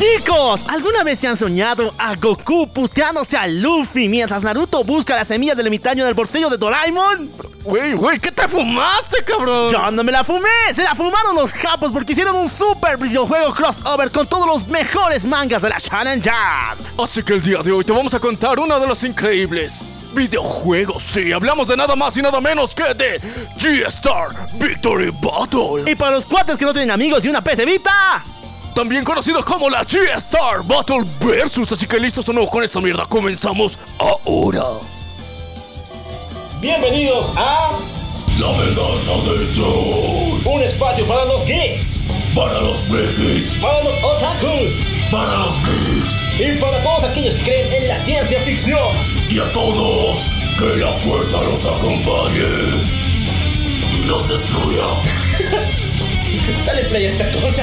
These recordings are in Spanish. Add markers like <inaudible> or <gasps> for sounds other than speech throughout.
Chicos, ¿alguna vez se han soñado a Goku puteándose a Luffy mientras Naruto busca la semilla del ermitaño del bolsillo de Doraemon? Güey, güey, ¿qué te fumaste, cabrón? Yo no me la fumé, se la fumaron los japos porque hicieron un super videojuego crossover con todos los mejores mangas de la Shonen Jump. Así que el día de hoy te vamos a contar uno de los increíbles videojuegos. Sí, hablamos de nada más y nada menos que de G-Star Victory Battle. Y para los cuates que no tienen amigos y una PC Vita, También conocido como la G-Star Battle Versus. Así que listos o no con esta mierda, comenzamos ahora. Bienvenidos a La venganza del troll. un espacio para los geeks, Para los frikis, para los otakus para los geeks y para todos aquellos que creen en la ciencia ficción. y a todos, que la fuerza los acompañe y los destruya. <laughs> Dale play a esta cosa.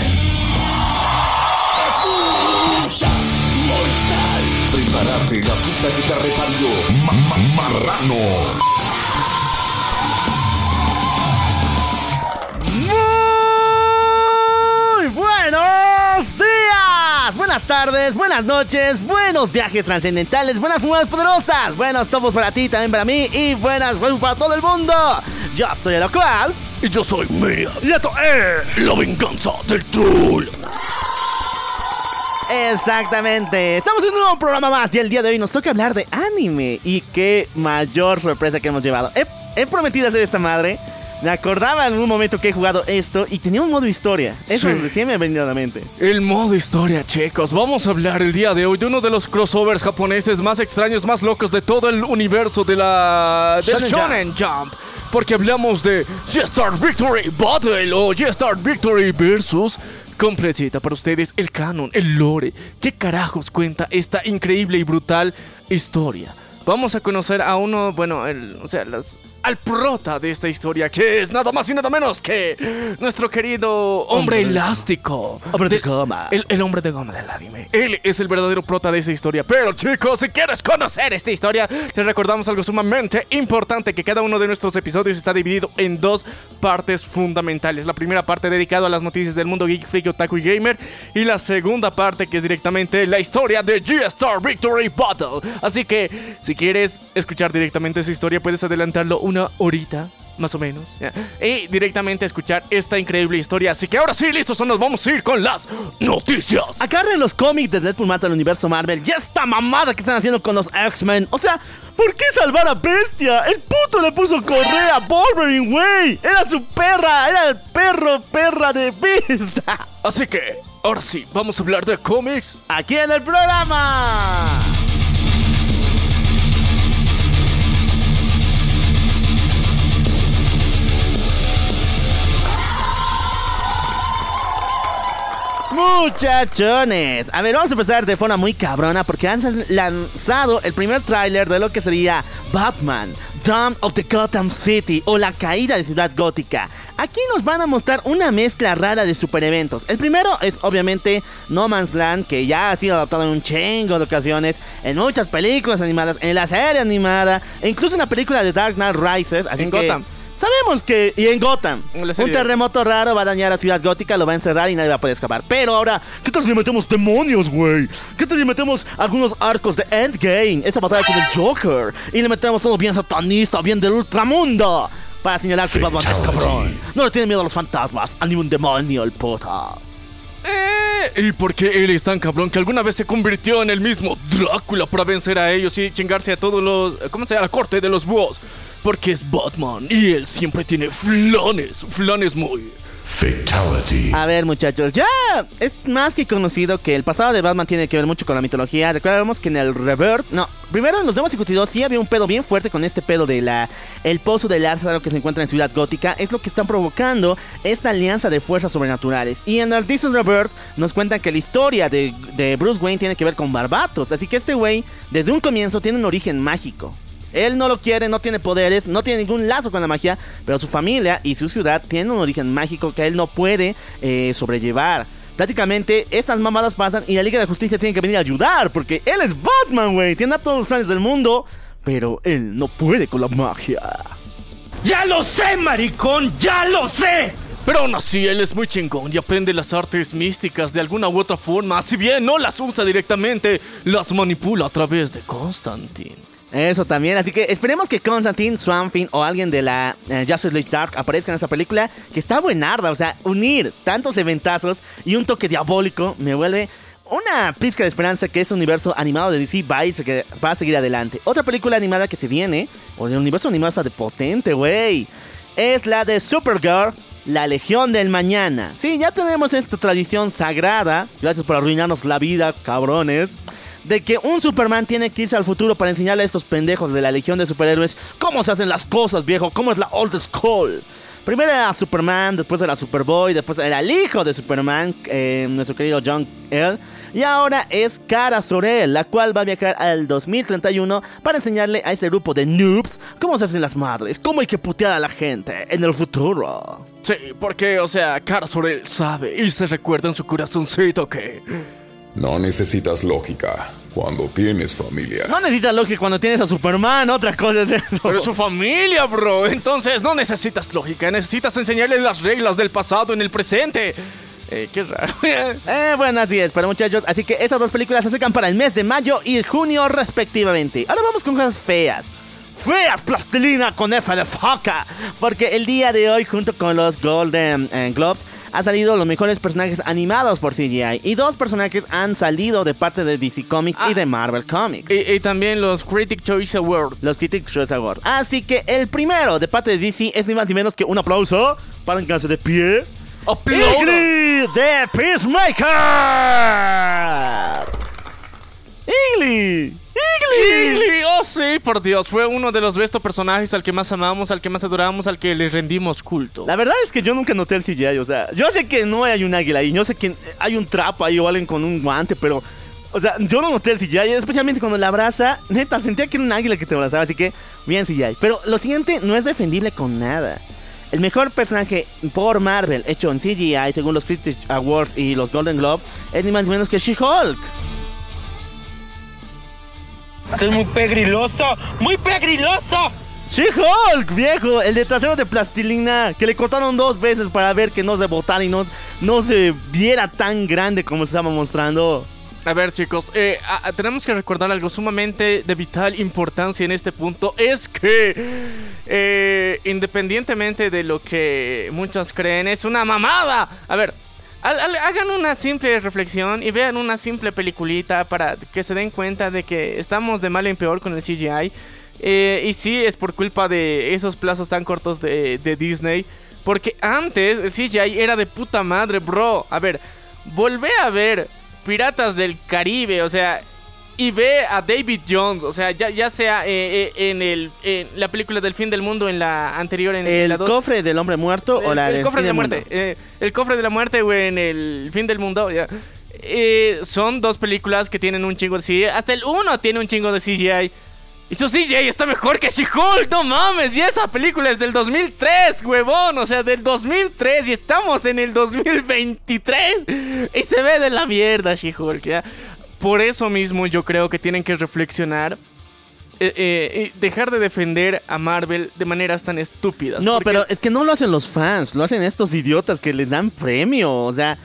Prepárate, la puta que te reparió. marrano. muy buenos días, buenas tardes, buenas noches, buenos viajes trascendentales, buenas fumadas poderosas, buenos topos para ti, también para mí y buenas buenas para todo el mundo. Yo soy el cual Y yo soy Miriam. y esto es La venganza del troll. Exactamente. Estamos en un nuevo programa más y el día de hoy nos toca hablar de anime. Y qué mayor sorpresa que hemos llevado. He, he prometido hacer esta madre. Me acordaba en un momento que he jugado esto y tenía un modo historia. Eso Sí. recién me ha venido a la mente. El modo historia, chicos. Vamos a hablar el día de hoy de uno de los crossovers japoneses más extraños, más locos de todo el universo de la del Shonen Shonen Jump. Porque hablamos de G-Star Victory Battle o G-Star Victory versus completita para ustedes el canon, el lore. ¿Qué carajos cuenta esta increíble y brutal historia? Vamos a conocer a uno, bueno, el, o sea, las, al prota de esta historia, que es nada más y nada menos que nuestro querido hombre, elástico. Hombre de De- goma. El, el hombre de goma del anime. Él es el verdadero prota de esa historia. Pero chicos, si quieres conocer esta historia, te recordamos algo sumamente importante, que cada uno de nuestros episodios está dividido en dos partes fundamentales. La primera parte dedicada a las noticias del mundo geek, freak, otaku y gamer. Y la segunda parte que es directamente la historia de G-Star Victory Battle. Así que, si quieres escuchar directamente esa historia, puedes adelantarlo una horita. Más o menos. Y directamente escuchar esta increíble historia. Así que ahora sí, listos, nos vamos a ir con las noticias. Agarren los cómics de Deadpool mata al universo Marvel. Ya esta mamada que están haciendo con los X-Men. O sea, ¿por qué salvar a Bestia? El puto le puso correa a Wolverine, güey. Era su perra. Era el perro, perra de Beast. Así que, ahora sí, vamos a hablar de cómics. Aquí en el programa. Muchachones, a ver, vamos a empezar de forma muy cabrona porque han lanzado el primer tráiler de lo que sería Batman, Dawn of the Gotham City o la caída de Ciudad Gótica. Aquí nos van a mostrar una mezcla rara de super eventos. El primero es obviamente No Man's Land, que ya ha sido adaptado en un chingo de ocasiones, en muchas películas animadas, en la serie animada, e incluso en la película de Dark Knight Rises. Así En que Gotham. Sabemos que, y en Gotham, un terremoto raro va a dañar a Ciudad Gótica, lo va a encerrar y nadie va a poder escapar. Pero ahora, ¿qué tal si le metemos demonios, güey? ¿Qué tal si le metemos algunos arcos de Endgame? Esa batalla con el Joker. Y le metemos todo bien satanista, bien del ultramundo. Para señalar que Batman es cabrón. No le tiene miedo a los fantasmas, a ningún demonio, el puta. Eh, y porque él es tan cabrón que alguna vez se convirtió en el mismo Drácula para vencer a ellos y chingarse a todos los. ¿Cómo se llama? La corte de los búhos. Porque es Batman y él siempre tiene flanes, flanes muy. A ver, muchachos, ya es más que conocido que el pasado de Batman tiene que ver mucho con la mitología. Recordemos que en el Rebirth, no, primero en los Nuevos Ejecutidos sí había un pedo bien fuerte con este pedo de la el pozo del Lázaro que se encuentra en Ciudad Gótica. Es lo que están provocando esta alianza de fuerzas sobrenaturales. Y en el Rebirth nos cuentan que la historia de, de Bruce Wayne tiene que ver con Barbatos. Así que este güey, desde un comienzo, tiene un origen mágico. Él no lo quiere, no tiene poderes, no tiene ningún lazo con la magia, pero su familia y su ciudad tienen un origen mágico que él no puede eh, sobrellevar. Prácticamente estas mamadas pasan y la Liga de Justicia tiene que venir a ayudar porque él es Batman, güey. Tiene a todos los fans del mundo, pero él no puede con la magia. ¡Ya lo sé, maricón! ¡Ya lo sé! Pero aún así, él es muy chingón y aprende las artes místicas de alguna u otra forma. Si bien no las usa directamente, las manipula a través de Constantine. Eso también, así que esperemos que Constantine, Swamp Thing o alguien de la eh, Justice League Dark aparezca en esta película, que está buenarda, o sea, unir tantos eventazos y un toque diabólico me vuelve una pizca de esperanza que ese universo animado de DC va a, va a seguir adelante. Otra película animada que se viene, o del universo animado está de potente, güey, es la de Supergirl, la Legión del Mañana. Sí, ya tenemos esta tradición sagrada, gracias por arruinarnos la vida, cabrones de que un Superman tiene que irse al futuro para enseñarle a estos pendejos de la Legión de Superhéroes cómo se hacen las cosas, viejo, cómo es la old school. Primero era Superman, después era Superboy, después era el hijo de Superman, eh, nuestro querido John Earl, y ahora es Kara Sorel, la cual va a viajar al 2031 para enseñarle a este grupo de noobs cómo se hacen las madres, cómo hay que putear a la gente en el futuro. Sí, porque, o sea, Cara Sorel sabe y se recuerda en su corazoncito que. No necesitas lógica cuando tienes familia. No necesitas lógica cuando tienes a Superman, otra cosa es eso. Pero es su familia, bro. Entonces no necesitas lógica, necesitas enseñarle las reglas del pasado en el presente. Eh, qué raro. <laughs> Eh, bueno, así es, para muchachos. Así que estas dos películas se sacan para el mes de mayo y junio respectivamente. Ahora vamos con cosas feas. Feas plastilina con F de foca. Porque el día de hoy, junto con los Golden eh, Globes, han salido los mejores personajes animados por CGI. Y dos personajes han salido de parte de DC Comics y Ah. de Marvel Comics. y, y también los Critic Choice Awards. Los Critics' Choice Awards. Así que el primero de parte de DC es ni más ni menos que un aplauso para de pie. ¡Aplaudo! Igly de Peacemaker. Igly. Igly. Igly, oh sí, por Dios, fue uno de los bestos personajes al que más amamos, al que más adoramos, al que le rendimos culto. La verdad es que yo nunca noté el CGI, o sea, yo sé que no hay un águila ahí, yo sé que hay un trapo ahí o alguien con un guante, pero, o sea, yo no noté el CGI, especialmente cuando la abraza, neta, sentía que era un águila que te abrazaba, así que, bien CGI. Pero lo siguiente no es defendible con nada. El mejor personaje por Marvel hecho en CGI, según los Critics Awards y los Golden Globe, es ni más ni menos que She-Hulk. Es muy pegriloso, muy pegriloso. She-Hulk, viejo, el de trasero de plastilina, que le cortaron dos veces para ver que no se botara y no, no se viera tan grande como se estaba mostrando. A ver, chicos, eh, a- a- tenemos que recordar algo sumamente de vital importancia en este punto. Es que, eh, independientemente de lo que muchos creen, es una mamada. A ver, hagan una simple reflexión y vean una simple peliculita para que se den cuenta de que estamos de mal en peor con el CGI. Eh, y sí, es por culpa de esos plazos tan cortos de, de Disney. Porque antes el CGI era de puta madre, bro. A ver, volvé a ver Piratas del Caribe, o sea, y ve a David Jones, o sea, ya, ya sea eh, eh, en, el, en la película del fin del mundo, en la anterior, en ¿El la cofre del hombre muerto o la el del cofre de la muerte. eh, el cofre de la muerte, güey, en el fin del mundo. ya. Son dos películas que tienen un chingo de CGI. Hasta el uno tiene un chingo de CGI. Y su CGI está mejor que She-Hulk, no mames. Y esa película es del 2003, huevón. O sea, del 2003. Y estamos en el 2023. Y se ve de la mierda, She-Hulk, ya. Por eso mismo yo creo que tienen que reflexionar. eh, eh, y dejar de defender a Marvel de maneras tan estúpidas. No, pero es que no lo hacen los fans, lo hacen estos idiotas que les dan premio, o sea,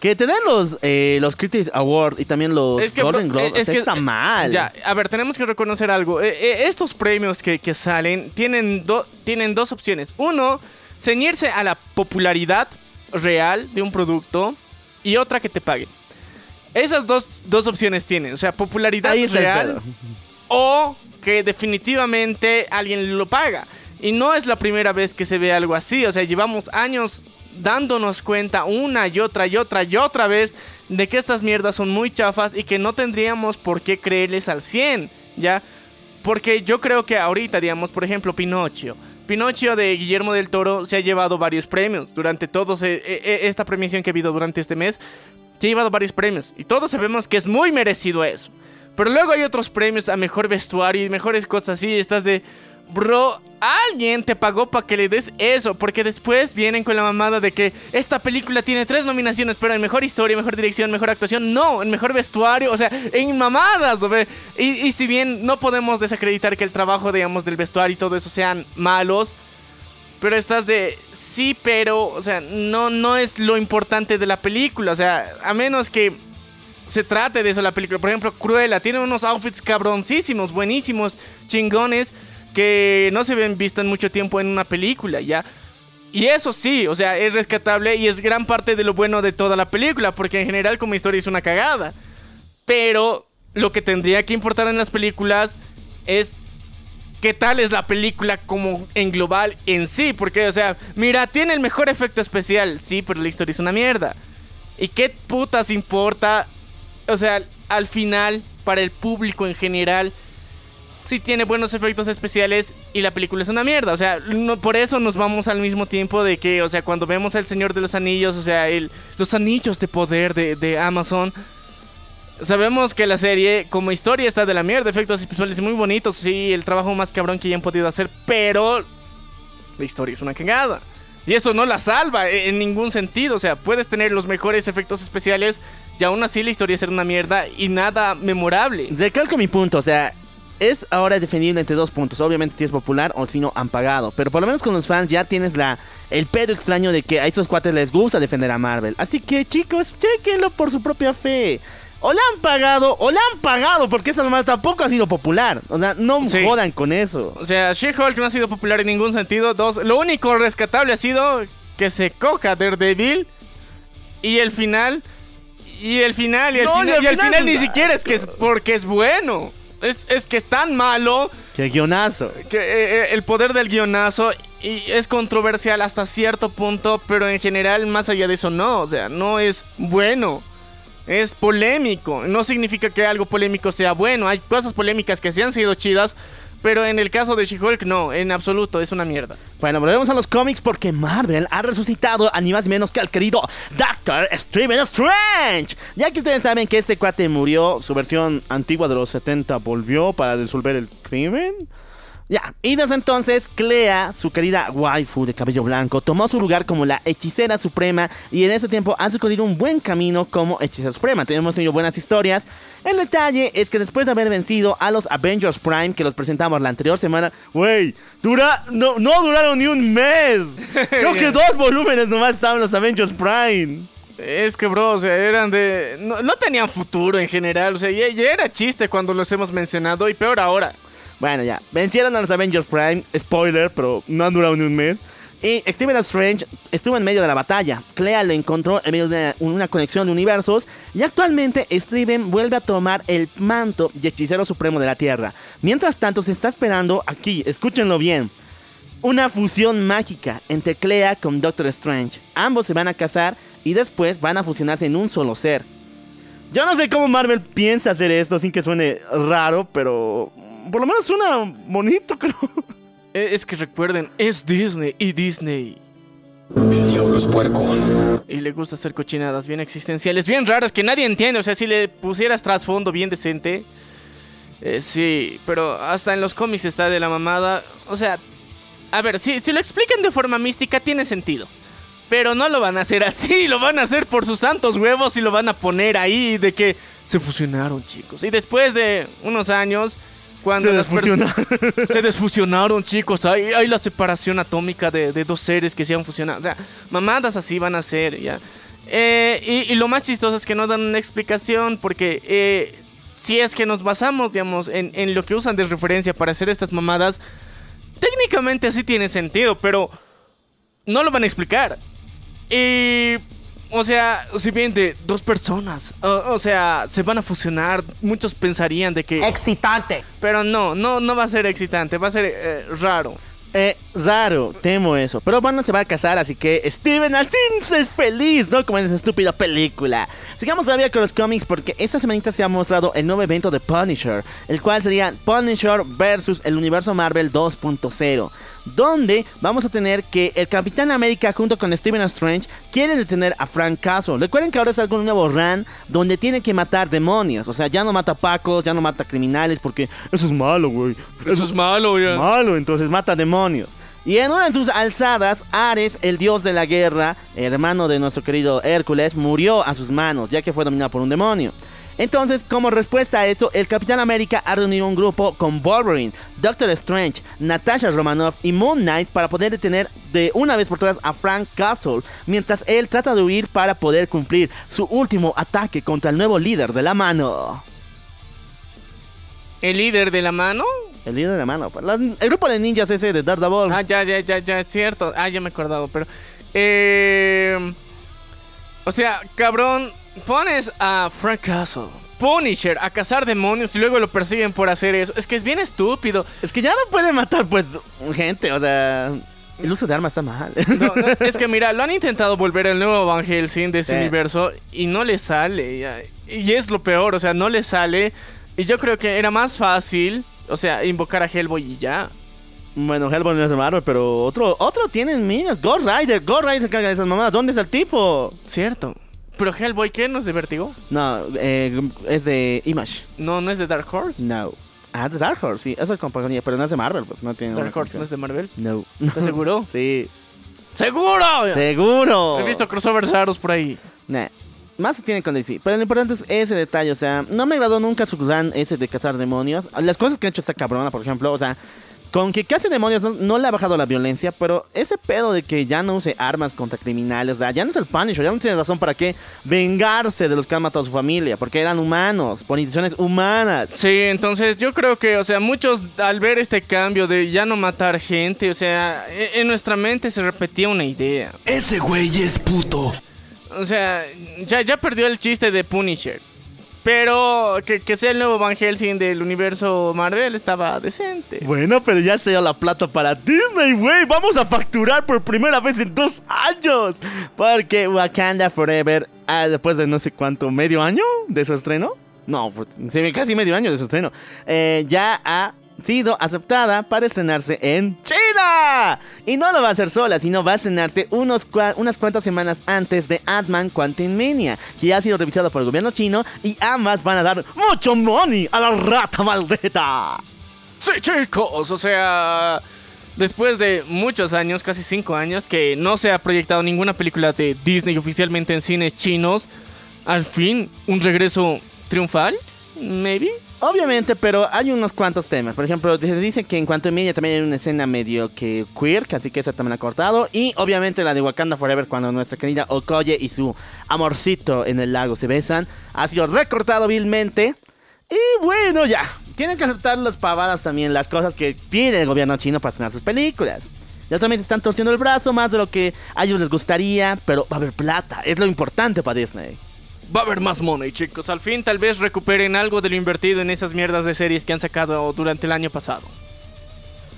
que te den los, eh, los Critics Awards y también los Es que, Golden Globes, eh, o sea, está eh, mal. Ya, a ver, tenemos que reconocer algo. Eh, eh, estos premios que, que salen tienen, do- tienen dos opciones. Uno, ceñirse a la popularidad real de un producto y otra que te paguen. Esas dos, dos opciones tienen. O sea, popularidad Ahí real o que definitivamente alguien lo paga. Y no es la primera vez que se ve algo así. O sea, llevamos años dándonos cuenta una y otra y otra y otra vez de que estas mierdas son muy chafas y que no tendríamos por qué creerles al 100, ¿ya? Porque yo creo que ahorita, digamos, por ejemplo, Pinocho. Pinocho de Guillermo del Toro se ha llevado varios premios durante todos eh, eh, esta premiación que ha habido durante este mes. Se ha llevado varios premios y todos sabemos que es muy merecido eso. Pero luego hay otros premios a mejor vestuario y mejores cosas así. Estás de, bro, alguien te pagó para que le des eso. Porque después vienen con la mamada de que esta película tiene tres nominaciones, pero en mejor historia, mejor dirección, mejor actuación. No, en mejor vestuario, o sea, en mamadas, y si bien no podemos desacreditar que el trabajo, digamos, del vestuario y todo eso sean malos. Pero estás de sí, pero, o sea, no, no es lo importante de la película. O sea, a menos que se trate de eso la película. Por ejemplo, Cruella tiene unos outfits cabroncísimos, buenísimos, chingones, que no se ven visto en mucho tiempo en una película, ¿ya? Y eso sí, o sea, es rescatable y es gran parte de lo bueno de toda la película, porque en general como historia es una cagada. Pero lo que tendría que importar en las películas es qué tal es la película como en global en sí, porque, o sea, mira, tiene el mejor efecto especial, sí, pero la historia es una mierda. ¿Y qué putas importa? O sea, al final, para el público en general, sí tiene buenos efectos especiales y la película es una mierda. O sea, no- por eso nos vamos al mismo tiempo de que, o sea, cuando vemos El Señor de los Anillos, o sea, el, los anillos de poder de, de Amazon. Sabemos que la serie, como historia, está de la mierda. Efectos visuales muy bonitos, sí, el trabajo más cabrón que hayan podido hacer, pero la historia es una cagada. Y eso no la salva e- en ningún sentido. O sea, puedes tener los mejores efectos especiales y aún así la historia ser una mierda y nada memorable. Recalco mi punto, o sea, es ahora defendible entre dos puntos. Obviamente si es popular o si no han pagado. Pero por lo menos con los fans ya tienes la el pedo extraño de que a estos cuates les gusta defender a Marvel. Así que chicos, chequenlo por su propia fe. O la han pagado, o la han pagado, porque esa nomás tampoco ha sido popular. O sea, no Sí. jodan con eso. O sea, She-Hulk no ha sido popular en ningún sentido. Dos, lo único rescatable ha sido que se coja Daredevil. Y el final. Y el final, y el No, y final, el y el final ni siquiera es que es porque es bueno. Es, es que es tan malo Que guionazo. que eh, eh, el poder del guionazo y es controversial hasta cierto punto, pero en general, más allá de eso, no. O sea, no es bueno. Es polémico. No significa que algo polémico sea bueno. Hay cosas polémicas que sí han sido chidas, pero en el caso de She-Hulk, no, en absoluto, es una mierda. Bueno, volvemos a los cómics porque Marvel ha resucitado a ni más menos que al querido Doctor Strange. Ya que ustedes saben que este cuate murió, su versión antigua de los 70 volvió para resolver el crimen. Ya, y desde entonces, Clea, su querida waifu de cabello blanco, tomó su lugar como la hechicera suprema y en ese tiempo ha recorrido un buen camino como hechicera suprema. Tenemos tenido buenas historias. El detalle es que después de haber vencido a los Avengers Prime, que los presentamos la anterior semana, wey, dura, no, no duraron ni un mes. Creo que <laughs> dos volúmenes nomás estaban los Avengers Prime. Es que, bro, o sea, eran de. No, no tenían futuro en general. O sea, ya, ya era chiste cuando los hemos mencionado y peor ahora. Bueno, ya. Vencieron a los Avengers Prime. Spoiler, pero no han durado ni un mes. Y Stephen Strange estuvo en medio de la batalla. Clea lo encontró en medio de una, conexión de universos. Y actualmente Steven vuelve a tomar el manto de hechicero supremo de la Tierra. Mientras tanto, se está esperando aquí, escúchenlo bien. Una fusión mágica entre Clea con Doctor Strange. Ambos se van a casar y después van a fusionarse en un solo ser. Yo no sé cómo Marvel piensa hacer esto sin que suene raro, pero por lo menos suena bonito, <laughs> creo. Eh, Es que recuerden, es Disney y Disney. El diablo es puerco. Y le gusta hacer cochinadas bien existenciales, bien raras que nadie entiende. O sea, si le pusieras trasfondo bien decente. eh, sí, pero hasta en los cómics está de la mamada. O sea, a ver, si, si lo explican de forma mística, tiene sentido. Pero no lo van a hacer así, lo van a hacer por sus santos huevos y lo van a poner ahí de que se fusionaron, chicos. Y después de unos años, cuando Se desfusionaron. <laughs> se desfusionaron, chicos. Hay, hay la separación atómica de, de dos seres que se han fusionado. O sea, mamadas así van a ser, ya. Eh, y, y lo más chistoso es que no dan una explicación porque eh, si es que nos basamos, digamos, en, en lo que usan de referencia para hacer estas mamadas, técnicamente sí tiene sentido, pero no lo van a explicar. Y... O sea, si bien de dos personas, o, o sea, se van a fusionar, muchos pensarían de que... Excitante. Pero no, no, no va a ser excitante, va a ser eh, raro. Eh, raro, temo eso. Pero bueno, se va a casar, así que Steven al fin es feliz, ¿no? Como en esa estúpida película. Sigamos todavía con los cómics porque esta semanita se ha mostrado el nuevo evento de Punisher, el cual sería Punisher versus el universo Marvel 2.0. Donde vamos a tener que el Capitán América junto con Steven Strange quieren detener a Frank Castle. Recuerden que ahora es algún nuevo run donde tiene que matar demonios. O sea, ya no mata pacos, ya no mata criminales porque eso es malo, güey. Eso es malo, ya. Malo, entonces mata demonios. Y en una de sus alzadas, Ares, el dios de la guerra, hermano de nuestro querido Hércules, murió a sus manos, ya que fue dominado por un demonio. Entonces, como respuesta a eso, el Capitán América ha reunido un grupo con Wolverine, Doctor Strange, Natasha Romanoff y Moon Knight para poder detener de una vez por todas a Frank Castle, mientras él trata de huir para poder cumplir su último ataque contra el nuevo líder de la mano. ¿El líder de la mano? El líder de la mano. pues, el grupo de ninjas ese de Daredevil. Ah, ya, ya, ya, ya, es cierto. Ah, ya me he acordado, pero. Eh, o sea, cabrón, pones a Frank Castle, Punisher, a cazar demonios y luego lo persiguen por hacer eso. Es que es bien estúpido. Es que ya no puede matar, pues, gente. O sea, el uso de armas está mal. No, no, <laughs> es que mira, lo han intentado volver el nuevo Van Helsing de ese Sí. universo y no le sale. Y es lo peor, o sea, no le sale. Y yo creo que era más fácil, o sea, invocar a Hellboy y ya. bueno, Hellboy no es de Marvel, pero otro, otro tienen minions. Ghost Rider, Ghost Rider de esas mamadas. ¿Dónde está el tipo? Cierto. Pero Hellboy, ¿qué? ¿No es de Vertigo? No, eh, es de Image. No, no es de Dark Horse. No. Ah, de Dark Horse, sí. Eso es compañía, pero no es de Marvel, pues no tiene. Dark Horse no es de Marvel. No. ¿Estás seguro? <laughs> sí. ¡Seguro! Seguro. He visto crossovers raros por ahí. Nah. Más se tiene con DC. Pero lo importante es ese detalle. O sea, no me agradó nunca su gran ese de cazar demonios. Las cosas que ha hecho esta cabrona, por ejemplo. O sea, con que cace demonios no, no le ha bajado la violencia. Pero ese pedo de que ya no use armas contra criminales. O sea, ya no es el Punisher. Ya no tiene razón para qué vengarse de los que han matado a su familia. Porque eran humanos. Por intenciones humanas. Sí, entonces yo creo que, o sea, muchos al ver este cambio de ya no matar gente, o sea, e- en nuestra mente se repetía una idea. Ese güey es puto. O sea, ya, ya perdió el chiste de Punisher. Pero que, que sea el nuevo Van Helsing del universo Marvel estaba decente. Bueno, pero ya se dio la plata para Disney, güey. Vamos a facturar por primera vez en dos años. Porque Wakanda Forever, ah, después de no sé cuánto, medio año de su estreno. No, pues, casi medio año de su estreno. eh, ya ha sido aceptada para estrenarse en China. Y no lo va a hacer sola, sino va a estrenarse unos unas cuantas semanas antes de Ant-Man Quantumania, que ya ha sido revisado por el gobierno chino y ambas van a dar mucho money a la rata maldita. Sí, chicos, o sea, después de muchos años, casi cinco años, que no se ha proyectado ninguna película de Disney oficialmente en cines chinos, al fin, un regreso triunfal, maybe. Obviamente, pero hay unos cuantos temas. Por ejemplo, se dice que en cuanto a media también hay una escena medio que queer, que así que esa también ha cortado. Y obviamente la de Wakanda Forever, cuando nuestra querida Okoye y su amorcito en el lago se besan, ha sido recortado vilmente. Y bueno, ya. Tienen que aceptar las pavadas también, las cosas que pide el gobierno chino para estrenar sus películas. Ya también se están torciendo el brazo más de lo que a ellos les gustaría, pero va a haber plata. Es lo importante para Disney. Va a haber más money, chicos. Al fin, tal vez recuperen algo de lo invertido en esas mierdas de series que han sacado durante el año pasado.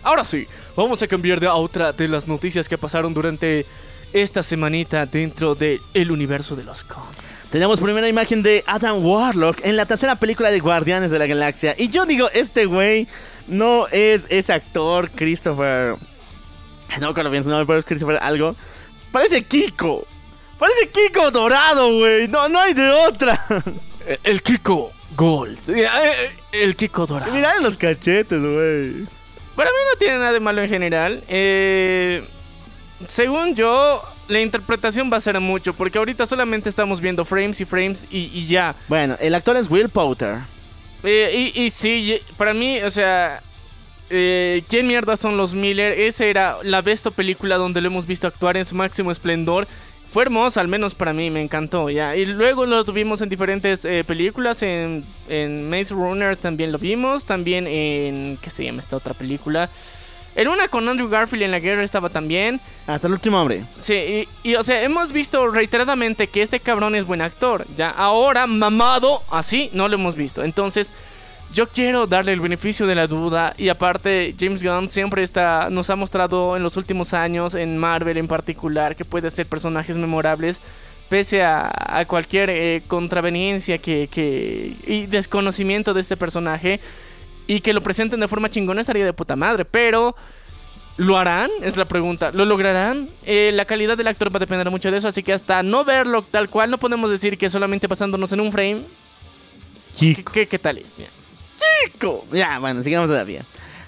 Ahora sí, vamos a cambiar de a otra de las noticias que pasaron durante esta semanita dentro del universo de los cómics. Tenemos primera imagen de Adam Warlock en la tercera película de Guardianes de la Galaxia. Y yo digo, este güey no es ese actor Christopher. No recuerdo bien su nombre, pero es Christopher algo. Parece Kiko. Parece Kiko dorado, güey. No, no hay de otra. Eh, El Kiko Gold. Eh, eh, El Kiko Dorado. Mirá los cachetes, güey. Para mí no tiene nada de malo en general. Eh, según yo, la interpretación va a ser mucho, porque ahorita solamente estamos viendo frames y frames y, y ya. Bueno, el actor es Will Potter. Eh, y, y sí, para mí, o sea, eh, ¿quién mierda son los Miller? Esa era la besta película donde lo hemos visto actuar en su máximo esplendor. Fue hermosa, al menos para mí, me encantó, ya. Y luego lo tuvimos en diferentes eh, películas, en, en Maze Runner también lo vimos, también en, ¿qué se llama esta otra película? En una con Andrew Garfield en la guerra estaba también. Hasta el último hombre. Sí, y, y, o sea, hemos visto reiteradamente que este cabrón es buen actor. Ya ahora, mamado, así no lo hemos visto. Entonces, yo quiero darle el beneficio de la duda. Y aparte, James Gunn siempre está, nos ha mostrado en los últimos años, en Marvel en particular, que puede hacer personajes memorables. Pese a, a cualquier eh, contraveniencia que, que, y desconocimiento de este personaje. Y que lo presenten de forma chingona estaría de puta madre. Pero. ¿Lo harán? Es la pregunta. ¿Lo lograrán? Eh, la calidad del actor va a depender mucho de eso, así que hasta no verlo tal cual, no podemos decir que solamente basándonos en un frame. ¿Qué, qué- qué tal es? Kiko. Ya, bueno, sigamos todavía.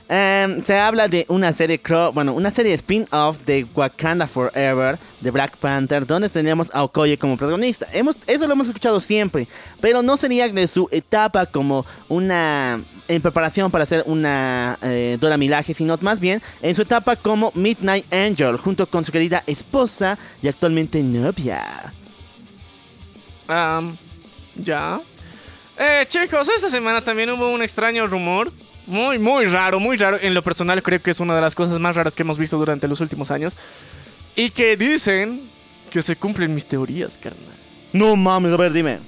Em, se habla de una serie, bueno, una serie spin-off de Wakanda Forever de Black Panther, donde tenemos a Okoye como protagonista. Hemos, eso lo hemos escuchado siempre, pero no sería de su etapa como una en preparación para hacer una eh, Dora Milaje, sino más bien en su etapa como Midnight Angel, junto con su querida esposa y actualmente novia. Ya. Eh, chicos, esta semana también hubo un extraño rumor. Muy, muy raro, muy raro. En lo personal creo que es una de las cosas más raras que hemos visto durante los últimos años. Y que dicen que se cumplen mis teorías, carnal. No mames, a ver, dime.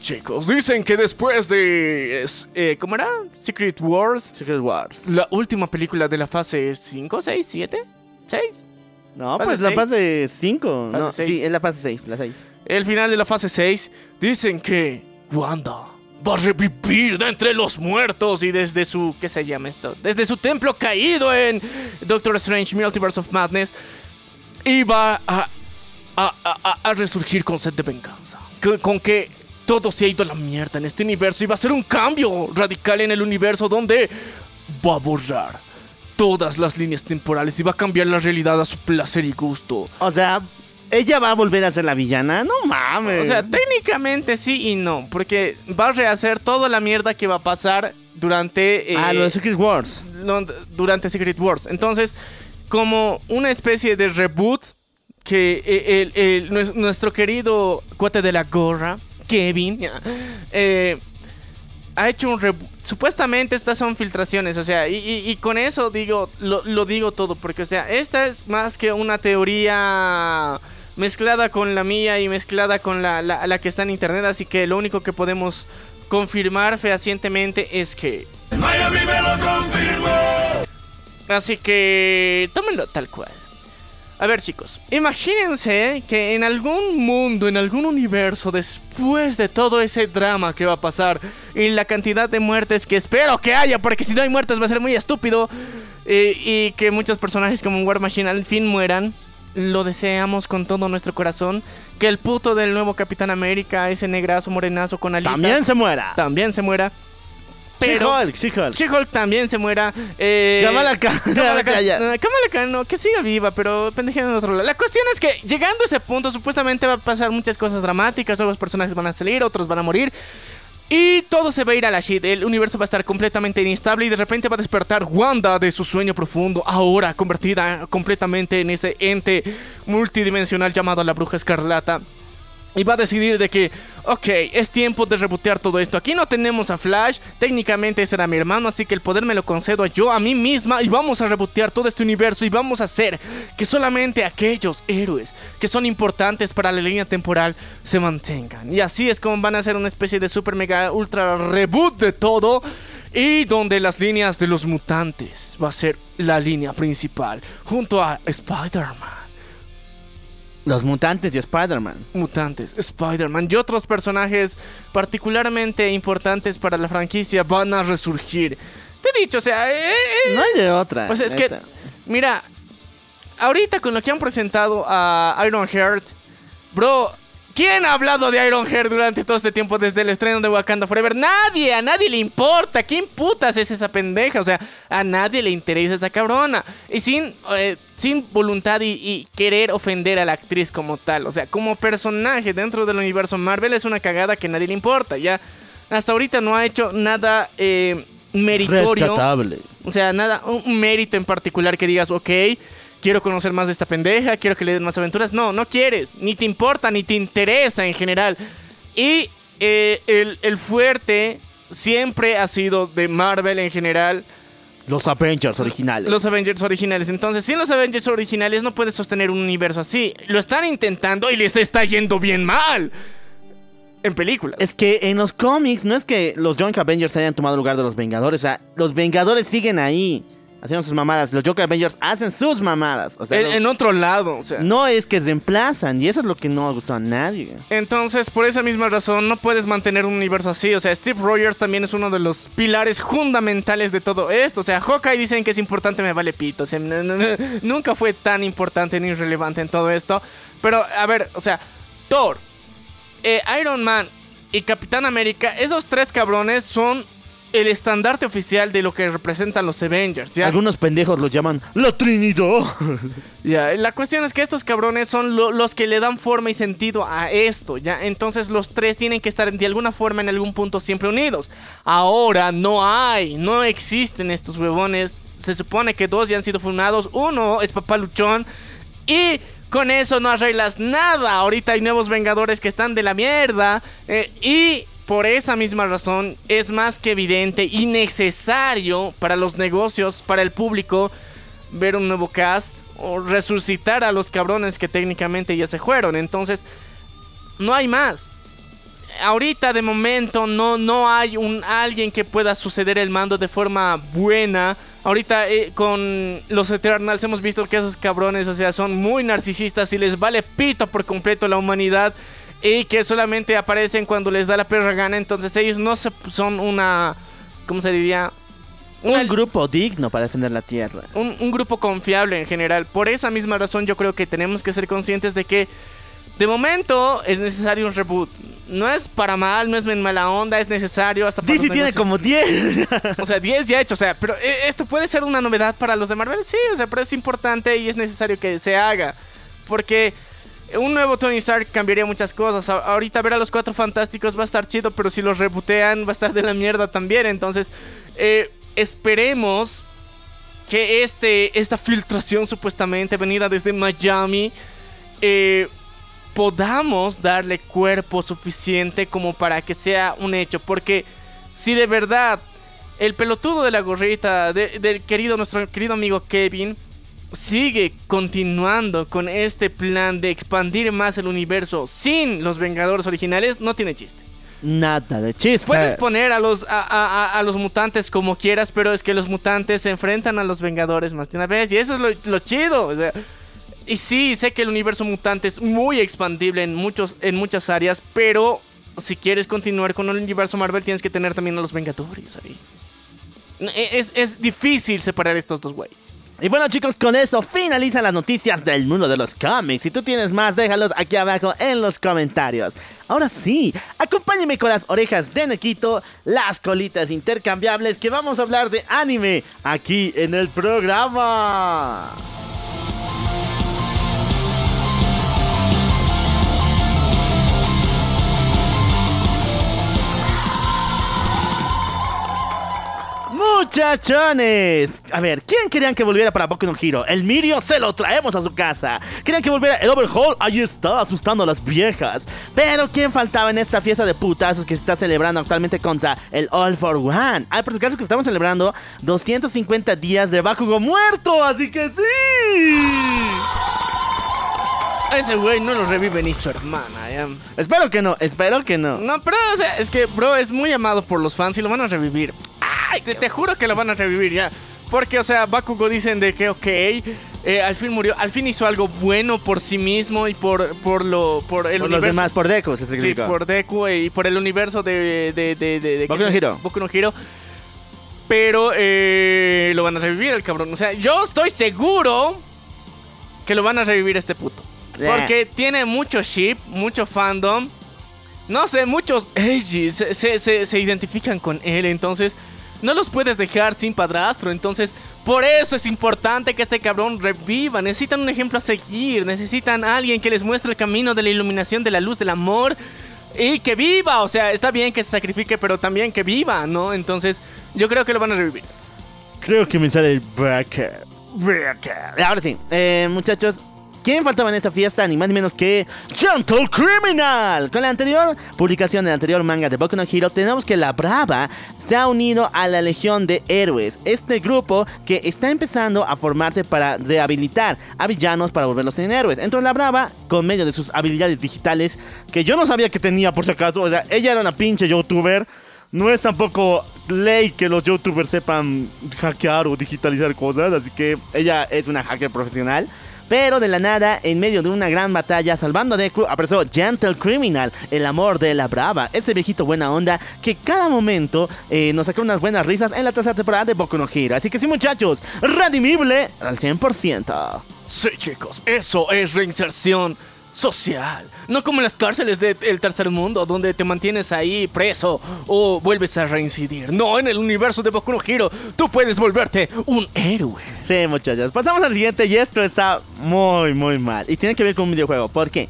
Chicos, dicen que después de... es- eh, ¿Cómo era? Secret Wars. Secret Wars. La última película de la fase 5, 6, 7, 6. No, Fase pues la seis. fase 5. Fase No, seis. sí, es la fase 6, la 6. El final de la fase 6 dicen que Wanda va a revivir de entre los muertos y desde su ¿qué se llama esto? Desde su templo caído en Doctor Strange Multiverse of Madness y va a, a, a- resurgir con sed de venganza. Que- con que todo se ha ido a la mierda en este universo y va a ser un cambio radical en el universo donde va a borrar todas las líneas temporales y va a cambiar la realidad a su placer y gusto. O sea, ella va a volver a ser la villana. No mames. O sea, técnicamente sí y no, porque va a rehacer toda la mierda que va a pasar durante eh, ah, lo de Secret Wars. lo- durante Secret Wars. Entonces, como una especie de reboot que eh, el- el- nues- nuestro querido cuate de la gorra, Kevin, eh, ha hecho un. Supuestamente estas son filtraciones, o sea, y, y- y con eso digo, lo, lo digo todo, porque, o sea, esta es más que una teoría mezclada con la mía y mezclada con la, la- la que está en internet, así que lo único que podemos confirmar fehacientemente es que... Miami me lo confirmó. Así que tómenlo tal cual. A ver chicos, imagínense que en algún mundo, en algún universo, después de todo ese drama que va a pasar y la cantidad de muertes que espero que haya, porque si no hay muertes va a ser muy estúpido, eh, y que muchos personajes como War Machine al fin mueran, lo deseamos con todo nuestro corazón, que el puto del nuevo Capitán América, ese negrazo morenazo con alitas, También se muera. también se muera. Pero She-Hulk, She-Hulk. She-Hulk también se muera. Eh, Kamala Khan. Kamala <laughs> Khan, Ya, Kamala Khan, no, que siga viva, pero pendejeando en otro lado. La cuestión es que llegando a ese punto, supuestamente va a pasar muchas cosas dramáticas. Nuevos personajes van a salir, otros van a morir. Y todo se va a ir a la shit. El universo va a estar completamente inestable y de repente va a despertar Wanda de su sueño profundo, ahora convertida completamente en ese ente multidimensional llamado la Bruja Escarlata. Y va a decidir de que, ok, es tiempo de rebotear todo esto. Aquí no tenemos a Flash, técnicamente ese era mi hermano, así que el poder me lo concedo yo a mí misma y vamos a rebotear todo este universo y vamos a hacer que solamente aquellos héroes que son importantes para la línea temporal se mantengan. Y así es como van a hacer una especie de super mega ultra reboot de todo y donde las líneas de los mutantes va a ser la línea principal junto a Spider-Man. Los mutantes y Spider-Man. mutantes, Spider-Man y otros personajes particularmente importantes para la franquicia van a resurgir. Te he dicho, o sea, eh, eh, No hay de otra. o sea, es que, mira, ahorita con lo que han presentado a Iron Heart, bro, ¿quién ha hablado de Iron Heart durante todo este tiempo desde el estreno de Wakanda Forever? Nadie, a nadie le importa. ¿Quién putas es esa pendeja? O sea, a nadie le interesa esa cabrona. Y sin, eh, sin voluntad y, y querer ofender a la actriz como tal. O sea, como personaje dentro del universo Marvel es una cagada que a nadie le importa. Ya, hasta ahorita no ha hecho nada eh, meritorio. Rescatable. O sea, nada, un mérito en particular que digas, ok, quiero conocer más de esta pendeja, quiero que le den más aventuras. No, no quieres, ni te importa, ni te interesa en general. Y eh, el, el fuerte siempre ha sido de Marvel en general, Los Avengers originales. los Avengers originales. Entonces, sin los Avengers originales no puedes sostener un universo así. Lo están intentando y les está yendo bien mal. En películas. Es que en los cómics no es que los Young Avengers hayan tomado lugar de los Vengadores. O sea, los Vengadores siguen ahí haciendo sus mamadas. Los Young Avengers hacen sus mamadas. O sea, en, no, en otro lado, o sea. no es que reemplazan. Y eso es lo que no gustó a nadie. Entonces, por esa misma razón, no puedes mantener un universo así. O sea, Steve Rogers también es uno de los pilares fundamentales de todo esto. O sea, Hawkeye dicen que es importante, me vale pito. O sea, nunca fue tan importante ni relevante en todo esto. Pero, a ver, o sea, Thor, eh, Iron Man y Capitán América, esos tres cabrones son el estandarte oficial de lo que representan los Avengers. ¿ya? Algunos pendejos los llaman la Trinidad. <laughs> Ya, la cuestión es que estos cabrones son lo- los que le dan forma y sentido a esto, ¿ya? Entonces los tres tienen que estar de alguna forma en algún punto siempre unidos. Ahora no hay, no existen estos huevones. Se supone que dos ya han sido fundados. Uno es Papá Luchón y con eso no arreglas nada. Ahorita hay nuevos Vengadores que están de la mierda eh, y... Por esa misma razón es más que evidente y necesario para los negocios, para el público, ver un nuevo cast o resucitar a los cabrones que técnicamente ya se fueron. Entonces, no hay más. Ahorita de momento no, no hay un alguien que pueda suceder el mando de forma buena. Ahorita eh, con los Eternals hemos visto que esos cabrones, o sea, son muy narcisistas y les vale pito por completo la humanidad y que solamente aparecen cuando les da la perra gana. Entonces ellos no se- son una, ¿cómo se diría? Una- Un grupo digno para defender la Tierra. un, un grupo confiable en general. Por esa misma razón yo creo que tenemos que ser conscientes de que de momento es necesario un reboot. No es para mal, no es en mala onda, es necesario hasta para DC tiene como 10. <laughs> O sea, 10 ya hecho, o sea, pero eh, esto puede ser una novedad para los de Marvel, sí, o sea, pero es importante y es necesario que se haga. Porque un nuevo Tony Stark cambiaría muchas cosas. Ahorita ver a los cuatro fantásticos va a estar chido, pero si los rebootean va a estar de la mierda también. Entonces, eh, esperemos que este, esta filtración supuestamente venida desde Miami eh, podamos darle cuerpo suficiente como para que sea un hecho. Porque si de verdad el pelotudo de la gorrita de- del querido, nuestro querido amigo Kevin, sigue continuando con este plan de expandir más el universo sin los Vengadores originales, no tiene chiste. Nada de chiste. Puedes poner a los, a, a- los mutantes como quieras, pero es que los mutantes se enfrentan a los Vengadores más de una vez. Y eso es lo, lo chido. o sea. y sí, sé que el universo mutante es muy expandible en, muchos, en muchas áreas, pero si quieres continuar con el universo Marvel, tienes que tener también a los Vengadores ahí. E- Es, es difícil separar estos dos güeyes. Y bueno chicos, con eso finalizan las noticias del mundo de los cómics. Si tú tienes más, déjalos aquí abajo en los comentarios. Ahora sí, acompáñenme con las orejas de Nequito, las colitas intercambiables, que vamos a hablar de anime aquí en el programa. Muchachones, a ver, ¿quién querían que volviera para Boku no Hero? El Mirio se lo traemos a su casa. ¿Querían que volviera el Overhaul? Ahí está, asustando a las viejas. Pero ¿quién faltaba en esta fiesta de putazos que se está celebrando actualmente contra el All for One? Por si acaso que estamos celebrando 250 días de Bakugo muerto, así que sí. A ese güey no lo revive ni su hermana. ya. Espero que no, espero que no. No, pero o sea, es que, bro, es muy amado por los fans y lo van a revivir. Ay, te, te juro que lo van a revivir ya. Porque, o sea, Bakugo dicen de que, ok, eh, al fin murió, al fin hizo algo bueno por sí mismo y por, por lo, por el Por los demás, por Deku, se Sí, por Deku y por el universo de, de, de, de, de- Boku ¿qué no Hero. Boku no Hero. Pero eh, lo van a revivir el cabrón. O sea, yo estoy seguro que lo van a revivir este puto. Yeah. Porque tiene mucho ship, mucho fandom. No sé, muchos se, se, se- se identifican con él. Entonces, no los puedes dejar sin padrastro. Entonces, por eso es importante que este cabrón reviva. Necesitan un ejemplo a seguir. Necesitan a alguien que les muestre el camino de la iluminación, de la luz, del amor. Y que viva. O sea, está bien que se sacrifique, pero también que viva, ¿no? Entonces, yo creo que lo van a revivir. Creo que me sale el Breaker. Breaker. Ahora sí, eh, muchachos. ¿Quién faltaba en esta fiesta? Ni más ni menos que Gentle Criminal. Con la anterior publicación del anterior manga de Boku no Hero, tenemos que la Brava se ha unido a la Legión de Héroes. Este grupo que está empezando a formarse para rehabilitar a villanos para volverlos en héroes. Entonces la Brava, con medio de sus habilidades digitales, que yo no sabía que tenía por si acaso, o sea, ella era una pinche youtuber. No es tampoco ley que los youtubers sepan hackear o digitalizar cosas, así que ella es una hacker profesional. Pero de la nada, en medio de una gran batalla, salvando a Deku, apareció Gentle Criminal, el amor de la brava. Este viejito buena onda que cada momento eh, nos sacó unas buenas risas en la tercera temporada de Boku no Hero. Así que sí, muchachos, redimible al 100%. Sí, chicos, eso es reinserción. Social. No como las cárceles del tercer mundo, donde te mantienes ahí preso o vuelves a reincidir. No, en el universo de Boku no Hero, tú puedes volverte un héroe. Sí, muchachos. Pasamos al siguiente y esto está muy, muy mal. Y tiene que ver con un videojuego. ¿Por qué?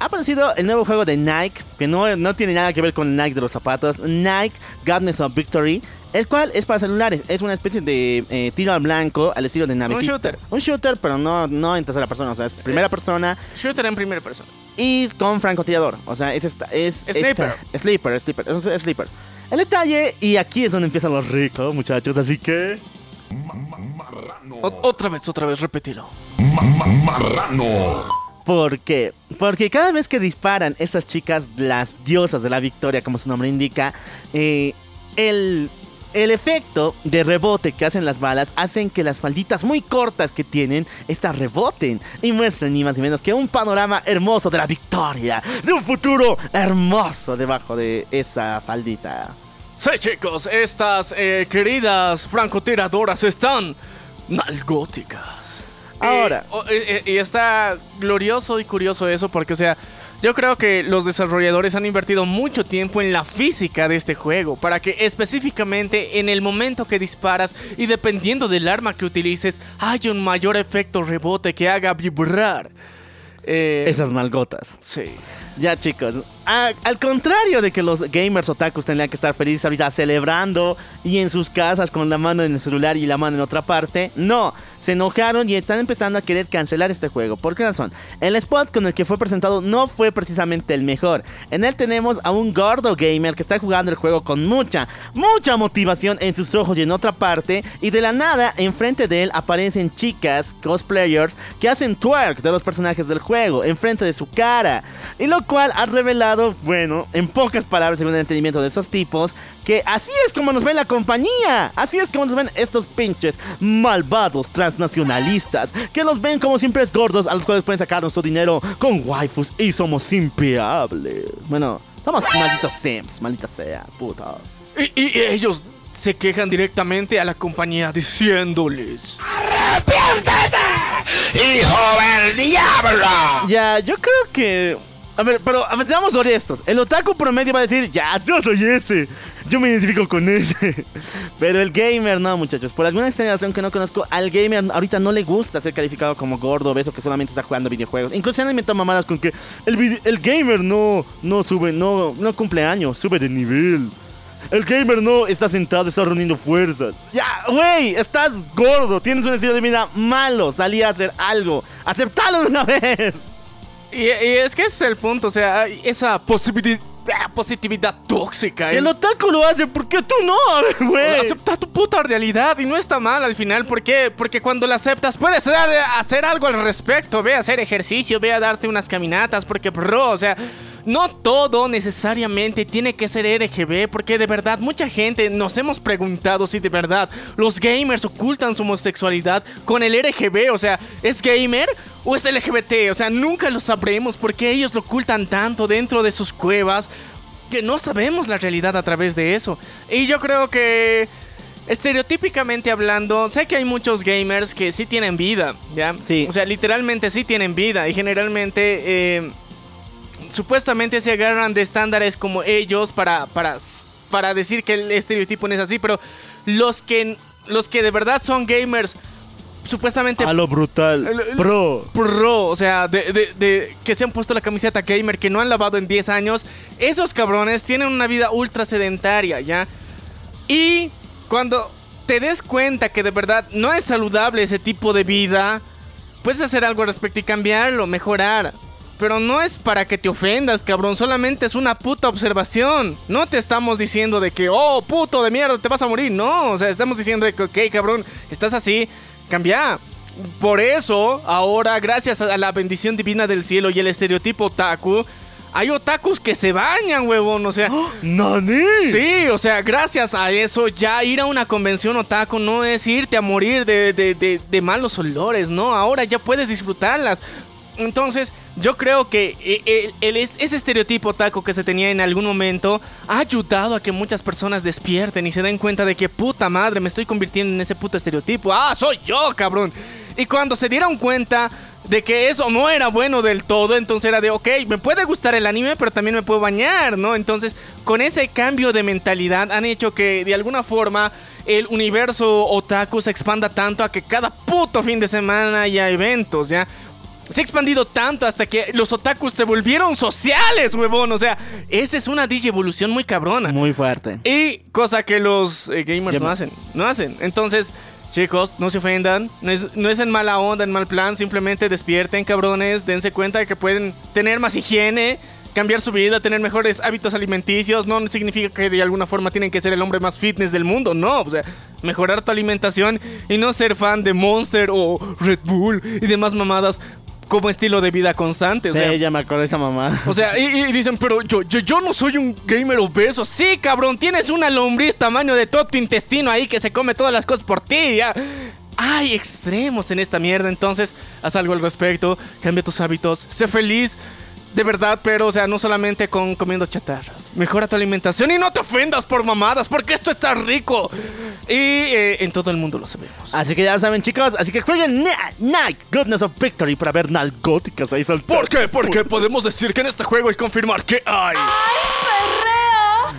Ha aparecido el nuevo juego de Nike, que no, no tiene nada que ver con Nike de los zapatos. Nike Godness of Victory. El cual es para celulares. Es una especie de eh, tiro al blanco al estilo de navecita. shooter. Un shooter, pero no, no en tercera persona. O sea, es primera persona Shooter en primera persona. y con francotirador. O sea, es esta. Es Sniper. esta- Sleeper, sleeper. Es un sleeper. El detalle, y aquí es donde empiezan los ricos, muchachos. Así que. O- otra vez, otra vez, repetilo. Marrano. ¿Por qué? Porque cada vez que disparan estas chicas, las diosas de la victoria, como su nombre indica, eh, el, el efecto de rebote que hacen las balas hacen que las falditas muy cortas que tienen, estas reboten y muestren ni más ni menos que un panorama hermoso de la victoria, de un futuro hermoso debajo de esa faldita. Sí, chicos, estas eh, queridas francotiradoras están nalgóticas. Ahora. Eh, y está glorioso y curioso eso porque, o sea, yo creo que los desarrolladores han invertido mucho tiempo en la física de este juego para que específicamente en el momento que disparas y dependiendo del arma que utilices haya un mayor efecto rebote que haga vibrar. Eh, Esas nalgotas. Sí. Ya chicos, al contrario de que los gamers otakus tendrían que estar felices ahorita celebrando y en sus casas con la mano en el celular y la mano en otra parte, no, se enojaron y están empezando a querer cancelar este juego. ¿Por qué razón? El spot con el que fue presentado no fue precisamente el mejor. En él tenemos a un gordo gamer que está jugando el juego con mucha, mucha motivación en sus ojos y en otra parte y de la nada enfrente de él aparecen chicas, cosplayers, que hacen twerk de los personajes del juego enfrente de su cara. Y lo cual ha revelado, bueno, en pocas palabras, según el entendimiento de esos tipos, que así es como nos ven la compañía. Así es como nos ven estos pinches malvados transnacionalistas, que los ven como simples gordos a los cuales pueden sacar nuestro dinero con waifus y somos impeables. Bueno, somos malditos sims, maldita sea, puta. Y, y ellos se quejan directamente a la compañía diciéndoles... Ya, yo creo que. A ver, pero a ver, seamos. El otaku promedio va a decir, ya, yo soy ese. Yo me identifico con ese. <laughs> Pero el gamer no, muchachos. Por alguna razón que no conozco, al gamer ahorita no le gusta ser calificado como gordo, obeso, que solamente está jugando videojuegos. Incluso han inventado mamadas con que el, el gamer no, no sube, no, no cumple años, sube de nivel. El gamer no está sentado, está reuniendo fuerzas. Ya, güey, estás gordo, tienes un estilo de vida malo. Salí a hacer algo. Aceptalo de una <laughs> vez. Y, y es que ese es el punto, o sea, esa positividad, positividad tóxica. Si el otaku lo hace, ¿por qué tú no? <laughs> Güey. Acepta tu puta realidad y no está mal al final. ¿Por qué? Porque cuando la aceptas puedes hacer algo al respecto. Ve a hacer ejercicio, ve a darte unas caminatas. Porque, bro, o sea, no todo necesariamente tiene que ser RGB. Porque de verdad, mucha gente nos hemos preguntado si de verdad los gamers ocultan su homosexualidad con el RGB. O sea, ¿es gamer o es LGBT? O sea, nunca lo sabremos porque ellos lo ocultan tanto dentro de sus cuevas que no sabemos la realidad a través de eso. Y yo creo que estereotípicamente hablando, sé que hay muchos gamers que sí tienen vida, ¿ya? Sí. O sea, literalmente sí tienen vida y generalmente eh, supuestamente se agarran de estándares como ellos para para para decir que el estereotipo no es así, pero los que los que de verdad son gamers supuestamente A lo brutal. Pro. pro, o sea, de, de- de- que se han puesto la camiseta gamer, que no han lavado en 10 años, esos cabrones tienen una vida ultra sedentaria, ¿ya? Y cuando te des cuenta que de verdad no es saludable ese tipo de vida, puedes hacer algo al respecto y cambiarlo, mejorar. Pero no es para que te ofendas, cabrón, solamente es una puta observación. No te estamos diciendo de que, oh, puto de mierda, te vas a morir. No, o sea, estamos diciendo de que, ok, cabrón, estás así, cambia. Por eso, ahora, gracias a la bendición divina del cielo y el estereotipo otaku, hay otakus que se bañan, huevón, o sea... <gasps> ¡Nani! Sí, o sea, gracias a eso ya ir a una convención otaku no es irte a morir de, de- de- de malos olores, no, ahora ya puedes disfrutarlas. Entonces, yo creo que eh, el- el- es- ese estereotipo otaku que se tenía en algún momento ha ayudado a que muchas personas despierten y se den cuenta de que puta madre, me estoy convirtiendo en ese puto estereotipo. Ah, soy yo, cabrón. Y cuando se dieron cuenta, de que eso no era bueno del todo, entonces era de, ok, me puede gustar el anime, pero también me puedo bañar, ¿no? Entonces, con ese cambio de mentalidad han hecho que de alguna forma el universo otaku se expanda tanto a que cada puto fin de semana haya eventos, ¿ya? Se ha expandido tanto hasta que los otakus se volvieron sociales, huevón. O sea, esa es una digievolución muy cabrona. Muy fuerte. Y cosa que los eh, gamers no hacen. No hacen. Entonces, chicos, no se ofendan. No es, no es en mala onda, en mal plan. Simplemente despierten, cabrones. Dense cuenta de que pueden tener más higiene. Cambiar su vida, tener mejores hábitos alimenticios. No significa que de alguna forma tienen que ser el hombre más fitness del mundo. No, o sea, mejorar tu alimentación y no ser fan de Monster o Red Bull y demás mamadas como estilo de vida constante. O Sí, sea, ya me acuerdo de esa mamá. o sea, y, y dicen, pero yo, yo, yo no soy un gamer obeso. Sí, cabrón, tienes una lombriz tamaño de todo tu intestino ahí que se come todas las cosas por ti. Ya. Hay extremos en esta mierda, entonces haz algo al respecto, cambia tus hábitos, sé feliz. De verdad, pero, o sea, no solamente con comiendo chatarras. Mejora tu alimentación y no te ofendas por mamadas, porque esto está rico. Y eh, en todo el mundo lo sabemos. Así que ya lo saben, chicos. Así que jueguen Night Goodness of Victory para ver nalgóticas ahí saltar. ¿Por qué? Porque podemos decir que en este juego y confirmar que hay.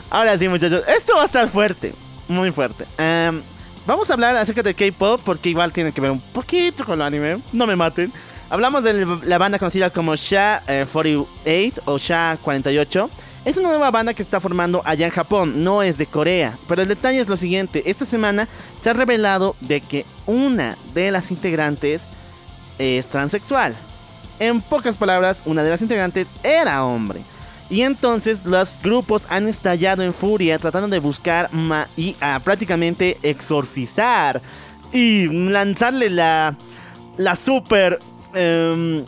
Ahora sí, muchachos. Esto va a estar fuerte. Muy fuerte. Em, vamos a hablar acerca de K-pop porque igual tiene que ver un poquito con el anime. No me maten. Hablamos de la banda conocida como SHA-48 o SHA-48. Es una nueva banda que está formando allá en Japón, no es de Corea. Pero el detalle es lo siguiente, esta semana se ha revelado de que una de las integrantes es transexual. En pocas palabras, una de las integrantes era hombre. Y entonces los grupos han estallado en furia tratando de buscar y ah, prácticamente exorcizar y lanzarle la, la super... em,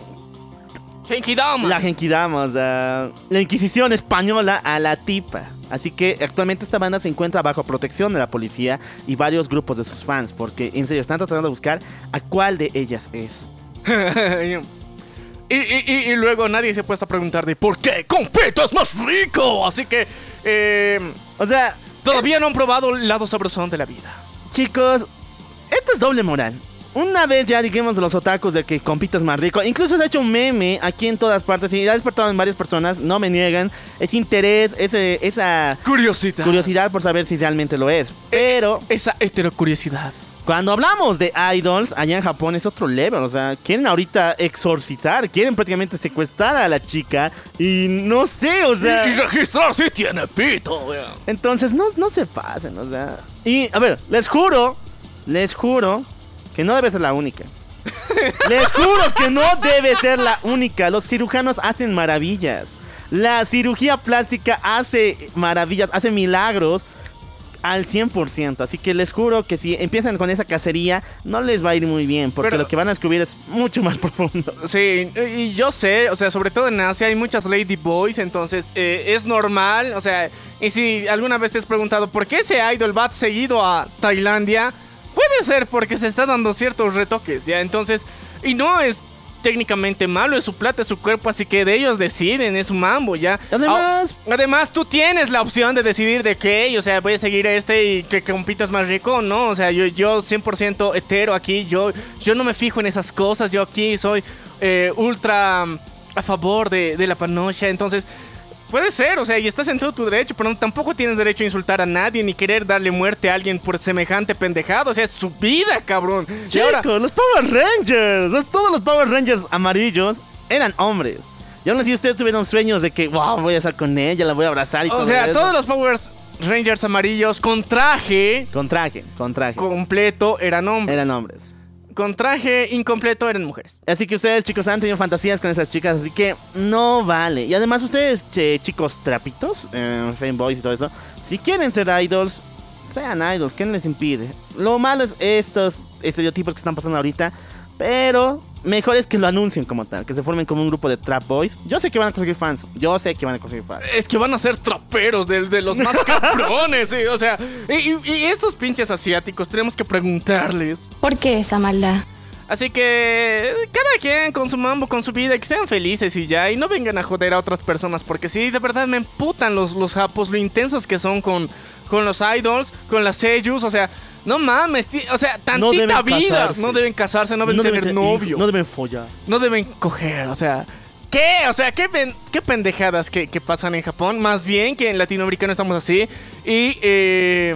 Genkidama. la Genkidama, o sea, la Inquisición española a la tipa. Así que actualmente esta banda se encuentra bajo protección de la policía y varios grupos de sus fans, porque en serio están tratando de buscar a cuál de ellas es. <laughs> y, y- y- y luego nadie se ha puesto a preguntar de por qué Completo es más rico. Así que eh, O sea, todavía no han probado el lado sabrosón de la vida. chicos, esto es doble moral. Una vez ya dijimos los otakus de que compito es más rico. Incluso se ha hecho un meme aquí en todas partes y ha despertado en varias personas, no me niegan, ese interés, ese, esa Curiosidad. curiosidad por saber si realmente lo es. Pero Esa heterocuriosidad. Cuando hablamos de idols, allá en Japón es otro level, o sea, quieren ahorita exorcizar, quieren prácticamente secuestrar a la chica y no sé, o sea, Y registrar si tiene pito. wea. entonces no, no se pasen, o sea. Y a ver, les juro, les juro que no debe ser la única. Les juro que no debe ser la única. Los cirujanos hacen maravillas. La cirugía plástica hace maravillas, hace milagros al 100%. Así que les juro que si empiezan con esa cacería, no les va a ir muy bien. Porque Pero- lo que van a descubrir es mucho más <laughs> profundo. Sí, y yo sé, o sea, sobre todo en Asia hay muchas lady boys, entonces eh, es normal, o sea, y si alguna vez te has preguntado por qué ese idol va seguido a Tailandia, puede ser porque se está dando ciertos retoques, ¿ya? Entonces, y no es técnicamente malo, es su plata, es su cuerpo, así que de ellos deciden, es su mambo, ¿ya? Además- además tú tienes la opción de decidir de qué, o sea, voy a seguir a este y que compitas más rico, ¿no? O sea, yo, yo 100% hetero aquí, yo, yo no me fijo en esas cosas, yo aquí soy eh, ultra a favor de, de la panocha, entonces... Puede ser, o sea, y estás en todo tu derecho, pero tampoco tienes derecho a insultar a nadie ni querer darle muerte a alguien por semejante pendejado. O sea, es su vida, cabrón. Y Chicos, ahora, los Power Rangers, los- todos los Power Rangers amarillos eran hombres. Y aún así ustedes tuvieron sueños de que, wow, voy a estar con ella, la voy a abrazar y todo o sea, eso. todos los Power Rangers amarillos con traje Con traje, con traje. completo eran hombres. Eran hombres. Con traje incompleto eran mujeres. Así que ustedes, chicos, han tenido fantasías con esas chicas, así que no vale. Y además, ustedes, che, chicos trapitos, eh, fanboys y todo eso, si quieren ser idols, sean idols, ¿quién les impide? Lo malo es estos estereotipos que están pasando ahorita, pero mejor es que lo anuncien como tal, que se formen como un grupo de trap boys. Yo sé que van a conseguir fans, yo sé que van a conseguir fans. Es que van a ser traperos de, de los más <laughs> cabrones, sí, o sea. Y, y- y estos pinches asiáticos tenemos que preguntarles. ¿Por qué esa maldad? Así que cada quien con su mambo, con su vida, que sean felices y ya, y no vengan a joder a otras personas, porque sí, de verdad me emputan los, los japos, lo intensos que son con, con los idols, con las seiyus, o sea, no mames, o sea, No tantita vida. casarse. No deben casarse, no deben tener te- novio. No deben follar. No deben coger, o sea. ¿Qué? O sea, ¿qué, pen- qué pendejadas que, que pasan en Japón? Más bien que en Latinoamérica no estamos así. Y eh,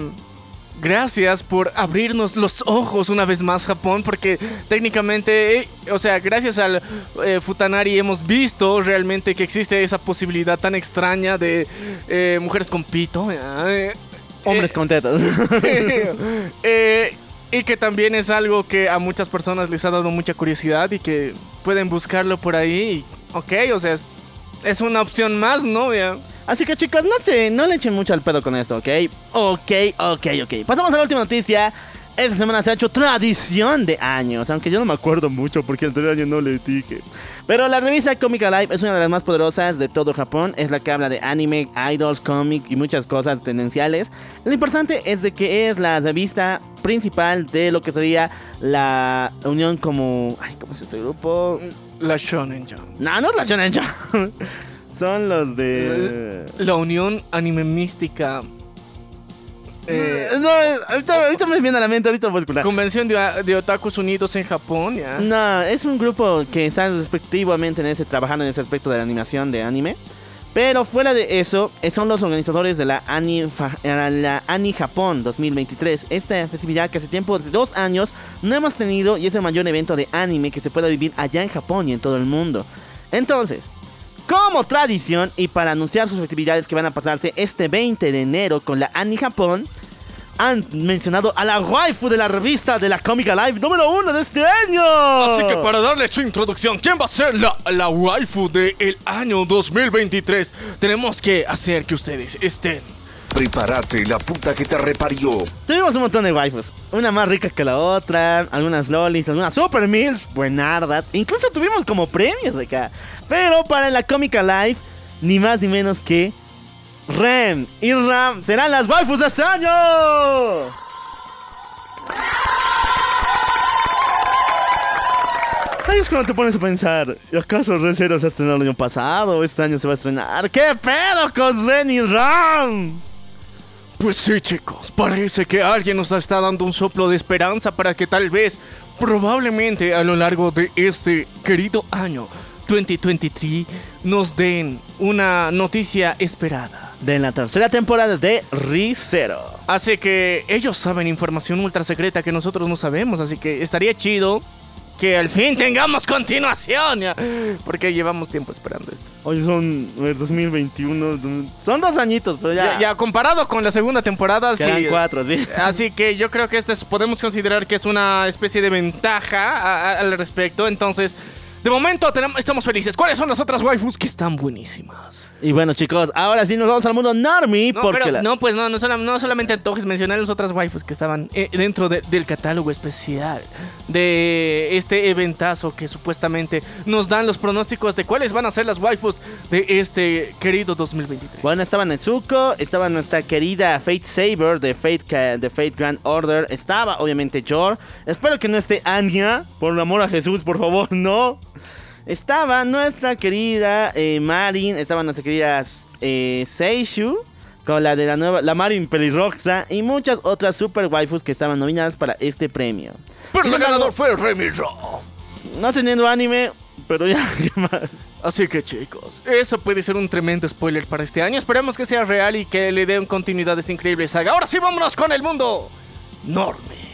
gracias por abrirnos los ojos una vez más, Japón, porque técnicamente, eh, o sea, gracias al eh, Futanari hemos visto realmente que existe esa posibilidad tan extraña de eh, mujeres con pito. Hombres eh, con tetas. <laughs> eh, y que también es algo que a muchas personas les ha dado mucha curiosidad y que pueden buscarlo por ahí. y, ok, o sea, es, es una opción más, ¿no? Ya. Así que chicos, no se, no le echen mucho al pedo con esto, ¿ok? Ok, ok, ok. Pasamos a la última noticia. Esta semana se ha hecho tradición de años, aunque yo no me acuerdo mucho porque el anterior año no le dije. Pero la revista Comic Alive es una de las más poderosas de todo Japón. Es la que habla de anime, idols, cómic y muchas cosas tendenciales. Lo importante es de que es la revista principal de lo que sería la unión como... Ay, ¿cómo es este grupo? La Shonen Jump. No, no es la Shonen Jump. <laughs> Son los de... La Unión Anime Mística. Eh, No, ahorita, ahorita me viene a la mente, ahorita lo voy a escuchar. Convención de, de Otakus Unidos en Japón, ya. No, es un grupo que está respectivamente en ese, trabajando en ese aspecto de la animación de anime. Pero fuera de eso, eh, son los organizadores de la Ani, eh, la Ani Japón 2023. Esta festividad que hace tiempo, desde dos años, no hemos tenido y es el mayor evento de anime que se pueda vivir allá en Japón y en todo el mundo. Entonces, como tradición y para anunciar sus festividades que van a pasarse este 20 de enero con la Ani Japón, han mencionado a la waifu de la revista de la Comic Alive número uno de este año. Así que para darle su introducción, ¿quién va a ser la, la waifu del año 2023? Tenemos que hacer que ustedes estén. Prepárate, la puta que te reparió. Tuvimos un montón de waifus, una más rica que la otra, algunas lolis, algunas super mills, buenardas, incluso tuvimos como premios acá. Pero para la Comic Alive, ni más ni menos que Ren y Ram serán las waifus de este año. Ahí es cuando te pones a pensar, ¿y acaso Ren Zero se ha estrenado el año pasado este año se va a estrenar? ¿Qué pedo con Ren y Ram? Pues sí, chicos, parece que alguien nos está dando un soplo de esperanza para que tal vez, probablemente a lo largo de este querido año 2023, nos den una noticia esperada. de la tercera temporada de Rizero. Así que ellos saben información ultra secreta que nosotros no sabemos, así que estaría chido que al fin tengamos continuación, ya, porque llevamos tiempo esperando esto. Hoy son a ver, 2021, son dos añitos, pero ya, Ya, ya comparado con la segunda temporada, sí. cuatro, sí. <laughs> Así que yo creo que este es- podemos considerar que es una especie de ventaja a- a- al respecto. Entonces, de momento tenemos- estamos felices. ¿Cuáles son las otras waifus que están buenísimas? Y bueno, chicos, ahora sí nos vamos al mundo Normie, No, porque pero- la- no, pues no, no, no solamente antojes mencionar las otras waifus que estaban eh, dentro de- del catálogo especial de este eventazo que supuestamente nos dan los pronósticos de cuáles van a ser las waifus de este querido 2023. Bueno, estaba Nezuko, estaba nuestra querida Fate Saber de Fate, de Fate Grand Order, estaba obviamente Jor. Espero que no esté Anya, por amor a Jesús, por favor, no. Estaba nuestra querida eh, Marin, estaba nuestra querida eh, Seishu, con la de la nueva, la Marin pelirroja y muchas otras super waifus que estaban nominadas para este premio. Pero Sin el embargo, ganador fue Remy Ro. No teniendo anime, pero ya, <laughs> ¿qué más? Así que chicos, eso puede ser un tremendo spoiler para este año. Esperemos que sea real y que le den continuidad a esta increíble saga. Ahora sí, vámonos con el mundo. Norme.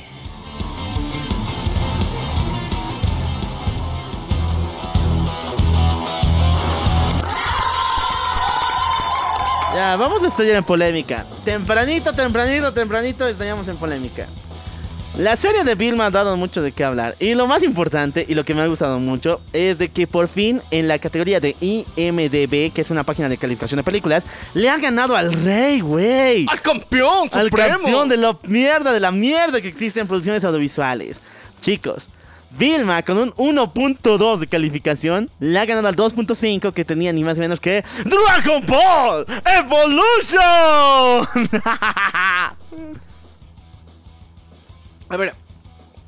Ya, vamos a estallar en polémica. Tempranito, tempranito, tempranito estallamos en polémica. La serie de Vilma ha dado mucho de qué hablar. Y lo más importante, y lo que me ha gustado mucho, es de que por fin en la categoría de IMDB, que es una página de calificación de películas, le ha ganado al rey, güey. ¡Al campeón Al campeón de la mierda, de la mierda que existe en producciones audiovisuales. Chicos, Vilma con un 1.2 de calificación le ha ganado al 2.5 que tenía ni más ni menos que Dragon Ball Evolution. <laughs> A ver,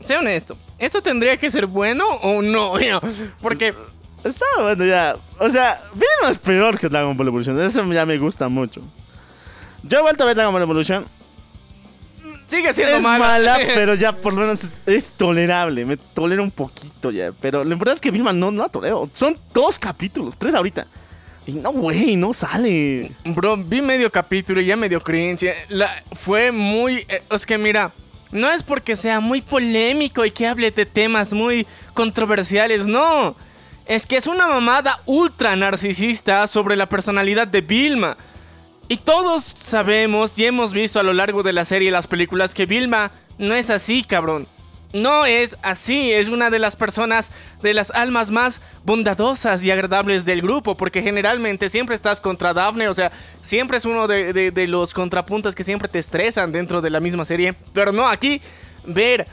sé honesto. ¿esto tendría que ser bueno o no? <laughs> Porque Está bueno ya. O sea, Vilma es peor que Dragon Ball Evolution. Eso ya me gusta mucho. Yo he vuelto a ver Dragon Ball Evolution. Sigue siendo es mala. mala, <laughs> pero ya por lo menos es, es tolerable. Me tolera un poquito ya. Pero lo importante es que Vilma no, no la tolero. Son dos capítulos, tres ahorita. Y no, güey, no sale. Bro, vi medio capítulo y ya medio cringe. La- fue muy... eh, es que mira, no es porque sea muy polémico y que hable de temas muy controversiales, no. Es que es una mamada ultra narcisista sobre la personalidad de Vilma. Y todos sabemos y hemos visto a lo largo de la serie y las películas que Vilma no es así, cabrón. No es así, es una de las personas, de las almas más bondadosas y agradables del grupo, porque generalmente siempre estás contra Daphne, o sea, siempre es uno de, los contrapuntos que siempre te estresan dentro de la misma serie. Pero no, aquí ver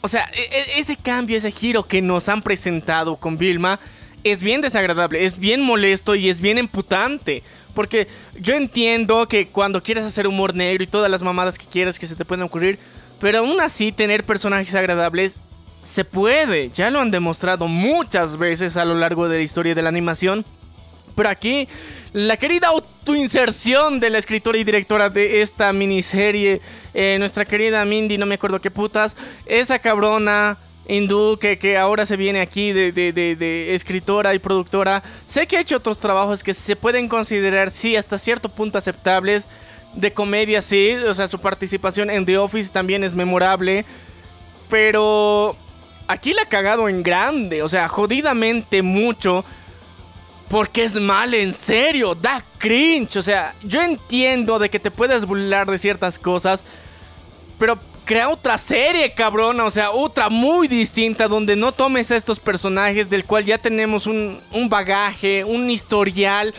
o sea, e- e- ese cambio, ese giro que nos han presentado con Vilma es bien desagradable, es bien molesto y es bien emputante. Porque yo entiendo que cuando quieres hacer humor negro y todas las mamadas que quieras que se te pueden ocurrir, pero aún así tener personajes agradables se puede. Ya lo han demostrado muchas veces a lo largo de la historia de la animación. Pero aquí, la querida autoinserción de la escritora y directora de esta miniserie, eh, nuestra querida Mindy, no me acuerdo qué putas, esa cabrona hindú que, que ahora se viene aquí de, de- de- de escritora y productora, sé que ha hecho otros trabajos que se pueden considerar, sí, hasta cierto punto aceptables. De comedia, sí, o sea, su participación en The Office también es memorable. Pero aquí la ha cagado en grande, o sea, jodidamente mucho. Porque es mal, en serio, da cringe. O sea, yo entiendo de que te puedes burlar de ciertas cosas, pero crea otra serie, cabrona. O sea, otra muy distinta donde no tomes a estos personajes del cual ya tenemos un, un bagaje, un historial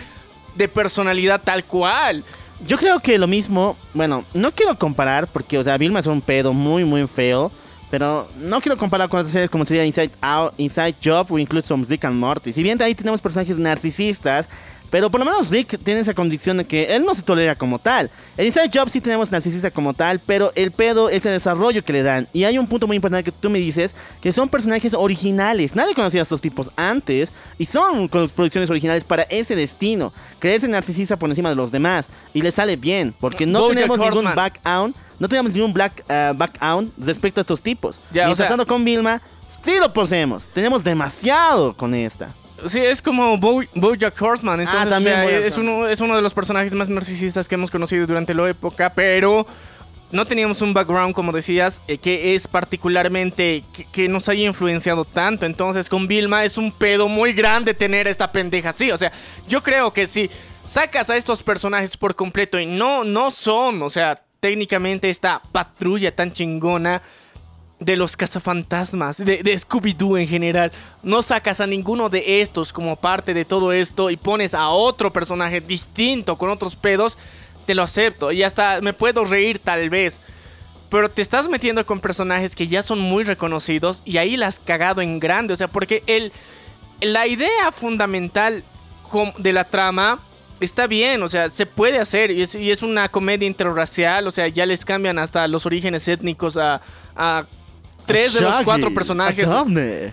de personalidad tal cual. Yo creo que lo mismo, bueno, no quiero comparar porque, o sea, Vilma es un pedo muy, muy feo. Pero no quiero comparar con otras series como sería Inside Out, Inside Job o incluso Rick and Morty. Si bien de ahí tenemos personajes narcisistas, pero por lo menos Rick tiene esa condición de que él no se tolera como tal. En Inside Job sí tenemos narcisista como tal, pero el pedo es el desarrollo que le dan. Y hay un punto muy importante que tú me dices, que son personajes originales. Nadie conocía a estos tipos antes y son producciones originales para ese destino. Creerse narcisista por encima de los demás y le sale bien, porque no Bojack tenemos ningún Horseman. background, no tenemos ningún black uh, background respecto a estos tipos. Ya, o Mientras sea- con Vilma, sí lo poseemos. Tenemos demasiado con esta. Sí, es como Bo Bojack Horseman. Entonces, Ah, también o sea, Bojack es, uno, es uno de los personajes más narcisistas que hemos conocido durante la época, pero no teníamos un background, como decías, eh, que es particularmente que, que nos haya influenciado tanto. Entonces, con Vilma es un pedo muy grande tener esta pendeja así. O sea, yo creo que si sacas a estos personajes por completo y no, no son, o sea, técnicamente esta patrulla tan chingona de los cazafantasmas, de, de Scooby-Doo en general. No sacas a ninguno de estos como parte de todo esto y pones a otro personaje distinto con otros pedos, te lo acepto. Y hasta me puedo reír tal vez. Pero te estás metiendo con personajes que ya son muy reconocidos y ahí la has cagado en grande. O sea, porque el, la idea fundamental de la trama está bien, o sea, se puede hacer y es, y es una comedia interracial, o sea, ya les cambian hasta los orígenes étnicos a, a tres de los cuatro personajes.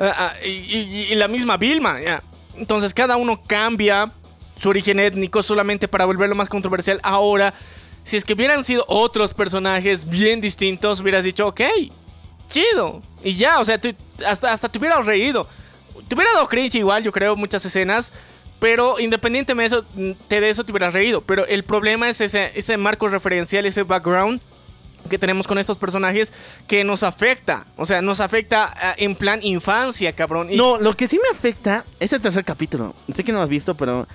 Ah, ah, y, y- y la misma Vilma. Entonces cada uno cambia su origen étnico solamente para volverlo más controversial. Ahora, si es que hubieran sido otros personajes bien distintos, hubieras dicho, ok, chido. Y ya, o sea, hasta, hasta te hubieras reído. Te hubiera dado cringe igual, yo creo, muchas escenas. Pero independientemente de eso, te de eso te hubieras reído. Pero el problema es ese, ese marco referencial, ese background que tenemos con estos personajes que nos afecta. O sea, nos afecta ah, en plan infancia, cabrón. Y- No, lo que sí me afecta es el tercer capítulo. Sé que no lo has visto, pero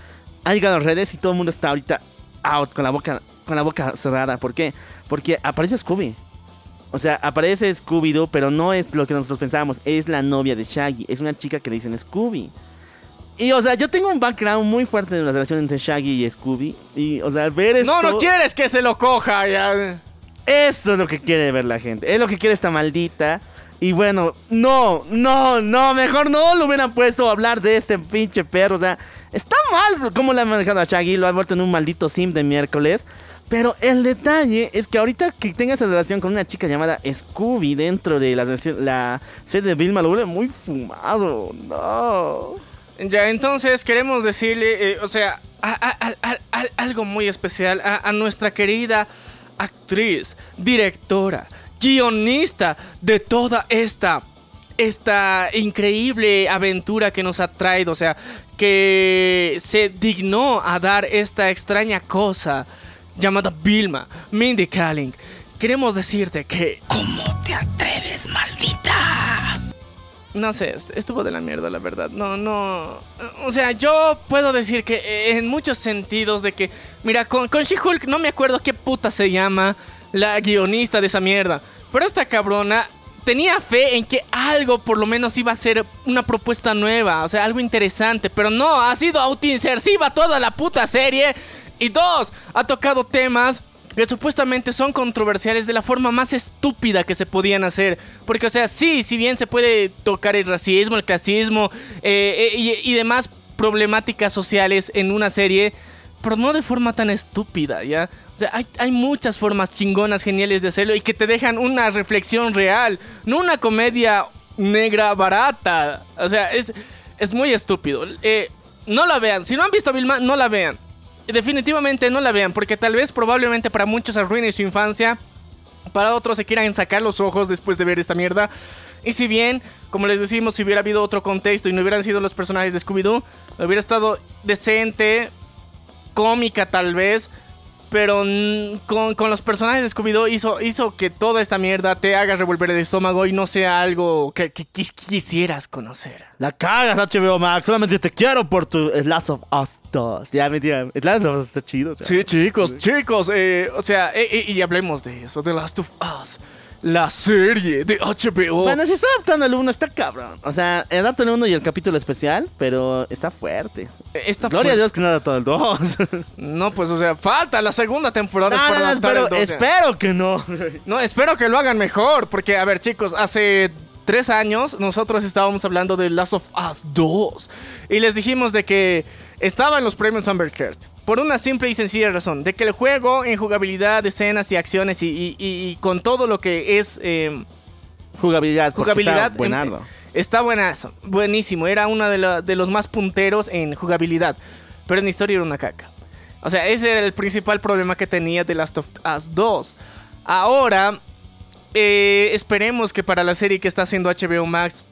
ha llegado a redes y todo el mundo está ahorita out con la boca con la boca cerrada. ¿Por qué? Porque aparece Scooby. O sea, aparece Scooby-Doo, pero no es lo que nosotros pensábamos. Es la novia de Shaggy. Es una chica que le dicen Scooby. Y, o sea, yo tengo un background muy fuerte de la relación entre Shaggy y Scooby. Y, o sea, ver esto... No, no quieres que se lo coja, ya. Eso es lo que quiere ver la gente. Es lo que quiere esta maldita. Y bueno, no, no, no, mejor no lo hubieran puesto a hablar de este pinche perro. O sea, está mal cómo le han manejado a Shaggy. Lo ha vuelto en un maldito sim de miércoles. Pero el detalle es que ahorita que tenga esa relación con una chica llamada Scooby dentro de la, la serie de Vilma, lo vuelve muy fumado. No. Ya, entonces queremos decirle, eh, o sea, algo muy especial a nuestra querida actriz, directora, guionista de toda esta, esta increíble aventura que nos ha traído, o sea, que se dignó a dar esta extraña cosa llamada Vilma, Mindy Kaling. Queremos decirte que... ¿Cómo te atreves, maldita? No sé, est- estuvo de la mierda, la verdad. No, no. O sea, yo puedo decir que eh, en muchos sentidos de que. Mira, con, con She-Hulk no me acuerdo qué puta se llama la guionista de esa mierda. Pero esta cabrona tenía fe en que algo por lo menos iba a ser una propuesta nueva. O sea, algo interesante. Pero no, ha sido autoinsersiva toda la puta serie. Y dos, ha tocado temas que supuestamente son controversiales de la forma más estúpida que se podían hacer. Porque, o sea, sí, si bien se puede tocar el racismo, el clasismo eh, eh, y, demás problemáticas sociales en una serie, pero no de forma tan estúpida, ¿ya? O sea, hay, hay muchas formas chingonas, geniales de hacerlo y que te dejan una reflexión real, no una comedia negra barata. O sea, es, es muy estúpido. Eh, no la vean. Si no han visto Vilma, no la vean. Definitivamente no la vean, porque tal vez probablemente para muchos arruine su infancia, para otros se quieran sacar los ojos después de ver esta mierda. Y si bien, como les decimos, si hubiera habido otro contexto y no hubieran sido los personajes de Scooby-Doo, hubiera estado decente, cómica tal vez, pero con, con los personajes de Scooby-Doo hizo, hizo que toda esta mierda te haga revolver el estómago y no sea algo que, que quis- quisieras conocer. La cagas, HBO Max. Solamente te quiero por tu Last of Us 2. Ya, mentira. Last of Us está chido. ya. Sí, chicos, chicos, eh, o sea, eh, eh, y hablemos de eso, de Last of Us, la serie de HBO. Bueno, si está adaptando el 1, está cabrón. O sea, adapta el 1 y el capítulo especial, pero está fuerte. Esta Gloria a Dios que no adaptó el 2. <laughs> No, pues, o sea, falta la segunda temporada No, para no, adaptar espero, el 12. espero que no. No, espero que lo hagan mejor, porque, a ver, chicos, hace tres años nosotros estábamos hablando de Last of Us 2 y les dijimos de que estaba en los premios Amber Heard. Por una simple y sencilla razón, de que el juego en jugabilidad, escenas y acciones y, y- y- y con todo lo que es... eh, Jugabilidad, jugabilidad está buenardo. em, está buenazo, buenísimo. Era uno de, la- de los más punteros en jugabilidad. Pero en historia era una caca. O sea, ese era el principal problema que tenía de Last of Us 2. Ahora, eh, esperemos que para la serie que está haciendo HBO Max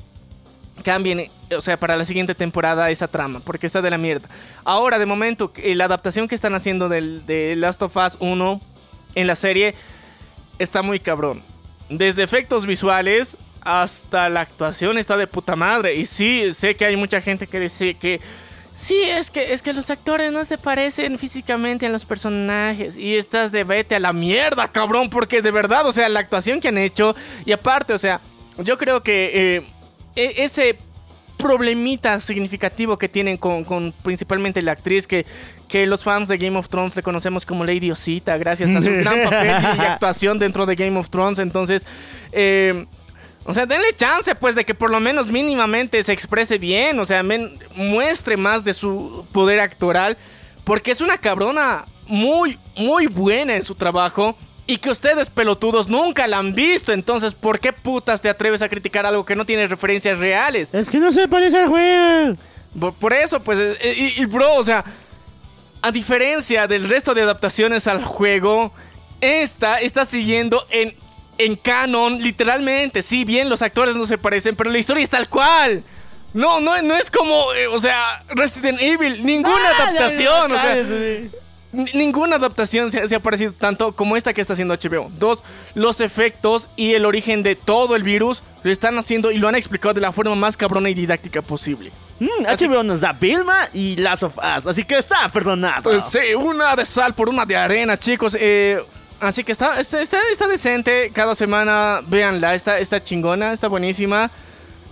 cambien, eh, o sea, para la siguiente temporada esa trama, porque está de la mierda. Ahora, de momento, eh, la adaptación que están haciendo del, de Last of Us 1 en la serie está muy cabrón. Desde efectos visuales hasta la actuación está de puta madre. Y sí, sé que hay mucha gente que dice que sí, es que es que los actores no se parecen físicamente a los personajes y estás de vete a la mierda, cabrón, porque de verdad, o sea, la actuación que han hecho y aparte, o sea, yo creo que eh, e- ese problemita significativo que tienen con, con principalmente la actriz que, que los fans de Game of Thrones le conocemos como Lady Osita gracias a su <laughs> gran papel y actuación dentro de Game of Thrones. Entonces, eh, o sea, denle chance pues de que por lo menos mínimamente se exprese bien, o sea, men- muestre más de su poder actoral, porque es una cabrona muy, muy buena en su trabajo. Y que ustedes pelotudos nunca la han visto, entonces ¿por qué putas te atreves a criticar algo que no tiene referencias reales? Es que no se parece al juego. Por, por eso, pues, eh, y, y, bro, o sea, a diferencia del resto de adaptaciones al juego, esta está siguiendo en, en canon, literalmente. Sí, bien, los actores no se parecen, pero la historia es tal cual. No, no, no es como, eh, o sea, Resident Evil, ninguna Ah, adaptación, o sea, Ninguna adaptación se, se ha parecido tanto como esta que está haciendo HBO. Dos, los efectos y el origen de todo el virus lo están haciendo y lo han explicado de la forma más cabrona y didáctica posible. Mm, HBO nos da Vilma y Last of Us, así que está perdonado. Pues sí, una de sal por una de arena, chicos. Eh, así que está, está, está, está decente. Cada semana, véanla, está, está chingona, está buenísima.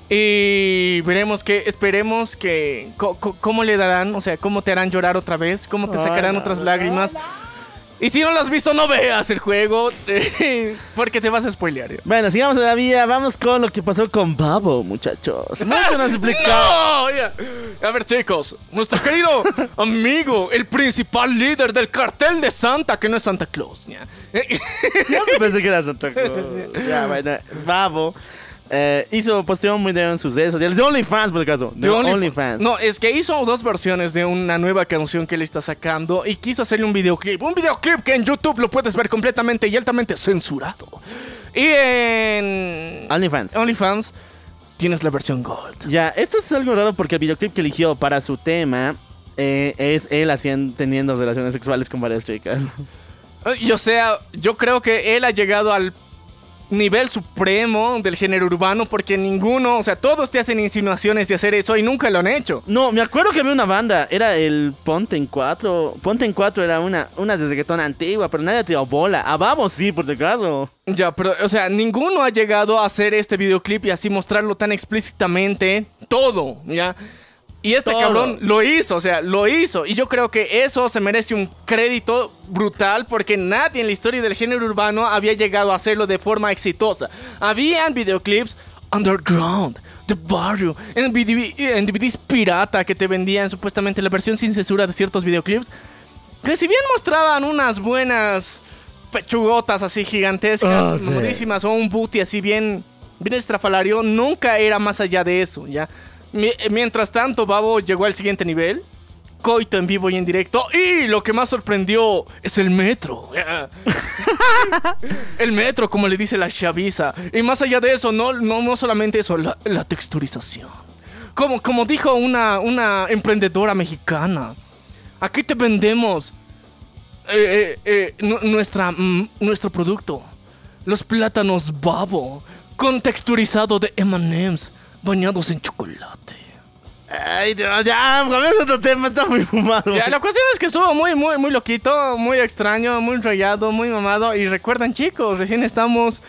Y veremos que, esperemos que, co- co- cómo le darán, o sea, cómo te harán llorar otra vez, cómo te sacarán Hola, otras hola, lágrimas. Y si no lo has visto, no veas el juego. porque te vas a spoilear. ya. Bueno, sigamos todavía. Vamos con lo que pasó con Babo, muchachos. Mucho nos explicó. <laughs> ¡No! Ya. A ver, chicos, nuestro querido <laughs> amigo, el principal líder del cartel de Santa, que no es Santa Claus. ya. Siempre pensé que era Santa Claus. Ya, bueno, Babo. Eh, hizo, posteó un video en sus redes sociales. De OnlyFans, por el caso. De OnlyFans. No, es que hizo dos versiones de una nueva canción que él está sacando y quiso hacerle un videoclip. Un videoclip que en YouTube lo puedes ver completamente y altamente censurado. Y en OnlyFans. OnlyFans tienes la versión Gold. Ya, esto es algo raro porque el videoclip que eligió para su tema eh, es él haciendo, teniendo relaciones sexuales con varias chicas. Y o sea, yo creo que él ha llegado al nivel supremo del género urbano porque ninguno, o sea, todos te hacen insinuaciones de hacer eso y nunca lo han hecho. No, me acuerdo que había una banda, era el Ponte en 4. Ponte en 4 era una, una de reggaetón antigua, pero nadie tiró bola. A Babo sí, por si acaso. Ya, pero, o sea, ninguno ha llegado a hacer este videoclip y así mostrarlo tan explícitamente todo, ¿ya? Y este Todo. cabrón lo hizo, o sea, lo hizo. Y yo creo que eso se merece un crédito brutal porque nadie en la historia del género urbano había llegado a hacerlo de forma exitosa. Habían videoclips underground, de barrio, en, DVD en DVDs pirata que te vendían supuestamente la versión sin censura de ciertos videoclips. Que si bien mostraban unas buenas pechugotas así gigantescas, durísimas, o un booty así bien, bien estrafalario, nunca era más allá de eso, ¿ya? Mi- mientras tanto, Babo llegó al siguiente nivel. Coito en vivo y en directo. Y lo que más sorprendió es el metro. <laughs> el metro, como le dice la chaviza. Y más allá de eso, no, no, no solamente eso, la, texturización. Como, como dijo una, una emprendedora mexicana, aquí te vendemos eh, eh, eh, nu- nuestra, mm, nuestro producto. Los plátanos babo, con texturizado de M&M's, bañados en chocolate. Ay, Dios, ya, cambiamos otro tema, está muy fumado. Ya, la cuestión es que estuvo muy, muy, muy loquito, muy extraño, muy enrollado, muy mamado. Y recuerdan, chicos, recién estamos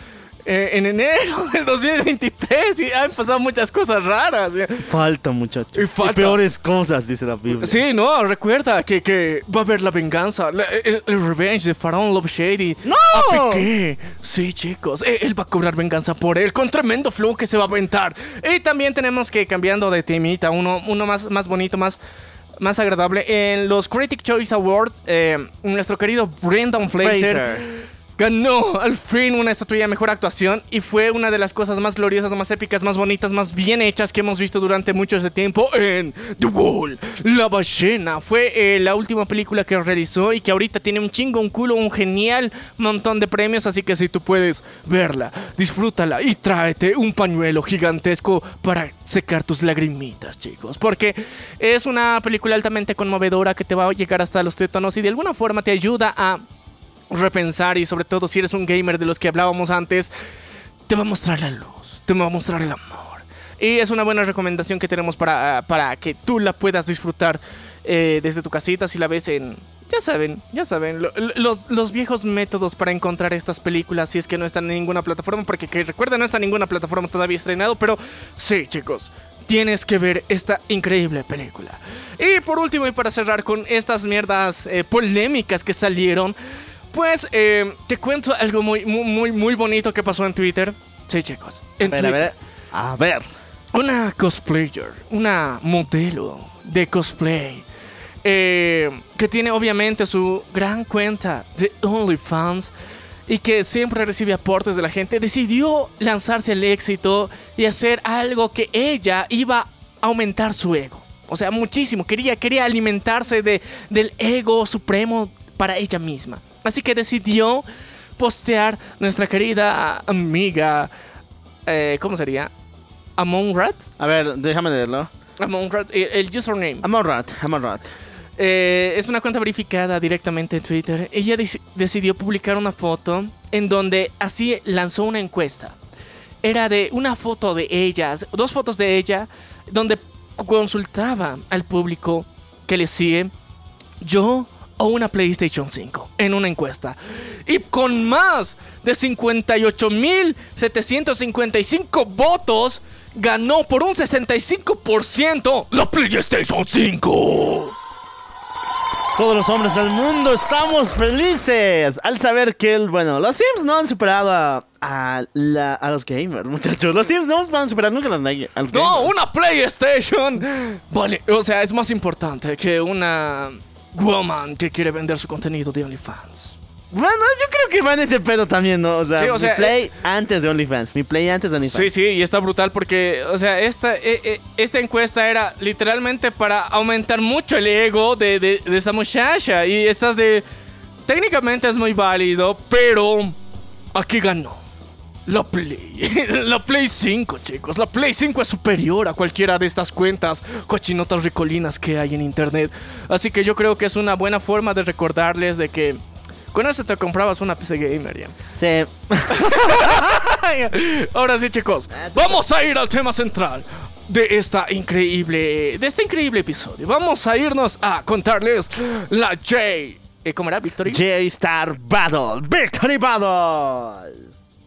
eh, en enero <laughs> del 2023 y han pasado muchas cosas raras. Falta, muchachos. Y falta. peores cosas, dice la Biblia. Sí, no, recuerda que, que va a haber la venganza, la- el, el revenge de Faraón Love Shady. ¡No! ¿A Piqué? Sí, chicos, eh, él va a cobrar venganza por él, con tremendo flow que se va a aventar. Y también tenemos que, cambiando de temita, uno, uno más, más bonito, más, más agradable. En los Critic Choice Awards, eh, nuestro querido Brendan Fraser. Fraser. Ganó al fin una estatuilla de mejor actuación y fue una de las cosas más gloriosas, más épicas, más bonitas, más bien hechas que hemos visto durante mucho ese tiempo en The Wall, La Ballena. Fue eh, la última película que realizó y que ahorita tiene un chingo, un culo, un genial montón de premios, así que si tú puedes verla, disfrútala y tráete un pañuelo gigantesco para secar tus lagrimitas, chicos. Porque es una película altamente conmovedora que te va a llegar hasta los tétanos y de alguna forma te ayuda a repensar y sobre todo si eres un gamer de los que hablábamos antes, te va a mostrar la luz, te va a mostrar el amor. Y es una buena recomendación que tenemos para, para que tú la puedas disfrutar eh, desde tu casita si la ves en... Ya saben, ya saben, lo- lo- los, los viejos métodos para encontrar estas películas si es que no están en ninguna plataforma, porque que recuerda no está en ninguna plataforma todavía estrenado, pero sí chicos, tienes que ver esta increíble película. Y por último y para cerrar con estas mierdas eh, polémicas que salieron, pues eh, te cuento algo muy, muy, muy, bonito que pasó en Twitter. Sí, chicos. A En ver, a ver. A ver. Una cosplayer, una modelo de cosplay, eh, que tiene obviamente su gran cuenta de OnlyFans y que siempre recibe aportes de la gente, decidió lanzarse al éxito y hacer algo que ella iba a aumentar su ego. O sea, muchísimo. Quería, quería alimentarse de, del ego supremo para ella misma. Así que decidió postear nuestra querida amiga, eh, ¿cómo sería? Amon Rat. A ver, déjame leerlo. Amon Rat, eh, el username. I'm alright. Eh, es una cuenta verificada directamente en Twitter. Ella dec- decidió publicar una foto en donde así lanzó una encuesta. Era de una foto de ellas, dos fotos de ella, donde consultaba al público que le sigue, yo o una PlayStation 5, en una encuesta. Y con más de 58.755 votos, ganó por un 65% la PlayStation 5. Todos los hombres del mundo estamos felices al saber que, el, bueno, los Sims no han superado a, a, la- a los gamers, muchachos. Los Sims no van a superar nunca a los, a los No, gamers. una PlayStation. Vale, o sea, es más importante que una woman que quiere vender su contenido de OnlyFans. Bueno, yo creo que va en ese pedo también, ¿no? O sea, Sí, o sea, mi play antes de OnlyFans. Mi play antes de OnlyFans. Sí, sí, y está brutal porque, o sea, esta, eh, eh, esta encuesta era literalmente para aumentar mucho el ego de, de, de esta muchacha. Y estás de... Técnicamente es muy válido, pero aquí ganó. La Play. <laughs> La Play 5, chicos. La Play 5 es superior a cualquiera de estas cuentas cochinotas ricolinas que hay en internet. Así que yo creo que es una buena forma de recordarles de que con eso te comprabas una PC gamer ya. Sí. <laughs> Ahora sí, chicos, vamos a ir al tema central de esta increíble, de este increíble episodio. Vamos a irnos a contarles la J. eh, ¿Cómo era, Victory? J-Star Battle. Victory Battle.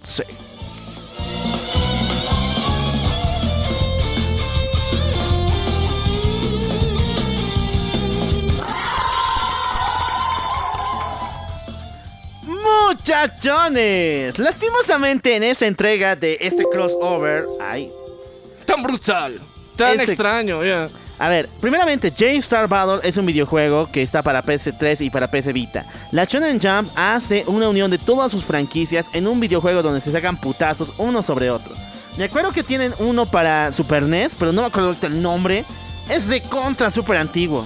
Sí. Muchachones, lastimosamente en esta entrega de este crossover, ay, Tan brutal, tan Este- extraño, ya. A ver, primeramente, J-Star Battle es un videojuego que está para PS3 y para PS Vita. La Shonen Jump hace una unión de todas sus franquicias en un videojuego donde se sacan putazos uno sobre otro. Me acuerdo que tienen uno para Super NES, pero no me acuerdo el nombre. Es de contra super antiguo.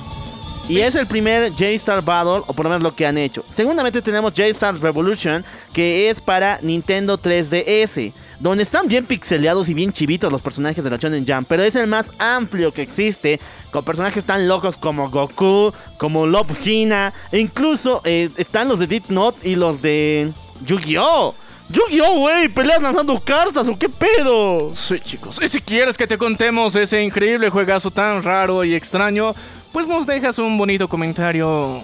Y es el primer J-Star Battle, o por lo menos lo que han hecho. Segundamente tenemos J-Star Revolution, que es para Nintendo 3DS, donde están bien pixeleados y bien chivitos los personajes de la Shonen Jump, pero es el más amplio que existe, con personajes tan locos como Goku, como Love Hina, e incluso eh, están los de Death Note y los de Yu-Gi-Oh! Yu-Gi-Oh, güey, peleas lanzando cartas, ¿o qué pedo? Sí, chicos. Y si quieres que te contemos ese increíble juegazo tan raro y extraño, pues nos dejas un bonito comentario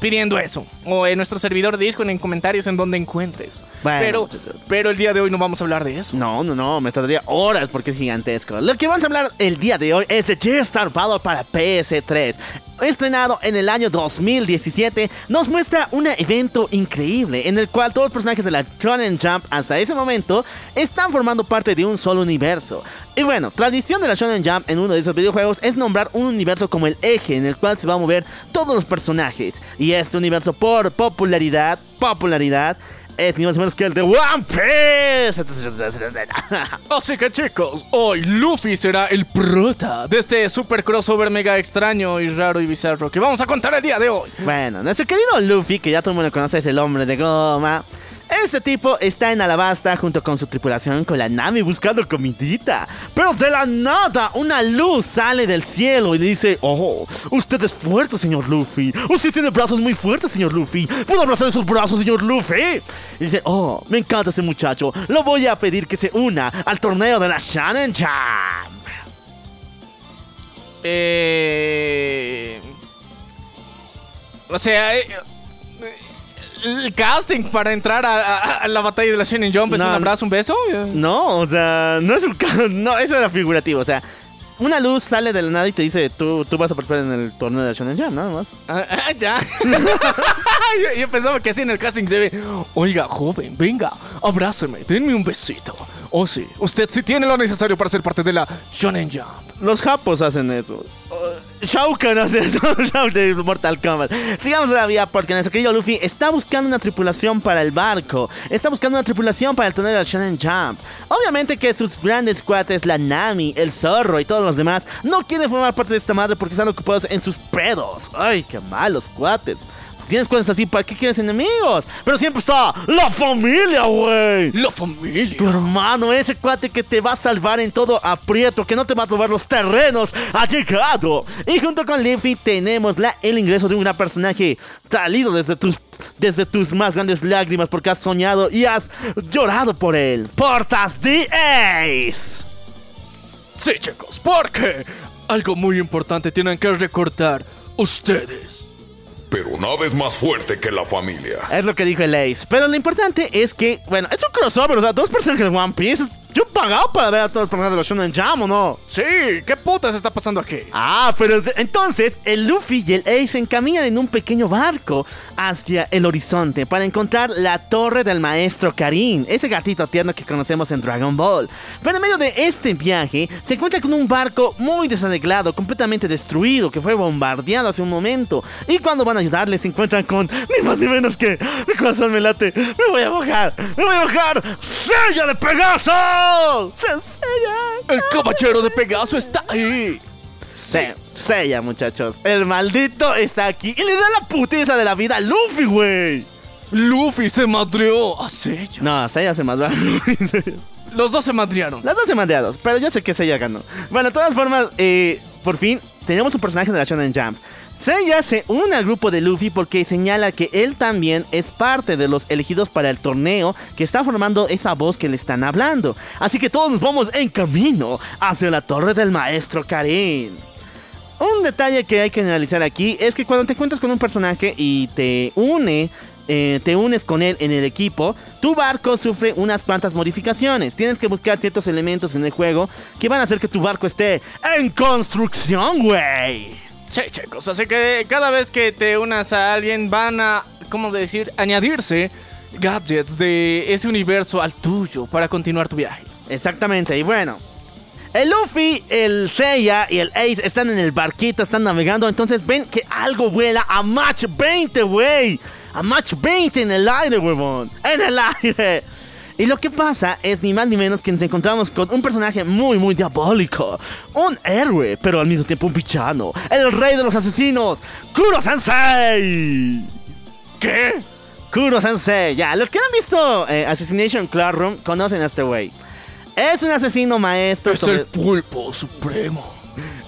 pidiendo eso. O en nuestro servidor de Discord en comentarios en donde encuentres. Bueno, pero, pero el día de hoy no vamos a hablar de eso. No, no, no, me tardaría horas porque es gigantesco. Lo que vamos a hablar el día de hoy es de J-Star Battle para PS3. Estrenado en el año 2017, nos muestra un evento increíble en el cual todos los personajes de la Shonen Jump hasta ese momento están formando parte de un solo universo. Y bueno, tradición de la Shonen Jump en uno de esos videojuegos es nombrar un universo como el eje en el cual se va a mover todos los personajes. Y este universo por popularidad, popularidad, es ni más ni menos que el de One Piece. <laughs> Así que chicos, hoy Luffy será el prota de este super crossover mega extraño y raro y bizarro que vamos a contar el día de hoy. Bueno, nuestro querido Luffy, que ya todo el mundo conoce, es el hombre de goma. Este tipo está en Alabasta junto con su tripulación con la Nami buscando comidita. Pero de la nada, una luz sale del cielo y dice: Oh, usted es fuerte, señor Luffy. Usted tiene brazos muy fuertes, señor Luffy. ¿Puedo abrazar esos brazos, señor Luffy? Y dice: Oh, me encanta ese muchacho. Lo voy a pedir que se una al torneo de la Shannon Jump. Eh... O sea, eh, el casting para entrar a, a- a la batalla de la Shining Jump es No, un abrazo, un beso. No, o sea, no es un No, eso era figurativo. O sea, una luz sale de la nada y te dice: Tú, tú vas a participar en el torneo de la Shonen Jump, nada más. Ah, ah, ya. <laughs> yo, yo pensaba que así en el casting debe. Oiga, joven, venga, abráceme, denme un besito. Oh, sí, usted sí tiene lo necesario para ser parte de la Shonen Jump. Los japos hacen eso. Uh, Shao Kahn hace eso. <laughs> Shao de Mortal Kombat. Sigamos todavía porque nuestro querido Luffy está buscando una tripulación para el barco. Está buscando una tripulación para el torneo del Shonen Jump. Obviamente que sus grandes cuates, la Nami, el zorro y todos los demás, no quieren formar parte de esta madre porque están ocupados en sus pedos. Ay, qué malos cuates. Tienes cuates así, ¿para qué quieres enemigos? Pero siempre está la familia, güey. La familia. Tu hermano, ese cuate que te va a salvar en todo aprieto, que no te va a robar los terrenos, ha llegado. Y junto con Luffy tenemos la, el ingreso de un gran personaje traído desde tus, desde tus más grandes lágrimas porque has soñado y has llorado por él. Portas the Ace. Sí, chicos, porque algo muy importante tienen que recordar ustedes. Pero nada es más fuerte que la familia. Es lo que dijo el Ace. Pero lo importante es que, bueno, es un crossover, o sea, dos personajes de One Piece. Yo he pagado para ver a todos los personajes de los Shonen Jam, ¿o no? Sí, ¿qué putas está pasando aquí? Ah, pero entonces el Luffy y el Ace se encaminan en un pequeño barco hacia el horizonte para encontrar la torre del maestro Karin, ese gatito tierno que conocemos en Dragon Ball. Pero en medio de este viaje se encuentra con un barco muy desarreglado, completamente destruido, que fue bombardeado hace un momento. Y cuando van a ayudarle se encuentran con ni más ni menos que mi corazón me late, me voy a mojar, me voy a mojar, ¡Sella de Pegaso! ¡Se- ¡Sella! El caballero de Pegaso está ahí. Se, Sella, muchachos. El maldito está aquí y le da la putiza de la vida a Luffy, güey. Luffy se madreó a Seiya. No, Sella se a Luffy. Los dos se madrearon. Las dos se mandeados, pero yo sé que Seiya ganó. Bueno, de todas formas, eh, por fin tenemos un personaje de la Shonen Jump. Seiya se une al grupo de Luffy porque señala que él también es parte de los elegidos para el torneo que está formando esa voz que le están hablando. Así que todos nos vamos en camino hacia la torre del maestro Karin. Un detalle que hay que analizar aquí es que cuando te encuentras con un personaje y te une, eh, te unes con él en el equipo, tu barco sufre unas cuantas modificaciones. Tienes que buscar ciertos elementos en el juego que van a hacer que tu barco esté en construcción, güey. Sí, chicos, así que cada vez que te unas a alguien van a, ¿cómo decir?, añadirse gadgets de ese universo al tuyo para continuar tu viaje. Exactamente, y bueno. El Luffy, el Seiya y el Ace están en el barquito, están navegando, entonces ven que algo vuela a Match 20, güey. A Match 20 en el aire, huevón. En el aire. Y lo que pasa es ni más ni menos que nos encontramos con un personaje muy, muy diabólico. Un héroe, pero al mismo tiempo un villano. El rey de los asesinos, Kuro Sensei. ¿Qué? Kuro Sensei. Ya, los que han visto eh, Assassination Classroom conocen a este güey. Es un asesino maestro. Es sobre- el pulpo supremo.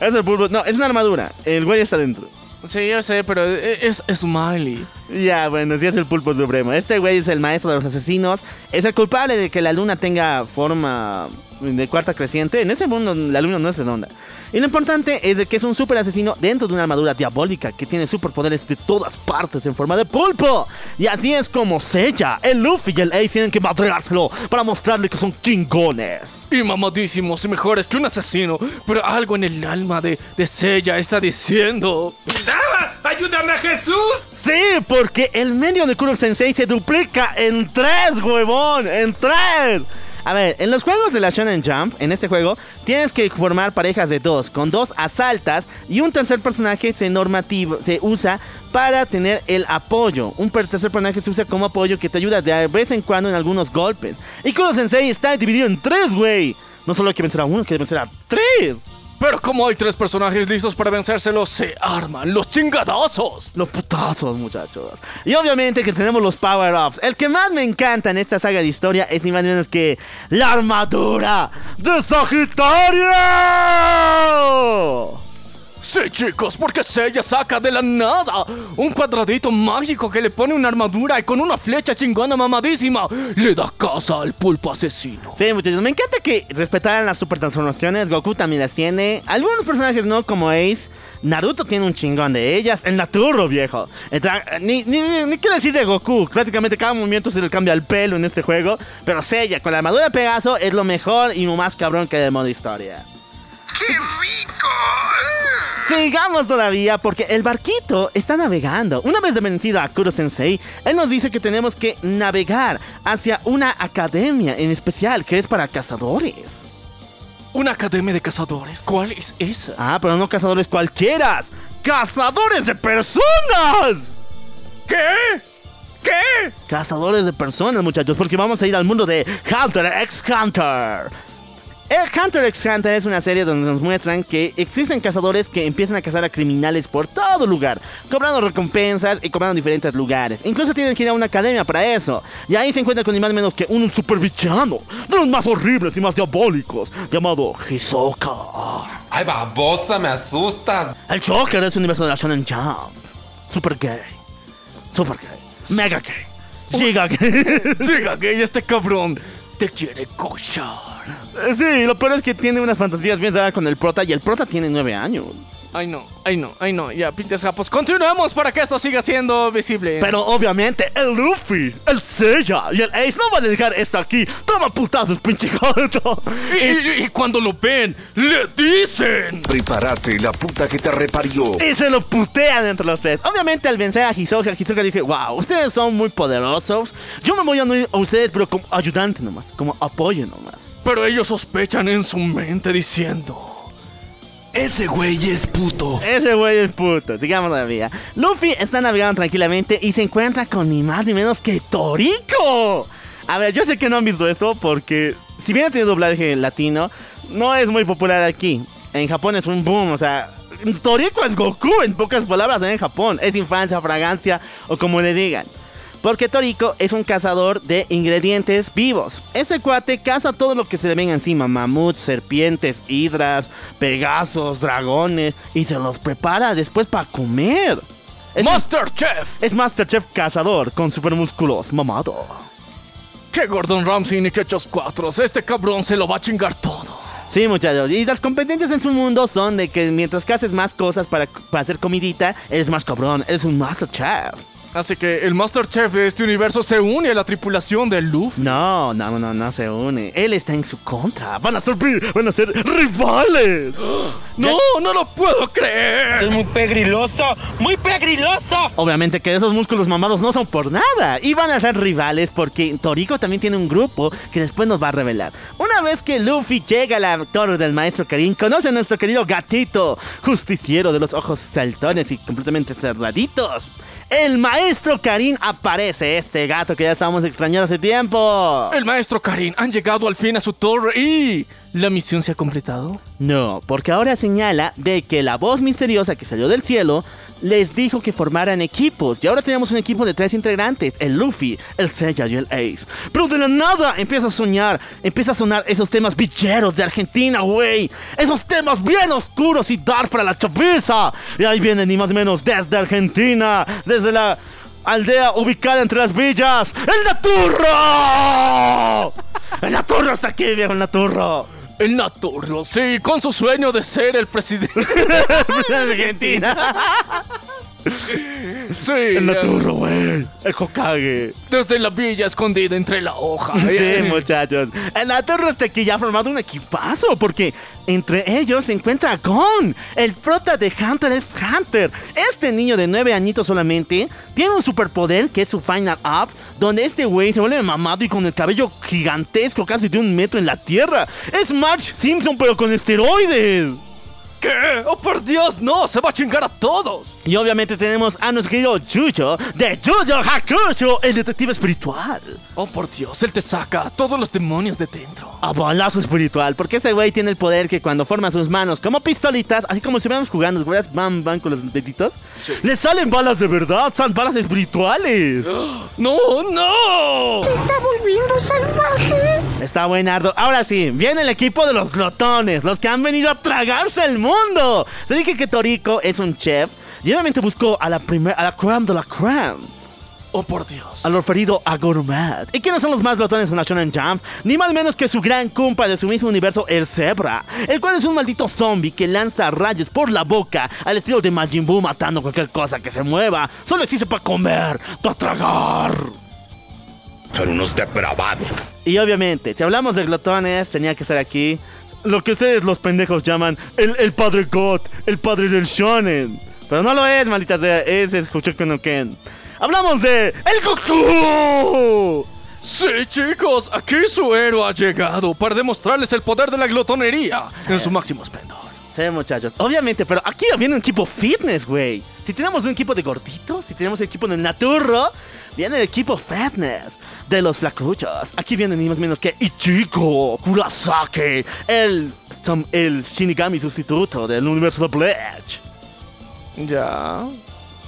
Es el pulpo. No, es una armadura. El güey está dentro. Sí, yo sé, pero es, es Smiley. Ya, bueno, sí es el pulpo supremo. Este güey es el maestro de los asesinos. Es el culpable de que la luna tenga forma de cuarta creciente. En ese mundo la luna no es redonda. Y lo importante es de que es un super asesino dentro de una armadura diabólica que tiene superpoderes de todas partes en forma de pulpo. Y así es como Sella, el Luffy y el Ace tienen que madreárselo para mostrarle que son chingones. Y mamadísimos y mejores que un asesino. Pero algo en el alma de, de Seiya está diciendo... ¡Ayúdame Jesús! Sí, porque el medio de Kuro Sensei se duplica en tres, huevón, en tres. A ver, en los juegos de la Shonen Jump, en este juego, tienes que formar parejas de dos, con dos asaltas y un tercer personaje se normativo, se usa para tener el apoyo. Un tercer personaje se usa como apoyo que te ayuda de vez en cuando en algunos golpes. Y Kuro Sensei está dividido en tres, güey. No solo hay que vencer a uno, hay que vencer a tres. Pero como hay tres personajes listos para vencérselo, se arman los chingadazos. Los putazos, muchachos. Y obviamente que tenemos los power-ups. El que más me encanta en esta saga de historia es ni más ni menos que la armadura de Sagitario. Sí, chicos, porque Seiya saca de la nada un cuadradito mágico que le pone una armadura y con una flecha chingona mamadísima le da caza al pulpo asesino. Sí, muchachos, me encanta que respetaran las super transformaciones. Goku también las tiene. Algunos personajes no, como Ace. Naruto tiene un chingón de ellas. El Naturro, viejo. El ni, ni, ni, ni qué decir de Goku. Prácticamente cada movimiento se le cambia el pelo en este juego. Pero Seiya, con la armadura de Pegaso, es lo mejor y lo más cabrón que de modo historia. ¡Qué rico! Sigamos todavía porque el barquito está navegando. Una vez de vencido a Kuro Sensei, él nos dice que tenemos que navegar hacia una academia en especial que es para cazadores. Una academia de cazadores. ¿Cuál es esa? Ah, pero no cazadores cualquiera. ¡Cazadores de personas! ¿Qué? ¿Qué? Cazadores de personas, muchachos, porque vamos a ir al mundo de Hunter x Hunter. El Hunter x Hunter es una serie donde nos muestran que existen cazadores que empiezan a cazar a criminales por todo lugar, cobrando recompensas y cobrando en diferentes lugares. Incluso tienen que ir a una academia para eso. Y ahí se encuentran con ni más ni menos que un supervillano, de los más horribles y más diabólicos, llamado Hisoka. Ay, babosa, me asustas. El Joker es un universo de la Shonen Jump. Super gay. Super gay. Mega gay. Giga gay. <laughs> Diga que este cabrón te quiere cochar. Sí, lo peor es que tiene unas fantasías bien raras con el prota y el prota tiene nueve años. Ay no, ay no, ay no, ya pinches japos. Continuemos para que esto siga siendo visible. Pero obviamente el Luffy, el Seiya y el Ace no van a dejar esto aquí. Toma putazos, pinche gordo. y, y- y cuando lo ven, le dicen. Prepárate, la puta que te reparió. Y se lo putean entre los tres. Obviamente al vencer a Hisoka, Hisoka dije, wow, ustedes son muy poderosos. Yo me voy a unir a ustedes, pero como ayudante nomás, como apoyo nomás. Pero ellos sospechan en su mente diciendo. Ese güey es puto. Ese güey es puto, sigamos todavía. Luffy está navegando tranquilamente y se encuentra con ni más ni menos que Toriko. A ver, yo sé que no han visto esto porque si bien ha tenido doblaje latino, no es muy popular aquí. En Japón es un boom, o sea, Toriko es Goku en pocas palabras en Japón. Es infancia, fragancia o como le digan. Porque Toriko es un cazador de ingredientes vivos. Ese cuate caza todo lo que se le venga encima: mamuts, serpientes, hidras, pegasos, dragones. Y se los prepara después para comer. Es, Master Chef. es Masterchef cazador con supermúsculos, mamado. Que Gordon Ramsay ni que Chos Cuatros. Este cabrón se lo va a chingar todo. Sí, muchachos. Y las competencias en su mundo son de que mientras que haces más cosas para, para hacer comidita, eres más cabrón. Eres un Masterchef. Así que el Master Chef de este universo se une a la tripulación de Luffy. No, no, no, no se une. Él está en su contra. Van a ser, van a ser rivales. <gasps> No, no lo puedo creer. Es muy pegriloso, muy pegriloso. Obviamente que esos músculos mamados no son por nada. Y van a ser rivales porque Toriko también tiene un grupo que después nos va a revelar. Una vez que Luffy llega a la torre del maestro Karin, conoce a nuestro querido gatito, justiciero de los ojos saltones y completamente cerraditos. El maestro Karin aparece, este gato que ya estábamos extrañando hace tiempo. El maestro Karin han llegado al fin a su torre y... ¿La misión se ha completado? No, porque ahora señala de que la voz misteriosa que salió del cielo les dijo que formaran equipos. Y ahora tenemos un equipo de tres integrantes, el Luffy, el Seiya y el Ace. Pero de la nada empieza a soñar, empieza a sonar esos temas bicheros de Argentina, güey. Esos temas bien oscuros y dark para la chaviza. Y ahí vienen ni más ni menos desde Argentina, desde la aldea ubicada entre las villas, el Naturro. <laughs> El Naturro está aquí, viejo, el Naturro. El Naturro, sí, con su sueño de ser el presidente. <laughs> de Argentina. Sí, El Naturro, güey. El Hokage. desde la villa escondida entre la hoja. Sí, muchachos. El Naturro está aquí ya ha formado un equipazo porque entre ellos se encuentra Gon. El prota de Hunter x Hunter. Este niño de 9 añitos solamente tiene un superpoder que es su Final Up, donde este güey se vuelve mamado y con el cabello gigantesco, casi de un metro en la tierra. Es Marge Simpson, pero con esteroides. ¿Qué? ¡Oh, por Dios! ¡No! ¡Se va a chingar a todos! Y obviamente tenemos a nuestro querido Yuyo de Yuyo Hakusho, el detective espiritual. ¡Oh, por Dios! Él te saca a todos los demonios de dentro. A balazo espiritual, porque este güey tiene el poder que cuando forma sus manos como pistolitas, así como si estuviéramos jugando, güey, van, van con los deditos, le salen balas de verdad, son balas espirituales. <gasps> ¡No, no! Está buenardo. Ahora sí, viene el equipo de los glotones, los que han venido a tragarse el mundo. Te dije que Toriko es un chef y obviamente buscó a la primera, a la creme de la creme. ¡Oh, por Dios! Al referido a Gourmet. ¿Y quiénes son los más glotones en la Shonen Jump? Ni más ni menos que su gran compa de su mismo universo, el Zebra. El cual es un maldito zombie que lanza rayos por la boca al estilo de Majin Buu matando cualquier cosa que se mueva. Solo existe para comer, para tragar. Son unos depravados. Y obviamente, si hablamos de glotones, tenía que ser aquí lo que ustedes los pendejos llaman el, el padre God, el padre del shonen. Pero no lo es, maldita sea, es Hoshiko no Ken. Hablamos de el Goku. Sí, chicos, aquí su héroe ha llegado para demostrarles el poder de la glotonería en su máximo esplendor. Sí, muchachos. Obviamente, pero aquí viene un equipo fitness, güey. Si tenemos un equipo de gorditos, si tenemos el equipo de Naturro, viene el equipo fitness de los flacuchos. Aquí viene ni más menos que Ichigo Kurasaki, el, el Shinigami sustituto del universo de Bleach. Ya.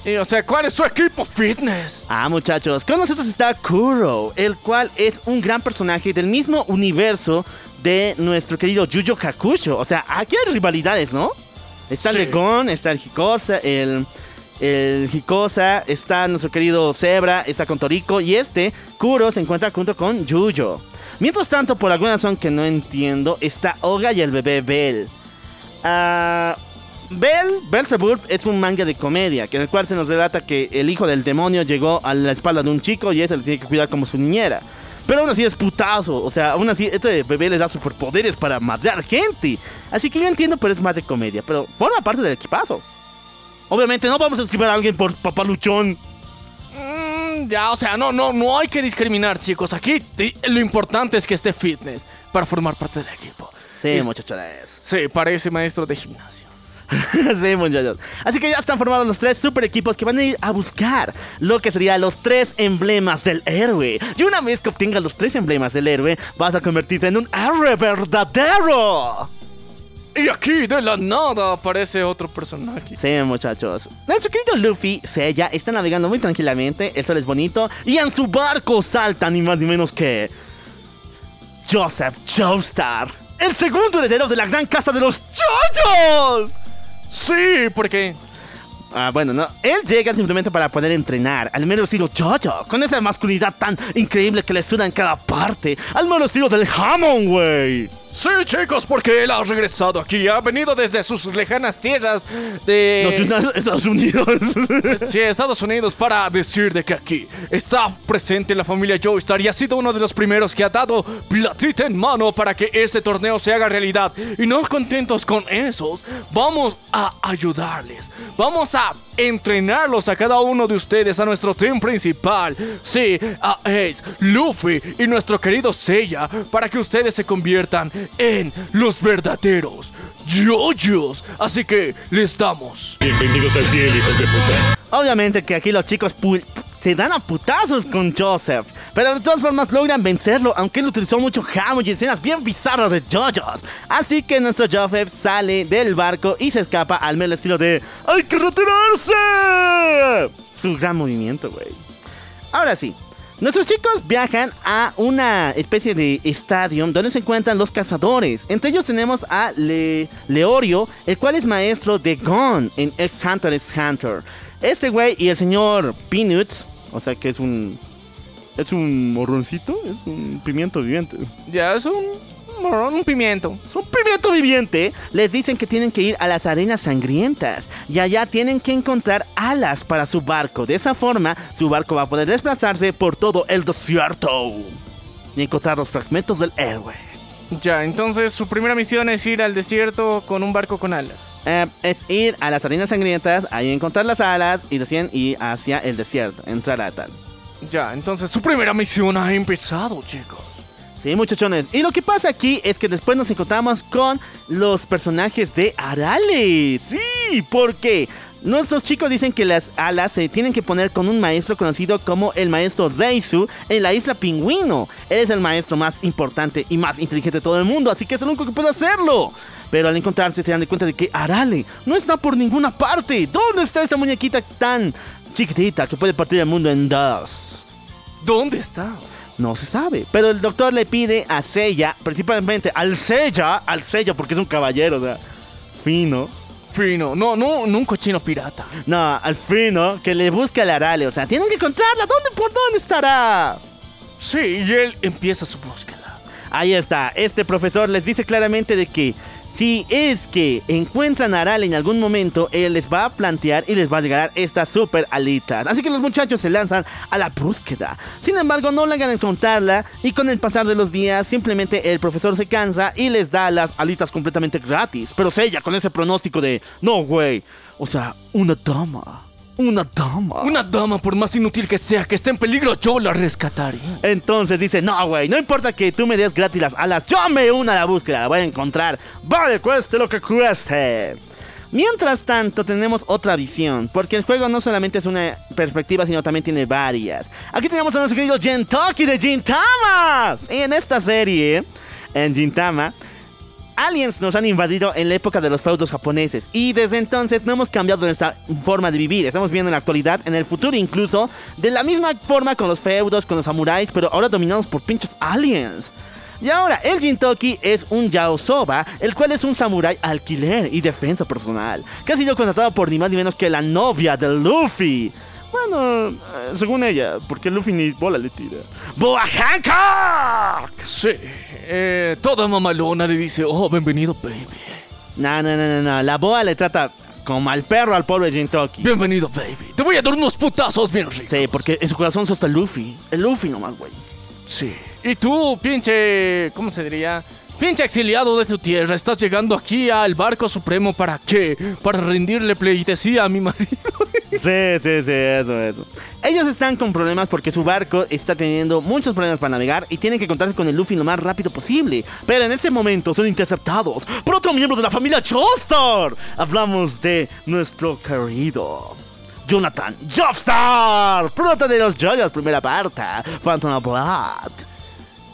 Y o sea, ¿cuál es su equipo fitness? Ah, muchachos, con nosotros está Kuro, el cual es un gran personaje del mismo universo de nuestro querido Yuyo Hakusho. O sea, aquí hay rivalidades, ¿no? Está el Sí. de Gon, está el Hikosa, el, el Hikosa, está nuestro querido Zebra, está con Toriko y este, Kuro, se encuentra junto con Yuyo. Mientras tanto, por alguna razón que no entiendo, está Oga y el bebé Bell. Ah, Bell, Belzebub es un manga de comedia, que en el cual se nos relata que el hijo del demonio llegó a la espalda de un chico y ese le tiene que cuidar como su niñera. Pero aún así es putazo, o sea, aún así este bebé les da superpoderes para madrear gente. Así que yo entiendo, pero es más de comedia, pero forma parte del equipazo. Obviamente no vamos a escribir a alguien por papaluchón. Mm, ya, o sea, no, no, no hay que discriminar, chicos. Aquí lo importante es que esté fitness para formar parte del equipo. Sí, Es- muchachones. Sí, parece maestro de gimnasio. <laughs> sí, muchachos. Así que ya están formados los tres super equipos que van a ir a buscar lo que serían los tres emblemas del héroe. Y una vez que obtengas los tres emblemas del héroe, vas a convertirte en un héroe verdadero. Y aquí de la nada aparece otro personaje. Sí, muchachos. Nuestro querido Luffy, Seiya, está navegando muy tranquilamente, el sol es bonito, y en su barco salta ni más ni menos que... Joseph Joestar, el segundo heredero de la gran casa de los Chojos. Sí, porque Ah, bueno, no. Él llega simplemente para poder entrenar, al menos estilo Jojo, con esa masculinidad tan increíble que le suda en cada parte, al menos estilo del Hammond, güey. Sí, chicos, porque él ha regresado aquí. Ha venido desde sus lejanas tierras de... Los Estados Unidos. <laughs> Sí, Estados Unidos para decir de que aquí está presente la familia Joestar y ha sido uno de los primeros que ha dado platita en mano para que este torneo se haga realidad. Y no contentos con esos, vamos a ayudarles. Vamos a entrenarlos a cada uno de ustedes, a nuestro team principal. Sí, a Ace, Luffy y nuestro querido Seiya, para que ustedes se conviertan en los verdaderos Yoyos. Así que les damos. Bienvenidos al cielo, hijos de puta. Obviamente que aquí los chicos pu- se dan a putazos con Joseph, pero de todas formas logran vencerlo, aunque él utilizó mucho Hammond y escenas bien bizarras de JoJo's. Así que nuestro Joseph sale del barco y se escapa al mero estilo de ¡Hay que retirarse! Su gran movimiento, güey. Ahora sí. Nuestros chicos viajan a una especie de estadio donde se encuentran los cazadores. Entre ellos tenemos a Le- Leorio, el cual es maestro de Gon en X Hunter x Hunter. Este güey y el señor Peanuts, o sea que es un. Es un morroncito, es un pimiento viviente. Ya es un morrón, un pimiento. Es un pimiento viviente. Les dicen que tienen que ir a las arenas sangrientas. Y allá tienen que encontrar alas para su barco. De esa forma, su barco va a poder desplazarse por todo el desierto. Y encontrar los fragmentos del héroe. Ya, entonces su primera misión es ir al desierto con un barco con alas. Eh, es ir a las arenas sangrientas, ahí encontrar las alas y deciden ir hacia el desierto. Entrar a tal. Ya, entonces su primera misión ha empezado, chicos. Sí, muchachones. Y lo que pasa aquí es que después nos encontramos con los personajes de Arale. Sí, porque nuestros chicos dicen que las alas se tienen que poner con un maestro conocido como el maestro Zeisu en la isla Pingüino. Él es el maestro más importante y más inteligente de todo el mundo, así que es el único que puede hacerlo. Pero al encontrarse se dan de cuenta de que Arale no está por ninguna parte. ¿Dónde está esa muñequita tan chiquitita que puede partir el mundo en dos? ¿Dónde está? No se sabe. Pero el doctor le pide a Seiya, principalmente al Seiya, al Seiya porque es un caballero, o sea, fino. Fino, no, no, no un cochino pirata. No, al fino, que le busque al Arale. O sea, tienen que encontrarla. ¿Dónde, por dónde estará? Sí, y él empieza su búsqueda. Ahí está. Este profesor les dice claramente de que si es que encuentran a Arale en algún momento, él les va a plantear y les va a llegar estas super alitas. Así que los muchachos se lanzan a la búsqueda. Sin embargo, no logran encontrarla y con el pasar de los días, simplemente el profesor se cansa y les da las alitas completamente gratis. Pero Sella con ese pronóstico de, no, güey, o sea, una dama. Una dama. Una dama, por más inútil que sea, que esté en peligro, yo la rescataría. Entonces dice, no, güey, no importa que tú me des gratis las alas, yo me uno a la búsqueda, la voy a encontrar. Vale, cueste lo que cueste. Mientras tanto, tenemos otra visión, porque el juego no solamente es una perspectiva, sino también tiene varias. Aquí tenemos a nuestro querido Gentoki de Gintama. Y en esta serie, en Gintama, aliens nos han invadido en la época de los feudos japoneses y desde entonces no hemos cambiado nuestra forma de vivir. Estamos viendo en la actualidad, en el futuro incluso, de la misma forma con los feudos, con los samuráis, pero ahora dominados por pinches aliens. Y ahora, el Jintoki es un Yaosoba, el cual es un samurái alquiler y defensa personal, que ha sido contratado por ni más ni menos que la novia de Luffy. Bueno, eh, según ella, porque Luffy ni bola le tira. ¡Boa Hancock! Sí, eh, toda mamalona le dice, oh, bienvenido, baby. No, no, no, no, no. La boa le trata como al perro al pobre Jintoki. Bienvenido, baby. Te voy a dar unos putazos bien ricos. Sí, porque en su corazón sos el Luffy. El Luffy nomás, güey. Sí. Y tú, pinche. ¿Cómo se diría? Pinche exiliado de tu tierra, estás llegando aquí al barco supremo para qué? Para rendirle pleitesía a mi marido. <laughs> Sí, sí, sí, eso, eso. Ellos están con problemas porque su barco está teniendo muchos problemas para navegar y tienen que encontrarse con el Luffy lo más rápido posible. Pero en este momento son interceptados por otro miembro de la familia Joestar. Hablamos de nuestro querido Jonathan Joestar, prota de los Joyos, primera parte, Phantom of Blood.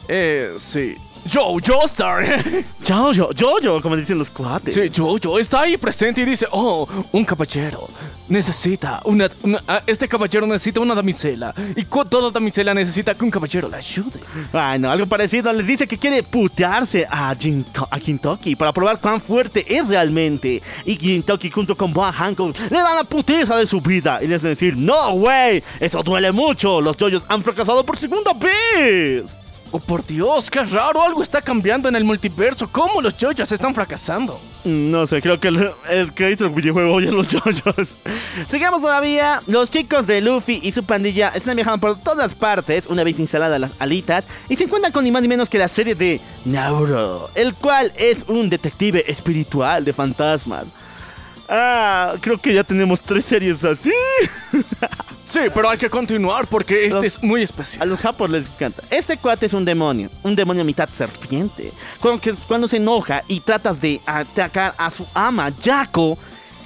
Eh, sí. Joe, Joestar. <laughs> Jojo, Jojo, como dicen los cuates. Sí, Jojo está ahí presente y dice, oh, un caballero necesita una, una- ah, este caballero necesita una damisela y toda damisela necesita que un caballero la ayude. Ay, no, algo parecido. Les dice que quiere putearse a, Jinto a Kintoki para probar cuán fuerte es realmente. Y Kintoki junto con Boa Hancock le dan la putiza de su vida. Y les decir, no, güey, eso duele mucho. Los yoyos han fracasado por segunda vez. Oh, por Dios, qué raro, algo está cambiando en el multiverso. ¿Cómo los yoyos están fracasando? No sé, creo que el, el que hizo el videojuego oye a los yoyos. Sigamos todavía. Los chicos de Luffy y su pandilla están viajando por todas partes una vez instaladas las alitas y se encuentran con ni más ni menos que la serie de Nauro, el cual es un detective espiritual de fantasmas. Ah, creo que ya tenemos tres series así. <laughs> Sí, pero hay que continuar porque este Los- es muy A especial. los japos les encanta. Este cuate es un demonio, un demonio mitad serpiente. Cuando, cuando se enoja y tratas de atacar a su ama, Jaco,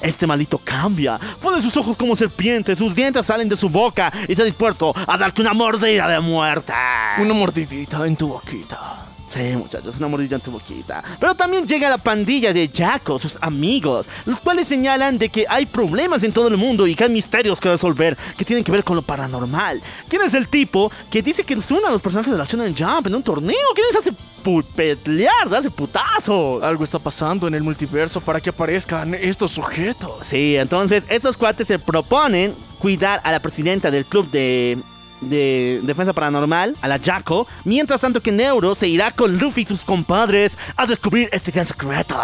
este maldito cambia. Pone sus ojos como serpientes, sus dientes salen de su boca y está dispuesto a darte una mordida de muerte. Una mordidita en tu boquita. Sí, muchachos, una mordida en tu boquita. Pero también llega la pandilla de Jaco, sus amigos, los cuales señalan de que hay problemas en todo el mundo y que hay misterios que resolver que tienen que ver con lo paranormal. ¿Quién es el tipo que dice que nos a los personajes de la Shonen Jump en un torneo? ¿Quién les hace pu- pelear, darse putazos? Algo está pasando en el multiverso para que aparezcan estos sujetos. Sí, entonces estos cuates se proponen cuidar a la presidenta del club de, de defensa paranormal, a la Jaco, mientras tanto que Neuro se irá con Luffy y sus compadres a descubrir este gran secreto.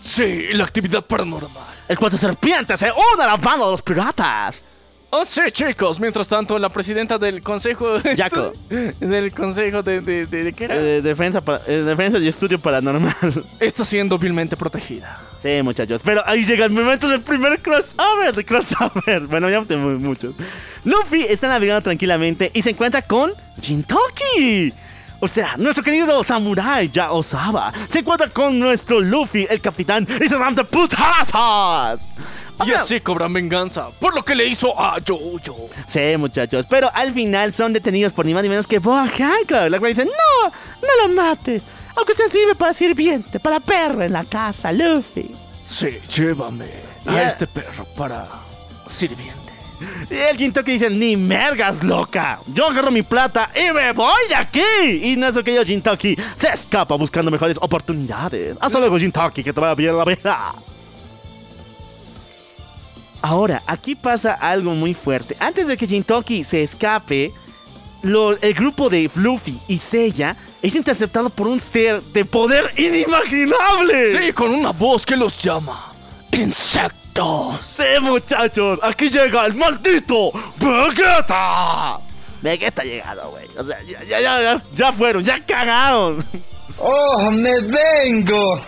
Sí, la actividad paranormal. El cuate serpiente se une a la banda de los piratas. Oh, sí, chicos. Mientras tanto, la presidenta del consejo. <laughs> Jaco. del consejo de. ¿De, de, de qué era? Eh, defensa, eh, defensa y estudio paranormal. Está siendo vilmente protegida. Sí, muchachos. Pero ahí llega el momento del primer crossover. De crossover. <laughs> Bueno, ya tenemos muchos. Luffy está navegando tranquilamente y se encuentra con Jintoki. O sea, nuestro querido samurai ya Osaba se encuentra con nuestro Luffy, el capitán, y se dan de putazas. Y así cobran venganza por lo que le hizo a Jojo. Sí, muchachos, pero al final son detenidos por ni más ni menos que Boa Hancock, la cual dice, no, no lo mates, aunque se sirve para sirviente, para perro en la casa, Luffy. Sí, llévame a este perro para sirviente. Y el quinto que dice, ni mergas, loca. Yo agarro mi plata y me voy de aquí. Y no es lo que yo, Jintoki, se escapa buscando mejores oportunidades. Hasta luego, Jintoki, que te vaya bien la vida. Ahora, aquí pasa algo muy fuerte. Antes de que Jintoki se escape, lo- el grupo de Fluffy y Seiya es interceptado por un ser de poder inimaginable. Sí, con una voz que los llama. Insectos. Sí, muchachos, aquí llega el maldito Vegeta. Vegeta ha llegado, güey. O sea, ya, ya, ya, ya, ya fueron, ya cagaron. ¡Oh, me vengo!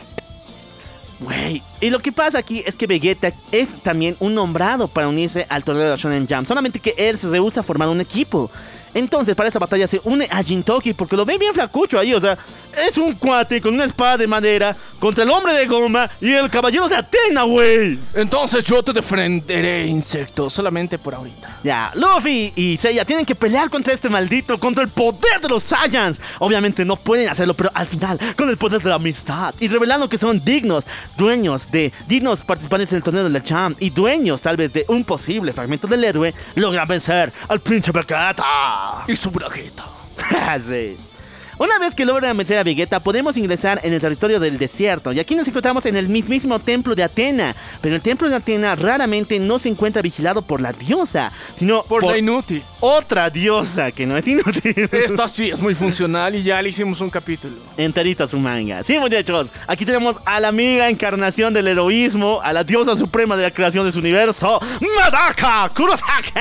Güey, y lo que pasa aquí es que Vegeta es también un nombrado para unirse al torneo de la Shonen Jam. Solamente que él se rehúsa a formar un equipo. Entonces, para esta batalla se une a Jintoki porque lo ve bien flacucho ahí. O sea, es un cuate con una espada de madera contra el hombre de goma y el caballero de Atena, güey. Entonces yo te defenderé, insecto, solamente por ahorita. Ya, Luffy y Seiya tienen que pelear contra este maldito, contra el poder de los Saiyans. Obviamente no pueden hacerlo, pero al final, con el poder de la amistad y revelando que son dignos, dueños de, dignos participantes en el torneo de la Champ y dueños tal vez de un posible fragmento del héroe, logran vencer al pinche Vegeta. Y su bragueta. sí. <laughs> Una vez que logran vencer a Vegeta, podemos ingresar en el territorio del desierto. Y aquí nos encontramos en el mismísimo templo de Atena. Pero el templo de Atena raramente no se encuentra vigilado por la diosa, sino Por, la inútil. otra diosa que no es inútil. Esta sí es muy funcional y ya le hicimos un capítulo. Enterito a su manga. Sí, muchachos. Aquí tenemos a la amiga encarnación del heroísmo, a la diosa suprema de la creación de su universo, Madaka Kurosake.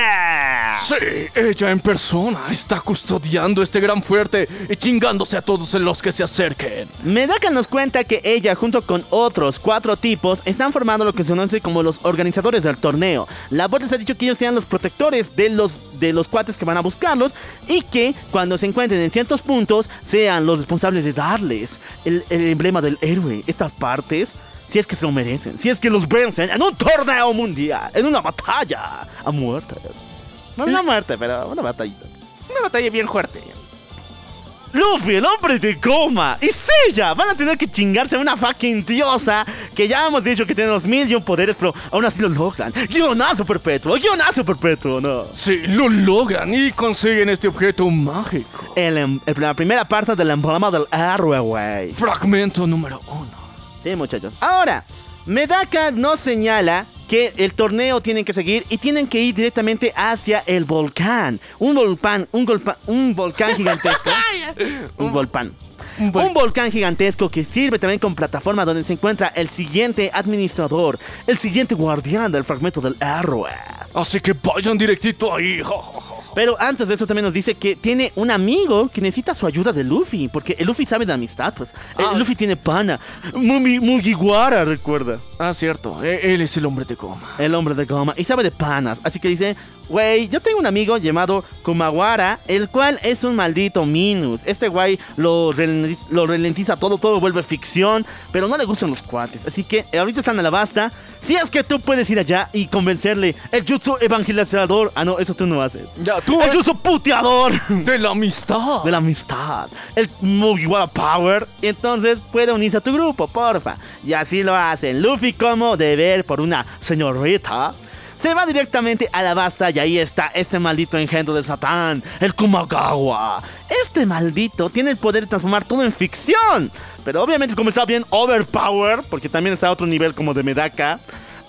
Sí, ella en persona está custodiando este gran fuerte y chingándose a todos los que se acerquen. Medaka nos cuenta que ella, junto con otros cuatro tipos, están formando lo que se conoce como los organizadores del torneo. La voz les ha dicho que ellos sean los protectores de los, de los cuates que van a buscarlos y que cuando se encuentren en ciertos puntos sean los responsables de darles el, el emblema del héroe, estas partes. Si es que se lo merecen, si es que los vencen en un torneo mundial, en una batalla a muerte. No una muerte, pero una batallita. Una batalla bien fuerte. Luffy, el hombre de goma, y Seiya van a tener que chingarse a una fucking diosa que ya hemos dicho que tiene los mil y un poderes, pero aún así lo logran. Guionazo perpetuo, guionazo perpetuo, ¿no? Sí, lo logran y consiguen este objeto mágico. El, em- el- la primera parte del emblema del héroe, güey. Fragmento número uno. Sí, muchachos. Ahora, Medaka nos señala que el torneo tienen que seguir y tienen que ir directamente hacia el volcán. Un volcán, un, golpa- un volcán <laughs> gigantesco. un volcán. Un, volcán gigantesco que sirve también como plataforma donde se encuentra el siguiente administrador, el siguiente guardián del fragmento del héroe. Así que vayan directito ahí. ja. Pero antes de eso también nos dice que tiene un amigo que necesita su ayuda de Luffy, porque el Luffy sabe de amistad, pues. El Ah. Luffy tiene pana. Mugiwara, recuerda. Ah, cierto. e- Él es el hombre de goma. El hombre de goma. Y sabe de panas. Así que dice, güey, yo tengo un amigo llamado Kumawara, el cual es un maldito Minus. Este güey lo, ralentiza, lo ralentiza todo, todo vuelve ficción, pero no le gustan los cuates. Así que eh, ahorita están a la basta. Si es que tú puedes ir allá y convencerle el jutsu evangelizador. Ah, no, eso tú no haces. Ya, tú El jutsu puteador. <laughs> de la amistad. de la amistad, el Mugiwara Power, entonces puede unirse a tu grupo, porfa. Y así lo hacen. Luffy, como deber por una señorita, se va directamente a la basta y ahí está este maldito engendro de Satán, el Kumagawa. Este maldito tiene el poder de transformar todo en ficción. Pero obviamente como está bien overpower, porque también está a otro nivel como de Medaka,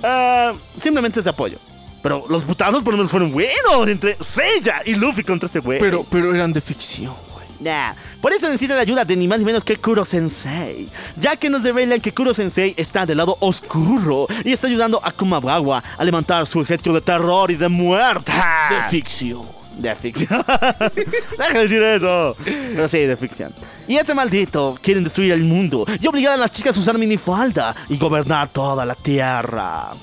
ah, simplemente es de apoyo. Pero los putazos por lo menos fueron buenos entre Seiya y Luffy contra este güey. Pero, pero eran de ficción. Nah, por eso necesita la ayuda de ni más ni menos que Kuro Sensei, ya que nos revelan que Kuro Sensei está del lado oscuro y está ayudando a Kumagawa a levantar su ejército de terror y de muerte. De ficción. De ficción. <laughs> Deja de decir eso. Pero sí, de ficción. Y este maldito quieren destruir el mundo y obligar a las chicas a usar minifalda y gobernar toda la tierra.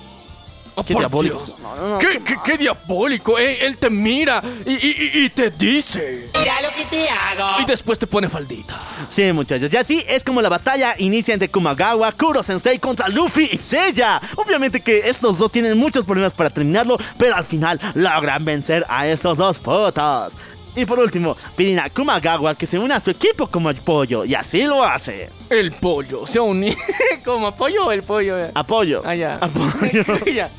Oh, Qué diabólico. Dios. No, no, no, ¿Qué, qué- qué diabólico. eh, Él te mira y, y- y- y te dice. Mira lo que te hago. Y después te pone faldita. Sí, muchachos, y así es como la batalla inicia entre Kumagawa, Kuro Sensei contra Luffy y Seiya. Obviamente que estos dos tienen muchos problemas para terminarlo, pero al final logran vencer a estos dos putos. Y por último, piden a Kumagawa que se una a su equipo como apoyo, y así lo hace. El pollo se unió. <laughs> ¿Como apoyo o el pollo? Apoyo. Ah, ya. Apoyo. <laughs> ya.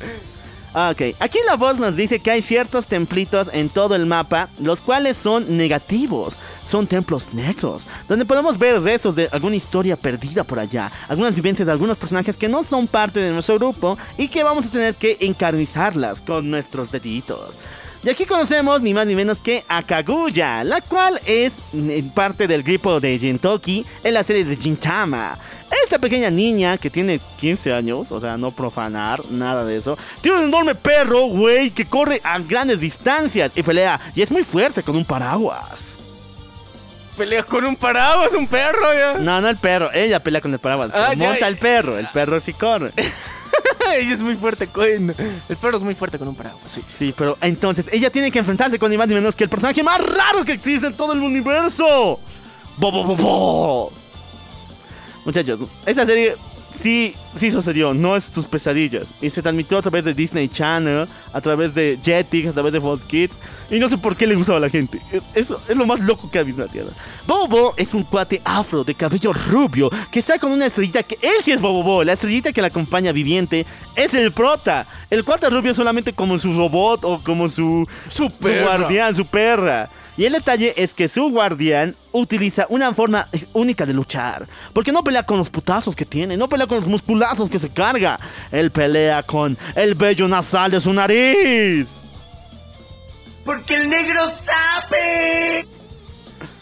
Ok, aquí la voz nos dice que hay ciertos templitos en todo el mapa, los cuales son negativos, son templos negros, donde podemos ver restos de alguna historia perdida por allá, algunas vivencias de algunos personajes que no son parte de nuestro grupo y que vamos a tener que encarnizarlas con nuestros deditos. Y aquí conocemos ni más ni menos que a Kaguya, la cual es mm, parte del grupo de Jintoki en la serie de Gintama. Esta pequeña niña que tiene 15 años, o sea, no profanar, nada de eso, tiene un enorme perro, güey, que corre a grandes distancias y pelea, y es muy fuerte con un paraguas. Pelea con un paraguas, un perro. Ya. No, no el perro, ella pelea con el paraguas, Ah, ya. monta el perro, el perro sí corre. <laughs> <laughs> Ella es muy fuerte con. El perro es muy fuerte con un paraguas, sí. Sí, pero entonces ella tiene que enfrentarse con ni más ni menos que el personaje más raro que existe en todo el universo. Bo, bo, bo, bo. Muchachos, esta serie sí, sí sucedió, no es sus pesadillas. Y se transmitió a través de Disney Channel, a través de Jetix, a través de Fox Kids. Y no sé por qué le gustaba a la gente. Es, eso es lo más loco que ha visto en la Tierra. Bobo es un cuate afro de cabello rubio que está con una estrellita que él sí es Bobo. La estrellita que la acompaña viviente es el prota. El cuate rubio es solamente como su robot o como su, Su guardián, su perra. Y el detalle es que su guardián utiliza una forma única de luchar. Porque no pelea con los putazos que tiene, no pelea con los musculazos que se carga. Él pelea con el vello nasal de su nariz. Porque el negro sabe.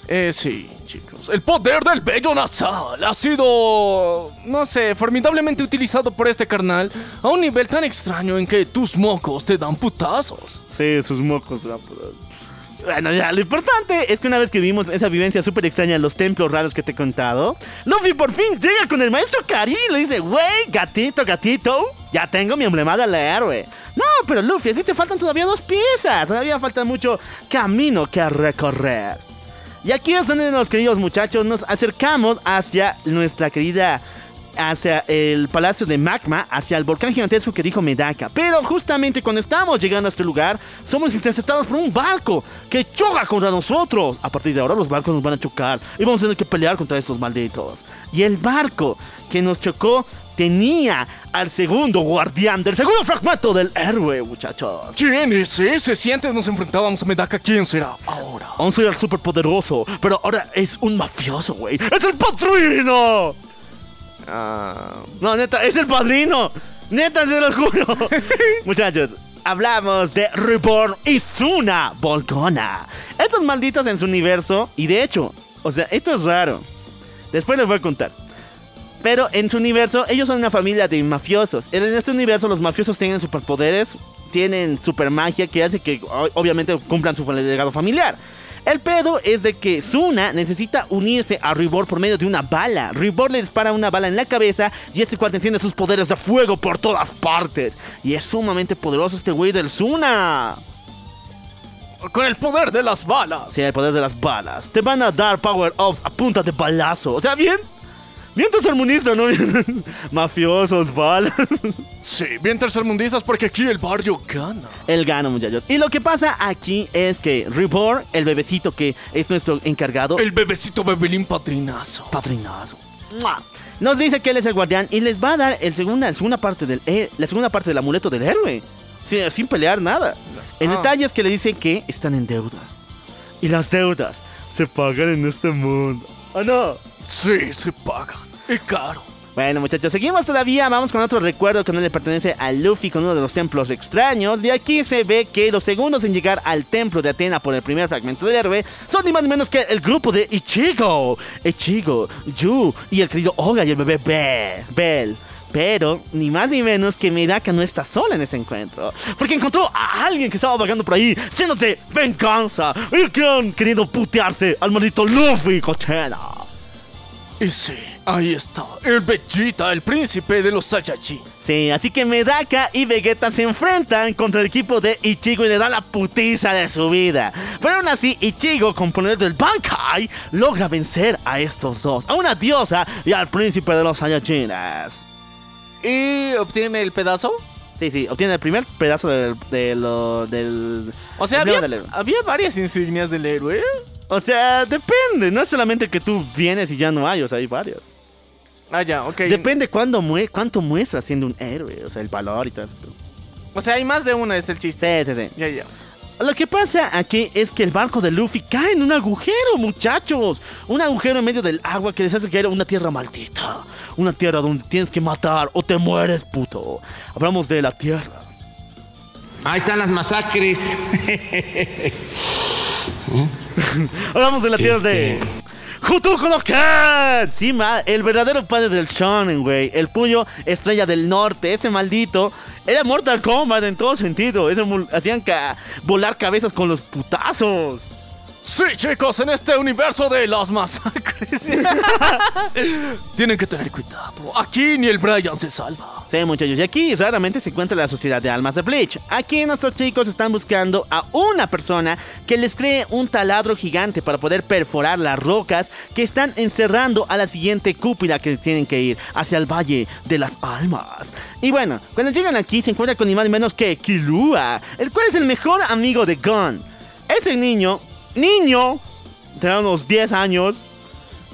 Eh, sí, chicos. El poder del vello nasal ha sido, no sé, formidablemente utilizado por este carnal a un nivel tan extraño en que tus mocos te dan putazos. Sí, sus mocos. Bueno, ya, lo importante es que una vez que vimos esa vivencia súper extraña en los templos raros que te he contado, Luffy por fin llega con el maestro Karin y le dice, wey, gatito, gatito, ya tengo mi emblema del héroe. No, pero Luffy, así te faltan todavía dos piezas, todavía falta mucho camino que recorrer. Y aquí es donde los queridos muchachos nos acercamos hacia nuestra querida hacia el palacio de Magma, hacia el volcán gigantesco que dijo Medaka. Pero justamente cuando estamos llegando a este lugar, somos interceptados por un barco que choca contra nosotros. A partir de ahora los barcos nos van a chocar y vamos a tener que pelear contra estos malditos. Y el barco que nos chocó tenía al segundo guardián del segundo fragmento del héroe, muchachos. ¿Quién es ese? Si antes nos enfrentábamos a Medaka, ¿quién será ahora? Aún soy el superpoderoso, pero ahora es un mafioso, güey. ¡Es el padrino! No, neta, es el padrino. Neta, se lo juro. <laughs> Muchachos, hablamos de Reborn y Suna Volcona. Estos malditos en su universo, y de hecho, o sea, esto es raro. Después les voy a contar. Pero en su universo, ellos son una familia de mafiosos. En este universo, los mafiosos tienen superpoderes, tienen super magia que hace que obviamente cumplan su legado familiar. El pedo es de que Suna necesita unirse a Reborn por medio de una bala. Reborn le dispara una bala en la cabeza y este cual enciende sus poderes de fuego por todas partes. Y es sumamente poderoso este güey del Suna. con el poder de las balas. Sí, el poder de las balas. Te van a dar power-ups a punta de balazo. O sea, bien. Bien tercermundista, ¿no? <laughs> Mafiosos, balas. Sí, bien tercermundistas porque aquí el barrio gana. El gana, muchachos. Y lo que pasa aquí es que Reborn, el bebecito que es nuestro encargado, El bebecito bebelín patrinazo. patrinazo, ¡mua! nos dice que él es el guardián y les va a dar el segunda, la segunda parte del eh, la segunda parte del amuleto del héroe. Sin, sin pelear nada. El Ah. detalle es que le dicen que están en deuda. Y las deudas se pagan en este mundo. ¿O no? Sí, se pagan. Y caro. Bueno, muchachos, seguimos todavía. Vamos con otro recuerdo que no le pertenece a Luffy con uno de los templos extraños. De aquí se ve que los segundos en llegar al templo de Atena por el primer fragmento del héroe son ni más ni menos que el grupo de Ichigo. Ichigo, Yu y el querido Oga y el bebé Be- Bell. Pero, ni más ni menos que Medaka no está sola en ese encuentro. Porque encontró a alguien que estaba vagando por ahí, lleno de venganza. Y que han querido putearse al maldito Luffy, cochena. Y sí, ahí está. El Vegeta, el príncipe de los Saiyajin. Sí, así que Medaka y Vegeta se enfrentan contra el equipo de Ichigo y le dan la putiza de su vida. Pero aún así, Ichigo, con poder del Bankai, logra vencer a estos dos, a una diosa y al príncipe de los Saiyajines. ¿Y obtiene el pedazo? Sí, sí, obtiene el primer pedazo del... de lo- del O sea, había, del había varias insignias del héroe. O sea, depende, no es solamente que tú vienes y ya no hay, o sea, hay varias. Ah, ya, ok. Depende cuándo mue- cuánto muestras siendo un héroe, o sea, el valor y todo eso. O sea, hay más de una, es el chiste. Sí, sí, sí. Ya, ya. Lo que pasa aquí es que el barco de Luffy cae en un agujero, muchachos. Un agujero en medio del agua que les hace caer a una tierra maldita. Una tierra donde tienes que matar o te mueres, puto. Hablamos de la tierra. Ahí están las masacres. <laughs> Hablamos de la tierra Este- de... Jutuko no. Sí, ma, el verdadero padre del shonen, güey. El puño estrella del norte. Ese maldito era Mortal Kombat en todo sentido. Ese hacían volar cabezas con los putazos. Sí, chicos, en este universo de las masacres. <laughs> Tienen que tener cuidado. Aquí ni el Brian se salva. Sí, muchachos, y aquí raramente se encuentra la sociedad de almas de Bleach. Aquí nuestros chicos están buscando a una persona que les cree un taladro gigante para poder perforar las rocas que están encerrando a la siguiente cúpula que tienen que ir hacia el Valle de las Almas. Y bueno, cuando llegan aquí se encuentran con ni más ni menos que Killua, el cual es el mejor amigo de Gon. Ese niño, niño, de unos 10 años,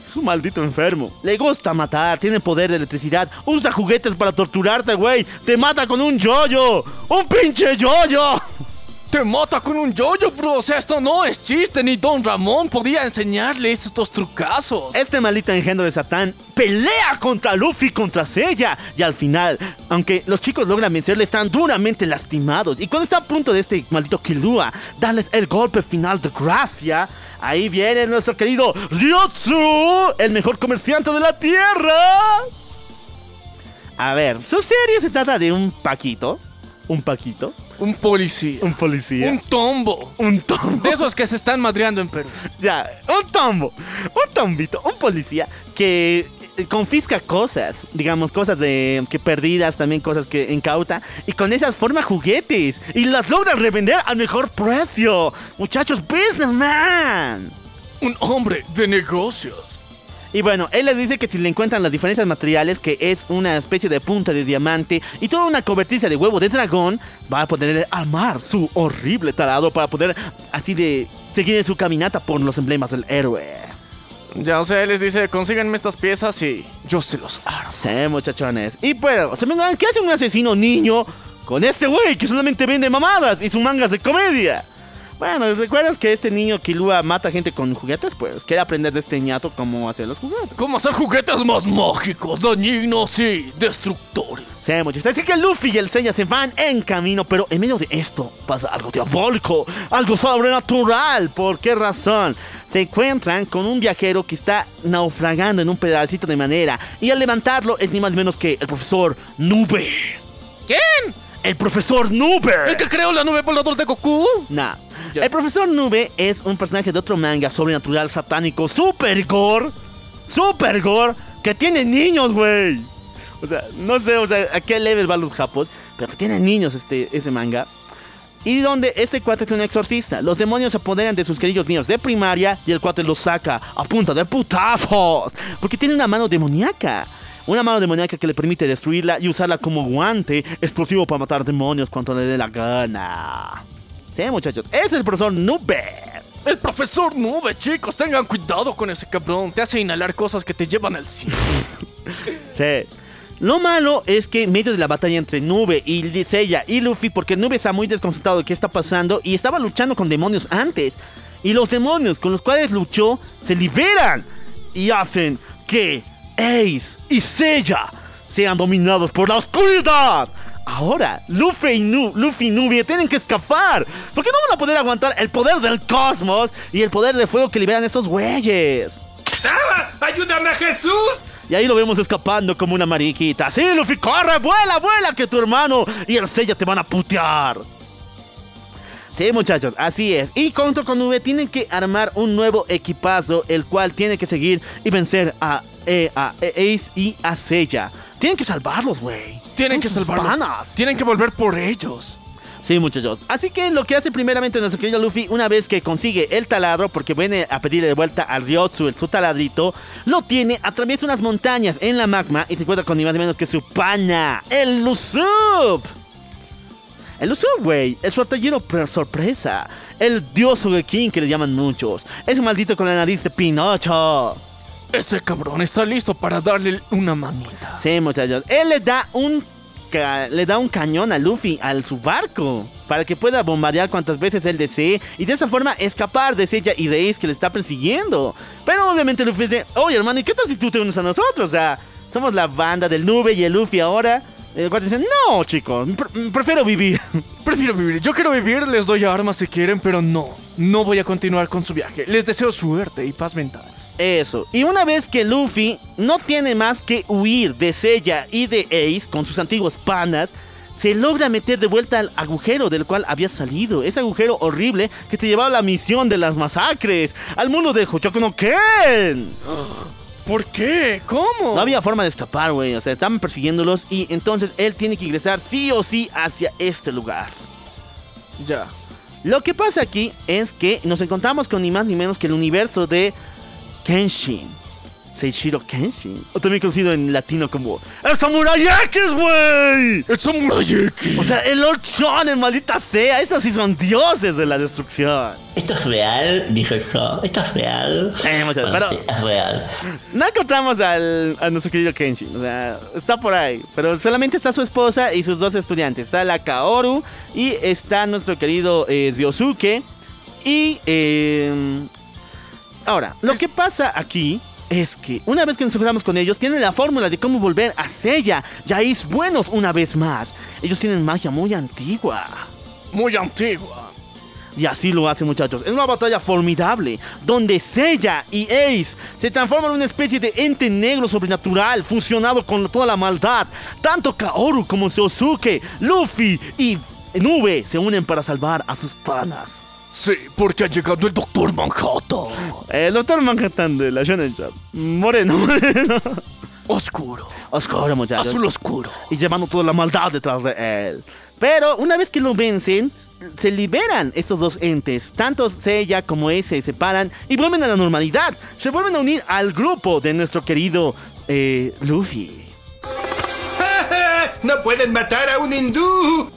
es un maldito enfermo. Le gusta matar, tiene poder de electricidad, usa juguetes para torturarte, güey. Te mata con un yoyo. ¡Un pinche yoyo! Te mata con un yoyo, bro. O sea, esto no es chiste. Ni Don Ramón podía enseñarle estos trucazos. Este maldito engendro de Satán pelea contra Luffy, contra Seiya. Y al final, aunque los chicos logran vencerle, están duramente lastimados. Y cuando está a punto de este maldito Killua darles el golpe final de gracia, ahí viene nuestro querido Ryotsu, el mejor comerciante de la tierra. A ver, su serie se trata de un Paquito. Un Paquito. Un policía. Un policía. Un tombo. Un tombo. De esos que se están madreando en Perú. Ya, un tombo. Un tombito. Un policía que eh, confisca cosas, digamos, cosas de que perdidas, también cosas que incauta, y con esas forma juguetes y las logra revender al mejor precio. Muchachos, businessman. Un hombre de negocios. Y bueno, él les dice que si le encuentran las diferentes materiales, que es una especie de punta de diamante y toda una cobertiza de huevo de dragón, va a poder armar su horrible talado para poder así de seguir en su caminata por los emblemas del héroe. Ya, o sea, él les dice, consíganme estas piezas y yo se los armo. Sí, muchachones. Y bueno, se me dan, ¿qué hace un asesino niño con este güey que solamente vende mamadas y sus mangas de comedia? Bueno, ¿recuerdas que este niño Kilua mata gente con juguetes? Pues quiere aprender de este ñato cómo hacer los juguetes. ¿Cómo hacer juguetes más mágicos, dañinos y destructores? Sí, muchachos. Así que Luffy y el Seiya se van en camino, pero en medio de esto pasa algo diabólico, algo sobrenatural. ¿Por qué razón? Se encuentran con un viajero que está naufragando en un pedacito de madera y al levantarlo es ni más ni menos que el profesor Nube. ¿Quién? El profesor Nube. ¿El que creó la nube volador de Goku? Nah. El profesor Nube es un personaje de otro manga sobrenatural satánico super gore. Super gore. Que tiene niños, güey. O sea, no sé, o sea, a qué level van los japos. Pero que tiene niños este, este manga. Y donde este cuate es un exorcista. Los demonios se apoderan de sus queridos niños de primaria y el cuate los saca a punta de putazos. Porque tiene una mano demoníaca. Una mano demoníaca que le permite destruirla y usarla como guante explosivo para matar demonios cuando le dé la gana. Sí, muchachos, es el profesor Nube. El profesor Nube, chicos, tengan cuidado con ese cabrón. Te hace inhalar cosas que te llevan al cielo. <laughs> sí. Lo malo es que en medio de la batalla entre Nube y Seiya y Luffy, porque Nube está muy desconcertado de qué está pasando y estaba luchando con demonios antes. Y los demonios con los cuales luchó se liberan y hacen que Ace y Seiya sean dominados por la oscuridad. Ahora, Luffy y, nu Luffy Nubia tienen que escapar. Porque no van a poder aguantar el poder del cosmos y el poder de fuego que liberan esos güeyes. ¡Ah! ¡Ayúdame, Jesús! Y ahí lo vemos escapando como una mariquita. Sí, Luffy, corre, vuela, vuela, que tu hermano y el Seiya te van a putear. Sí, muchachos, así es. Y junto con Nube tienen que armar un nuevo equipazo, el cual tiene que seguir y vencer a, eh, a Ace y a Seiya. Tienen que salvarlos, güey. Tienen que salvarlos. Tienen que volver por ellos. Sí, muchachos. Así que lo que hace primeramente nuestro querido Luffy, una vez que consigue el taladro, porque viene a pedirle de vuelta al Ryotsu, su taladrito, lo tiene, atraviesa unas montañas en la magma y se encuentra con ni más ni menos que su pana, el Usopp. El Usopp, güey, es su atallero sorpresa. El dios King que le llaman muchos. Es un maldito con la nariz de Pinocho. Ese cabrón está listo para darle una manita. Sí, muchachos. Él le da un le da un cañón a Luffy al su barco para que pueda bombardear cuantas veces él desee y de esa forma escapar de Seiya y de Ace que le está persiguiendo. Pero obviamente Luffy dice, oye hermano, ¿y qué tal si tú te unes a nosotros? O sea, somos la banda del Nube y el Luffy ahora. El cual dice, no chicos, prefiero vivir. <laughs> Prefiero vivir. Yo quiero vivir, les doy armas si quieren, pero no. No voy a continuar con su viaje. Les deseo suerte y paz mental. Eso. Y una vez que Luffy no tiene más que huir de Seiya y de Ace con sus antiguos panas, se logra meter de vuelta al agujero del cual había salido. Ese agujero horrible que te llevaba a la misión de las masacres. Al mundo de Hochoku no Ken. ¿Por qué? ¿Cómo? No había forma de escapar, güey. O sea, estaban persiguiéndolos y entonces él tiene que ingresar sí o sí hacia este lugar. Ya. Lo que pasa aquí es que nos encontramos con ni más ni menos que el universo de Kenshin. Seishiro Kenshin, o también conocido en latino como ¡El Samurai X, güey! ¡El Samurai X! O sea, el Lord Shonen, maldita sea, estos sí son dioses de la destrucción. ¿Esto es real? Dijo eso. ¿Esto es real? Sí, muchas Bueno, pero sí, es real. no encontramos al, a nuestro querido Kenshin. O sea, está por ahí. Pero solamente está su esposa y sus dos estudiantes. Está la Kaoru y está nuestro querido eh, Ryosuke. Y eh, ahora, lo que pasa aquí es que una vez que nos encontramos con ellos, tienen la fórmula de cómo volver a Seiya. Yaís buenos una vez más. Ellos tienen magia muy antigua. Muy antigua. Y así lo hacen muchachos. Es una batalla formidable, donde Seiya y Ace se transforman en una especie de ente negro sobrenatural, funcionado con toda la maldad. Tanto Kaoru como Sosuke, Luffy y Nube se unen para salvar a sus panas. Sí, porque ha llegado el Doctor Manhattan. El Doctor Manhattan de la Shonen Jump. Moreno, <laughs> moreno. Oscuro. Oscuro, muchachos. Azul oscuro. Y llevando toda la maldad detrás de él. Pero una vez que lo vencen, se liberan estos dos entes. Tanto Seiya como ese se separan y vuelven a la normalidad. Se vuelven a unir al grupo de nuestro querido eh, Luffy. <laughs> ¡No pueden matar a un hindú!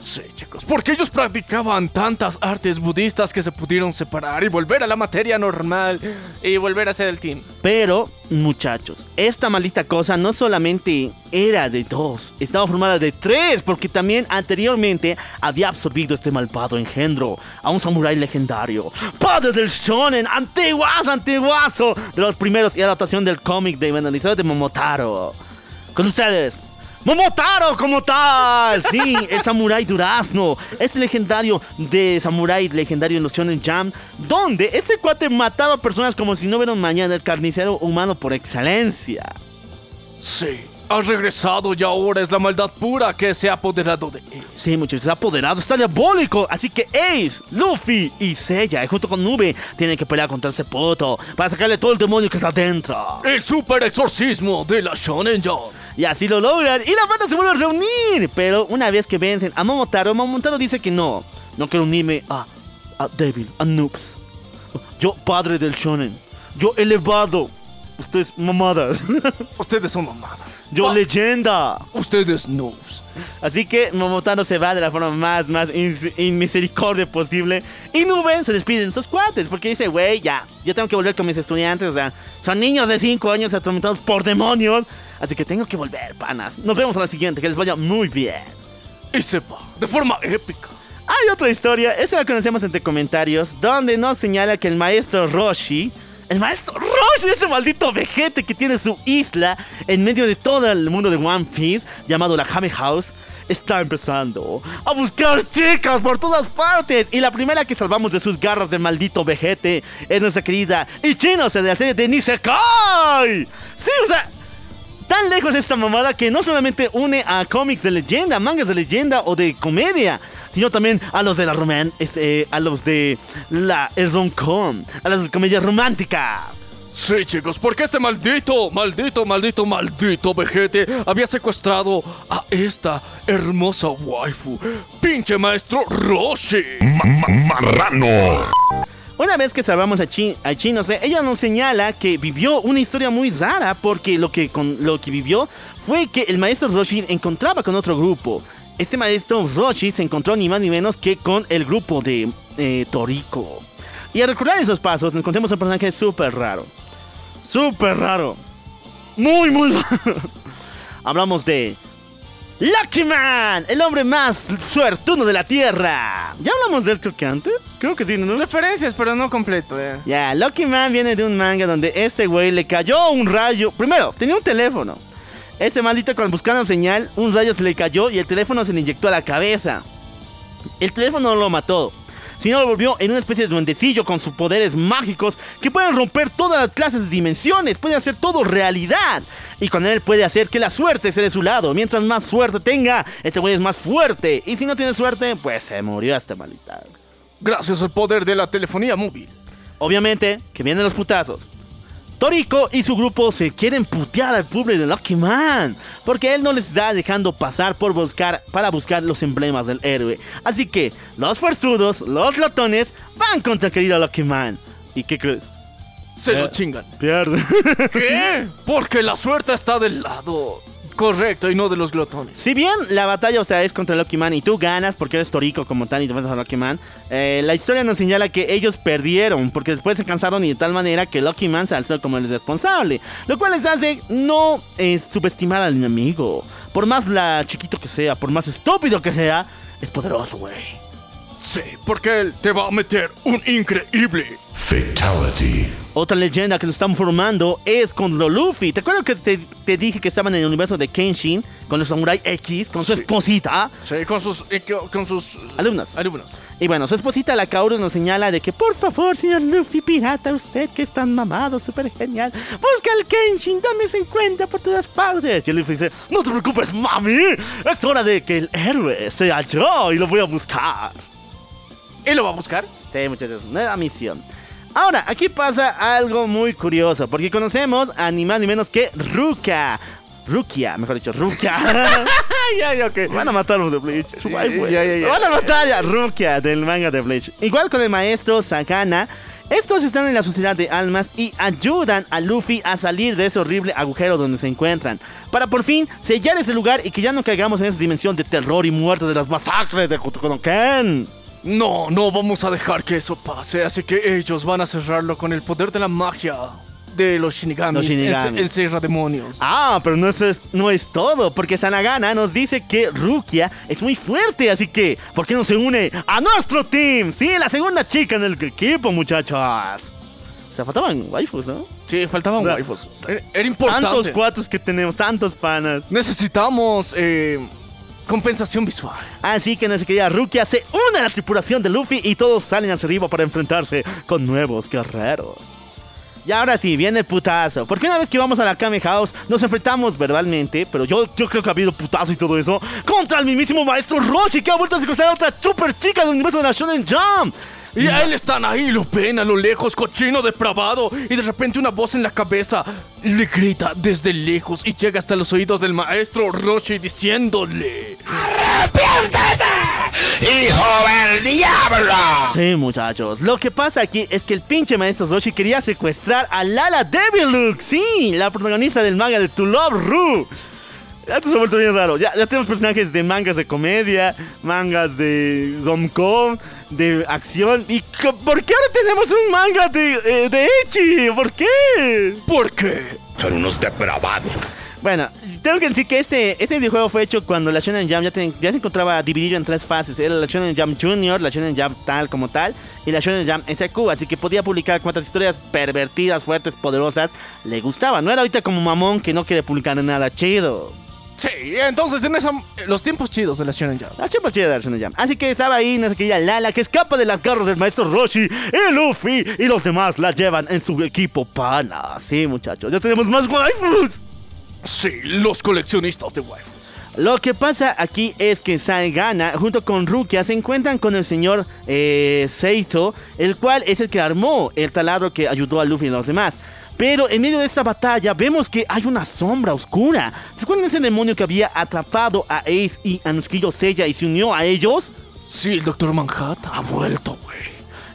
Sí, chicos, porque ellos practicaban tantas artes budistas que se pudieron separar y volver a la materia normal y volver a ser el team. Pero, muchachos, esta maldita cosa no solamente era de dos, estaba formada de tres, porque también anteriormente había absorbido este malvado engendro a un samurái legendario, padre del shonen, antiguazo, antiguazo, de los primeros y adaptación del cómic de Banalizado de Momotaro. Con ustedes. Momotaro como tal, sí, el samurái durazno, este legendario de samurái legendario en los Shonen Jam, donde este cuate mataba personas como si no hubiera un mañana, el carnicero humano por excelencia. Sí, ha regresado y ahora es la maldad pura que se ha apoderado de él. Sí, muchachos, está apoderado, está diabólico. Así que Ace, Luffy y Seiya, junto con Nube, tienen que pelear contra ese puto para sacarle todo el demonio que está adentro. El super exorcismo de la Shonen Jump. Y así lo logran y la banda se vuelve a reunir. Pero una vez que vencen a Momotaro, Momotaro dice que no. No quiero unirme a, a Devil, a Noobs. Yo, padre del shonen. Yo, elevado. Ustedes, mamadas. <laughs> Ustedes son mamadas. Yo, leyenda. Ustedes noobs. Así que Momotaro se va de la forma más, más inmisericordia posible. Y Nube se despiden sus cuates. Porque dice, güey, ya, yo tengo que volver con mis estudiantes. O sea, son niños de 5 años atormentados por demonios. Así que tengo que volver, panas. Nos vemos a la siguiente. Que les vaya muy bien. Y se va de forma épica. Hay otra historia, esta la conocemos entre comentarios, donde nos señala que el maestro Roshi, el maestro Roshi, ese maldito vejete que tiene su isla en medio de todo el mundo de One Piece, llamado la Hame House, está empezando a buscar chicas por todas partes. Y la primera que salvamos de sus garras de maldito vejete es nuestra querida Ichinose de la serie de Nisekai. Sí, o sea, Tan lejos esta mamada que no solamente une a cómics de leyenda, mangas de leyenda o de comedia, sino también a los de la roman eh, a los de la el rom-com, a las comedias románticas. Sí, chicos, porque este maldito, maldito, maldito, maldito vejete había secuestrado a esta hermosa waifu. Pinche maestro Roshi. Marrano. Una vez que salvamos a, Chi, a Chinose, ella nos señala que vivió una historia muy rara porque lo que, con, lo que vivió fue que el maestro Roshi encontraba con otro grupo. Este maestro Roshi se encontró ni más ni menos que con el grupo de eh, Toriko. Y al recordar esos pasos, nos encontramos un personaje súper raro. Súper raro. Muy, muy <laughs> raro. Hablamos de Lucky Man, el hombre más suertudo de la Tierra. ¿Ya hablamos de él creo que antes? Creo que sí, ¿no? Referencias, pero no completo, eh. Ya, Lucky Man viene de un manga donde este güey le cayó un rayo. Primero, tenía un teléfono. Este maldito cuando buscando señal, un rayo se le cayó y el teléfono se le inyectó a la cabeza. El teléfono no lo mató, sino lo volvió en una especie de duendecillo con sus poderes mágicos que pueden romper todas las clases de dimensiones, pueden hacer todo realidad. Y con él puede hacer que la suerte esté de su lado. Mientras más suerte tenga, este güey es más fuerte. Y si no tiene suerte, pues se murió este maldita. Gracias al poder de la telefonía móvil. Obviamente, que vienen los putazos. Toriko y su grupo se quieren putear al público de Lucky Man, porque él no les está dejando pasar por buscar para buscar los emblemas del héroe. Así que los forzudos, los lotones, van contra el querido Lucky Man. ¿Y qué crees? se lo Eh, chingan. Pierde. <laughs> ¿Qué? Porque la suerte está del lado correcto y no de los glotones. Si bien la batalla, o sea, es contra Lucky Man y tú ganas porque eres torico como tal y te enfrentas a Lucky Man, eh, la historia nos señala que ellos perdieron porque después se cansaron y de tal manera que Lucky Man se alzó como el responsable, lo cual les hace no eh, subestimar al enemigo. Por más chiquito que sea, por más estúpido que sea, es poderoso, güey. Sí, porque él te va a meter un increíble. Fatality. Otra leyenda que nos están formando es con lo Luffy. ¿Te acuerdas que te, te dije que estaban en el universo de Kenshin con los Samurai X, con su esposita? Sí, con sus, eh, co- con sus Alumnas. alumnos. Y bueno, su esposita la Kaoru nos señala de que por favor, señor Luffy pirata, usted que es tan mamado, súper genial, busca el Kenshin donde se encuentra por todas partes. Y el Luffy dice, no te preocupes, mami, es hora de que el héroe sea yo y lo voy a buscar. ¿Y lo va a buscar? Sí, muchachos, nueva misión. Ahora, aquí pasa algo muy curioso, porque conocemos a ni más ni menos que Ruka. Rukia, mejor dicho, Rukia. <laughs> <laughs> ya, ya, ok. Van a matar a los de Bleach. Su ya, ya, ya. Van a matar a Rukia del manga de Bleach. Igual con el maestro Sagana. Estos están en la sociedad de almas y ayudan a Luffy a salir de ese horrible agujero donde se encuentran. Para por fin sellar ese lugar y que ya no caigamos en esa dimensión de terror y muerte de las masacres de Kutukonoken. No, no vamos a dejar que eso pase, así que ellos van a cerrarlo con el poder de la magia de los Shinigamis. Los Shinigamis. El, Serra Demonios. Ah, pero no es, no es todo, porque Sanagana nos dice que Rukia es muy fuerte, así que, ¿por qué no se une a nuestro team? Sí, la segunda chica en el equipo, muchachos. O sea, faltaban waifus, ¿no? Sí, faltaban O sea, waifus. Era, era importante. Tantos cuatos que tenemos, tantos panas. Necesitamos eh, compensación visual. Así que nuestra querida Rukia se une a la tripulación de Luffy y todos salen hacia arriba para enfrentarse con nuevos guerreros. Y ahora sí, viene el putazo. Porque una vez que vamos a la Kame House, nos enfrentamos verbalmente, pero yo, yo creo que ha habido putazo y todo eso, contra el mismísimo maestro Roshi, que ha vuelto a secuestrar a otra super chica del universo de la Shonen Jump. Y a él están ahí, lo ven a lo lejos, cochino depravado. Y de repente una voz en la cabeza le grita desde lejos y llega hasta los oídos del maestro Roshi diciéndole: ¡Hijo del diablo! Sí, muchachos. Lo que pasa aquí es que el pinche maestro Roshi quería secuestrar a Lala Deviluke. Sí, la protagonista del manga de To Love Ru. Esto se ha vuelto bien raro. Ya, ya tenemos personajes de mangas de comedia, mangas de Zomcom, de acción. ¿Y por qué ahora tenemos un manga de, eh, de Echi? ¿Por qué? ¿Por qué? Son unos depravados. Bueno, tengo que decir que este, este videojuego fue hecho cuando la Shonen Jump ya, ten- ya se encontraba dividido en tres fases. Era la Shonen Jump Junior, la Shonen Jump tal como tal y la Shonen Jump SQ. Así que podía publicar cuantas historias pervertidas, fuertes, poderosas le gustaba. No era ahorita como mamón que no quiere publicar nada chido. Sí, entonces en esa, los tiempos chidos de la Shonen Jump. La chupa chida de la Shonen Jump. Así que estaba ahí nuestra querida Lala que escapa de las garras del maestro Roshi y Luffy y los demás la llevan en su equipo pana. Sí, muchachos, ya tenemos más waifus. Sí, los coleccionistas de waifus. Lo que pasa aquí es que Saigana, junto con Rukia, se encuentran con el señor eh, Seito, el cual es el que armó el taladro que ayudó a Luffy y a los demás. Pero en medio de esta batalla vemos que hay una sombra oscura. ¿Se acuerdan de ese demonio que había atrapado a Ace y a querido Seiya y se unió a ellos? Sí, el Doctor Manhattan. Ha vuelto, güey.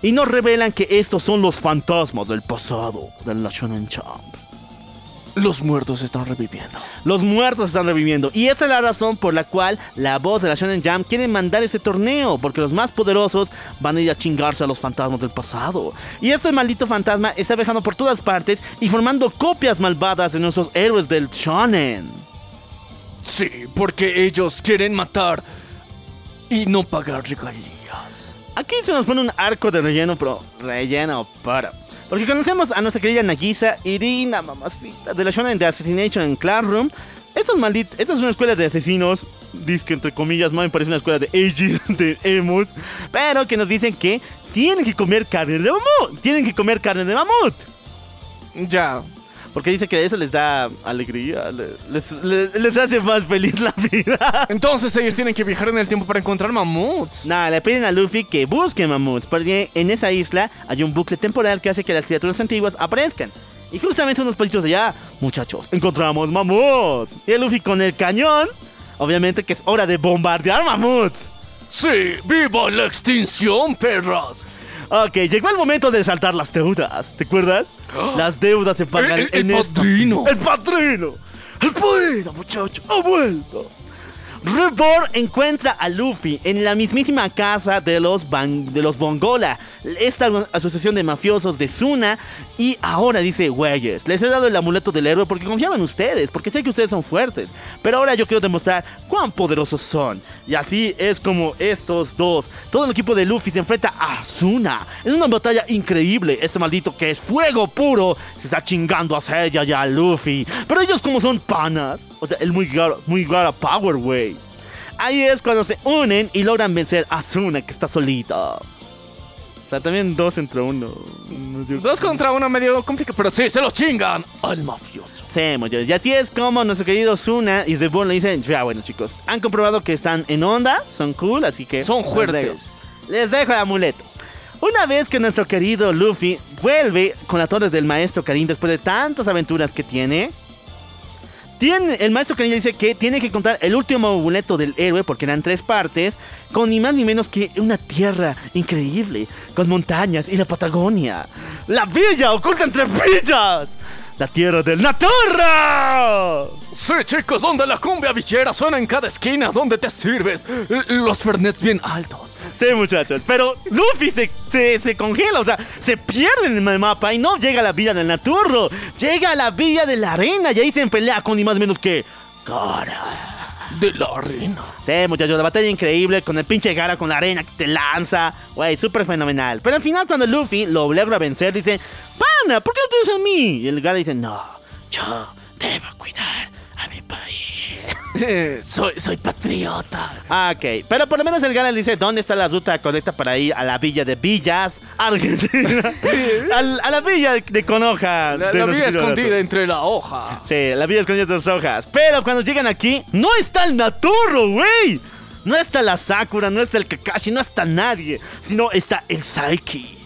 Y nos revelan que estos son los fantasmas del pasado de la Shonen Jump. Los muertos están reviviendo. Los muertos están reviviendo. Y esta es la razón por la cual la voz de la Shonen Jam quiere mandar ese torneo. Porque los más poderosos van a ir a chingarse a los fantasmas del pasado. Y este maldito fantasma está viajando por todas partes y formando copias malvadas de nuestros héroes del Shonen. Sí, porque ellos quieren matar y no pagar regalías. Aquí se nos pone un arco de relleno, pero relleno para. Porque conocemos a nuestra querida Nagisa, Irina, mamacita, de la Shonen de Assassination Classroom. Estos malditos, esta es una escuela de asesinos, disque entre comillas, más me parece una escuela de ages, <laughs> de emos, pero que nos dicen que tienen que comer carne de mamut, tienen que comer carne de mamut. Ya. Porque dice que eso les da alegría, le- les, les- les hace más feliz la vida. <laughs> Entonces ellos tienen que viajar en el tiempo para encontrar mamuts. Nada, le piden a Luffy que busque mamuts, porque en esa isla hay un bucle temporal que hace que las criaturas antiguas aparezcan. Y justamente unos pasitos allá, muchachos, encontramos mamuts. Y el Luffy con el cañón, obviamente que es hora de bombardear mamuts. Sí, viva la extinción, perras. Ok, llegó el momento de saltar las deudas. ¿Te acuerdas? <gasps> Las deudas se pagan El- el en esto. padrino. El padrino. El padrino, muchacho. Ha vuelto. Reborn encuentra a Luffy en la mismísima casa de los, de los Bongola, esta asociación de mafiosos de Suna. Y ahora dice, güeyes, les he dado el amuleto del héroe porque confiaba en ustedes, porque sé que ustedes son fuertes. Pero ahora yo quiero demostrar cuán poderosos son. Y así es como estos dos, todo el equipo de Luffy se enfrenta a Suna en una batalla increíble. Este maldito que es fuego puro se está chingando a ella ya a Luffy. Pero ellos como son panas, o sea, el muy gara, muy Power, güey. Ahí es cuando se unen y logran vencer a Suna que está solito. O sea, también dos entre uno. Dos contra uno medio complicado, pero sí, se lo chingan al mafioso. Sí, muchachos. Y así es como nuestro querido Suna y Zebon le dicen, ya bueno chicos, han comprobado que están en onda, son cool, así que... Son les fuertes. dejo. Les dejo el amuleto. Una vez que nuestro querido Luffy vuelve con la torre del maestro Karin después de tantas aventuras que tiene, tiene el maestro Karin dice que tiene que contar el último amuleto del héroe, porque eran tres partes, con ni más ni menos que una tierra increíble, con montañas y la Patagonia. ¡La villa oculta entre villas! ¡La tierra del Natorra! Sí, chicos, donde la cumbia villera suena en cada esquina, donde te sirves l- los fernets bien altos. Sí, muchachos, pero Luffy se, se, se congela, o sea, se pierde en el mapa y no llega a la villa del Naturro, llega a la villa de la arena y ahí se pelea con ni más menos que Gara. De la arena. Sí, muchachos, la batalla increíble con el pinche Gara con la arena que te lanza, güey, súper fenomenal. Pero al final cuando Luffy lo logra vencer, dice, pana, ¿por qué no tú dices a mí? Y el Gara dice, no, yo debo cuidar a mi país. <laughs> Soy, soy patriota. Ah, ok, pero por lo menos el Gara le dice dónde está la ruta correcta para ir a la villa de Villas, Argentina. <laughs> Al- a la villa de Conoja. La, de la los vía Kiloratos. escondida entre la hoja. Sí, la villa escondida entre las hojas. Pero cuando llegan aquí, no está el Naturo, güey. No está la Sakura, no está el Kakashi, no está nadie. Sino está el Saiki.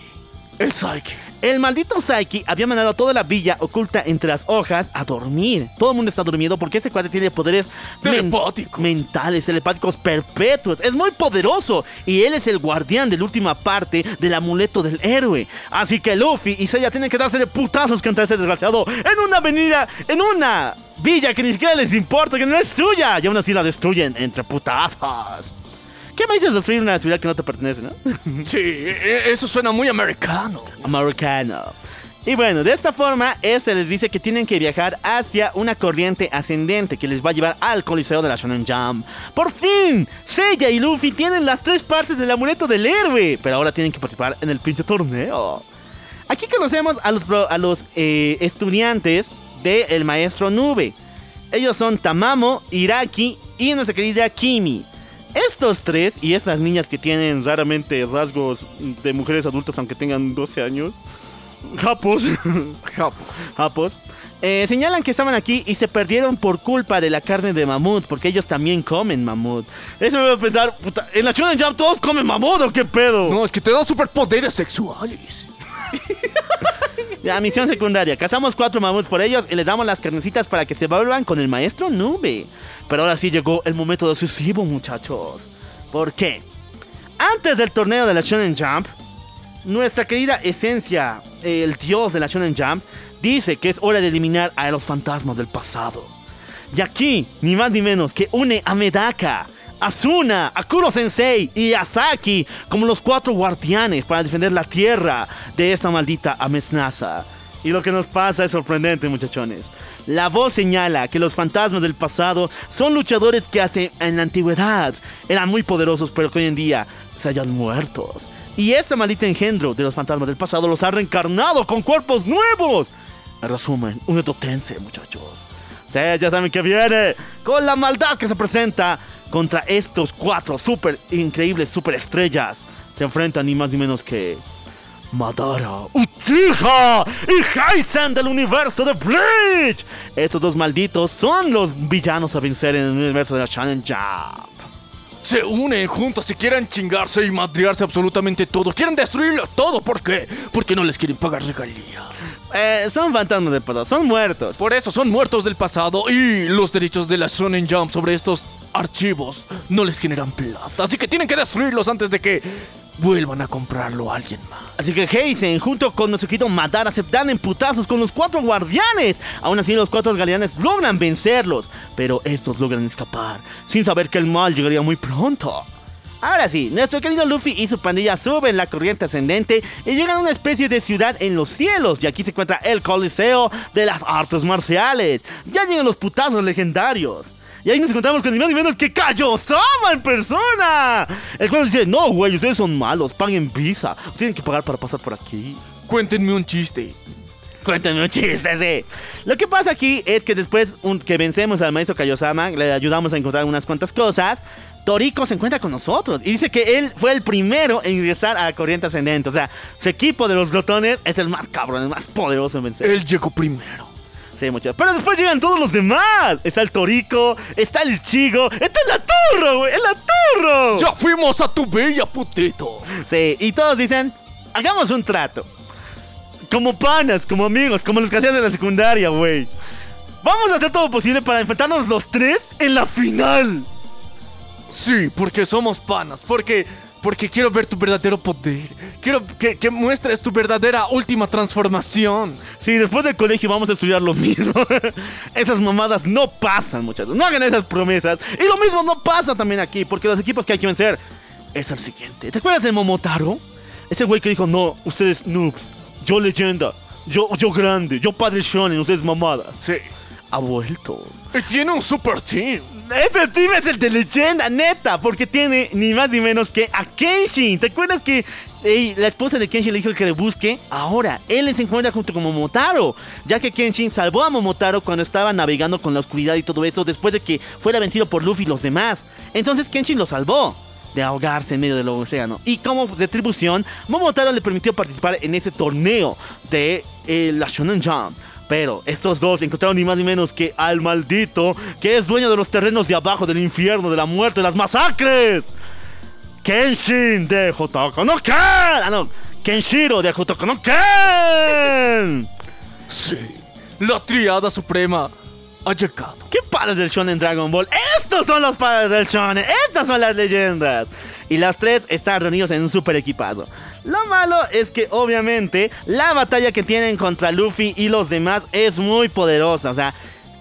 El Psyche. El maldito Saiki había mandado a toda la villa oculta entre las hojas a dormir. Todo el mundo está durmiendo porque este cuate tiene poderes men- mentales, telepáticos perpetuos. Es muy poderoso y él es el guardián de la última parte del amuleto del héroe. Así que Luffy y Seiya tienen que darse de putazos contra ese desgraciado en una avenida, en una villa que ni siquiera les importa, que no es suya. Y aún así la destruyen entre putazos. ¿Qué me dices de destruir una ciudad que no te pertenece, no? <laughs> Sí, e- eso suena muy americano. americano. Y bueno, de esta forma, este les dice que tienen que viajar hacia una corriente ascendente que les va a llevar al Coliseo de la Shonen Jump. ¡Por fin! Seiya y Luffy tienen las tres partes del amuleto del héroe, pero ahora tienen que participar en el pinche torneo. Aquí conocemos a los, a los eh, estudiantes del maestro Nube. Ellos son Tamamo, Iraki y nuestra querida Kimi. Estos tres y estas niñas que tienen raramente rasgos de mujeres adultas aunque tengan 12 años, japos, <laughs> Japos. japos, eh, señalan que estaban aquí y se perdieron por culpa de la carne de mamut, porque ellos también comen mamut. Eso me va a pensar, puta, en la Shonen Jump todos comen mamut o qué pedo. No, es que te dan superpoderes sexuales. <laughs> La misión secundaria. Cazamos cuatro mamuts por ellos y les damos las carnecitas para que se vuelvan con el maestro Nube. Pero ahora sí llegó el momento decisivo, muchachos. ¿Por qué? Antes del torneo de la Shonen Jump, nuestra querida esencia, el dios de la Shonen Jump, dice que es hora de eliminar a los fantasmas del pasado. Y aquí, ni más ni menos que une a Medaka, a Suna, a Kuro Sensei y a Saki como los cuatro guardianes para defender la tierra de esta maldita amenaza. Y lo que nos pasa es sorprendente, muchachones. La voz señala que los fantasmas del pasado son luchadores que hace en la antigüedad eran muy poderosos, pero que hoy en día se hayan muertos. Y este maldito engendro de los fantasmas del pasado los ha reencarnado con cuerpos nuevos. En resumen, un etotense, muchachos. Sí, ya saben que viene con la maldad que se presenta contra estos cuatro super increíbles superestrellas. Se enfrentan ni más ni menos que Madara, Uchiha y Heisen del universo de Bleach. Estos dos malditos son los villanos a vencer en el universo de la Shonen Jump. Se unen juntos y quieren chingarse y madrearse absolutamente todo. Quieren destruirlo todo. ¿Por qué? Porque no les quieren pagar regalías. Eh, son fantasmas del pasado, son muertos. Por eso son muertos del pasado y los derechos de la Shonen Jump sobre estos archivos no les generan plata. Así que tienen que destruirlos antes de que vuelvan a comprarlo a alguien más. Así que Heisen, junto con Madara, se dan en putazos con los cuatro guardianes. Aún así, los cuatro guardianes logran vencerlos, pero estos logran escapar, sin saber que el mal llegaría muy pronto. Ahora sí, nuestro querido Luffy y su pandilla suben la corriente ascendente y llegan a una especie de ciudad en los cielos. Y aquí se encuentra el Coliseo de las artes marciales. Ya llegan los putazos legendarios. Y ahí nos encontramos con ni más ni menos que Kaiosama en persona. El cual dice, no, güey, ustedes son malos, paguen visa. Tienen que pagar para pasar por aquí. Cuéntenme un chiste. Cuéntenme un chiste, sí. Lo que pasa aquí es que después un- que vencemos al maestro Kaiosama, le ayudamos a encontrar unas cuantas cosas. Toriko se encuentra con nosotros y dice que él fue el primero en ingresar a la corriente ascendente. O sea, su equipo de los glotones es el más cabrón, el más poderoso en vencer. Él llegó primero. Sí, muchachos. Pero después llegan todos los demás. Está el Toriko, está el Chigo, está el Aturro, güey, el Aturro. ¡Ya fuimos a tu bella putito! Sí, y todos dicen, hagamos un trato. Como panas, como amigos, como los que hacían en la secundaria, güey. Vamos a hacer todo posible para enfrentarnos los tres en la final. Sí, porque somos panas, porque porque quiero ver tu verdadero poder. Quiero que, que muestres tu verdadera última transformación. Sí, después del colegio vamos a estudiar lo mismo. <laughs> esas mamadas no pasan, muchachos. No hagan esas promesas. Y lo mismo no pasa también aquí, porque los equipos que hay que vencer es el siguiente. ¿Te acuerdas del Momotaro? Ese güey que dijo, no, ustedes noobs, yo leyenda, yo, yo grande, yo padre shonen, ustedes mamadas. Sí. Ha vuelto. Y tiene un super team. Este team es el de leyenda, neta, porque tiene ni más ni menos que a Kenshin. ¿Te acuerdas que la esposa de Kenshin le dijo que le busque? Ahora, él se encuentra junto con Momotaro, ya que Kenshin salvó a Momotaro cuando estaba navegando con la oscuridad y todo eso, después de que fuera vencido por Luffy y los demás. Entonces Kenshin lo salvó de ahogarse en medio del océano. Y como retribución, Momotaro le permitió participar en ese torneo de eh, la Shonen Jump. Pero estos dos encontraron ni más ni menos que al maldito que es dueño de los terrenos de abajo del infierno, de la muerte, de las masacres. Kenshin de Hotoku no Ken. Ah, no. Kenshiro de Ken. Sí. La triada suprema ha llegado. ¿Qué padres del Shonen Dragon Ball? Estos son los padres del Shonen. Estas son las leyendas. Y las tres están reunidos en un super equipazo. Lo malo es que obviamente la batalla que tienen contra Luffy y los demás es muy poderosa. O sea,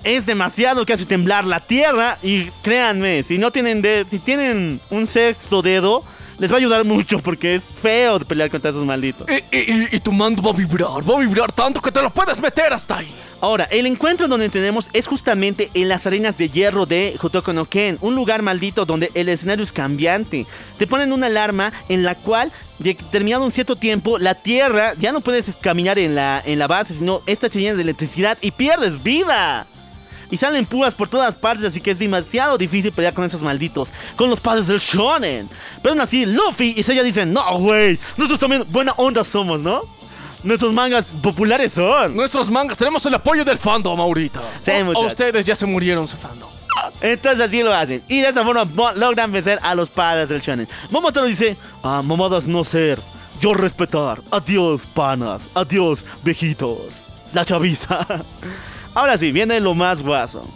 es demasiado que hace temblar la tierra. Y créanme, si no tienen de- si tienen un sexto dedo, les va a ayudar mucho porque es feo de pelear contra esos malditos. Y, y- y tu mando va a vibrar, va a vibrar tanto que te lo puedes meter hasta ahí. Ahora, el encuentro donde tenemos es justamente en las arenas de hierro de Hotoku no Ken, un lugar maldito donde el escenario es cambiante. Te ponen una alarma en la cual, de terminado un cierto tiempo, la tierra ya no puedes caminar en la, en la base, sino esta se de electricidad y pierdes vida. Y salen púas por todas partes, así que es demasiado difícil pelear con esos malditos, con los padres del shonen. Pero aún así, Luffy y Seiya dicen, no, güey, nosotros también buena onda somos, ¿no? Nuestros mangas populares son. Nuestros mangas, tenemos el apoyo del fandom ahorita. Sí, a, muchachos. ustedes ya se murieron su fandom. Entonces así lo hacen. Y de esta forma mo- logran vencer a los padres del shonen. Momotaro dice, ah, mamadas no ser, yo respetar. Adiós, panas. Adiós, viejitos. La chaviza. <laughs> Ahora sí, viene lo más guaso.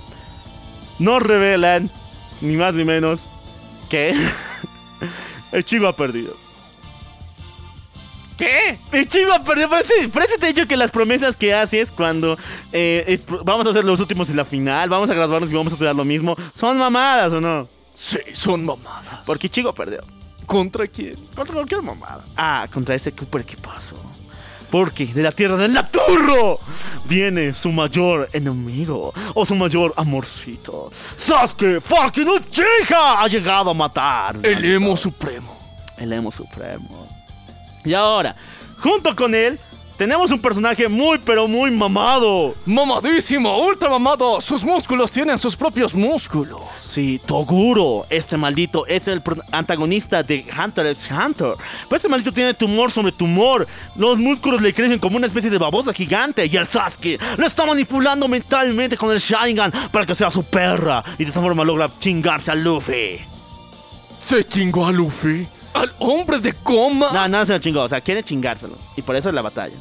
Nos revelan, ni más ni menos, que <laughs> el chico ha perdido. ¿Qué? El chico ha perdido. Por eso te he dicho que las promesas que haces cuando eh, es- vamos a ser los últimos en la final, vamos a graduarnos y vamos a estudiar lo mismo, son mamadas o no? Sí, son mamadas. Porque Chico perdió. ¿Contra quién? Contra cualquier mamada. Ah, contra este super equipazo. Porque de la tierra del Naturro viene su mayor enemigo o su mayor amorcito. Sasuke fucking Uchiha ha llegado a matar. El emo supremo. El emo supremo. Y ahora, junto con él, tenemos un personaje muy pero muy mamado. Mamadísimo, ultra mamado. Sus músculos tienen sus propios músculos. Sí, Toguro, este maldito es el antagonista de Hunter x Hunter. Pero este maldito tiene tumor sobre tumor. Los músculos le crecen como una especie de babosa gigante. Y el Sasuke lo está manipulando mentalmente con el Sharingan para que sea su perra. Y de esa forma logra chingarse a Luffy. Se chingó a Luffy. Al hombre de coma. No, no se lo chingó, o sea, quiere chingárselo. Y por eso es la batalla.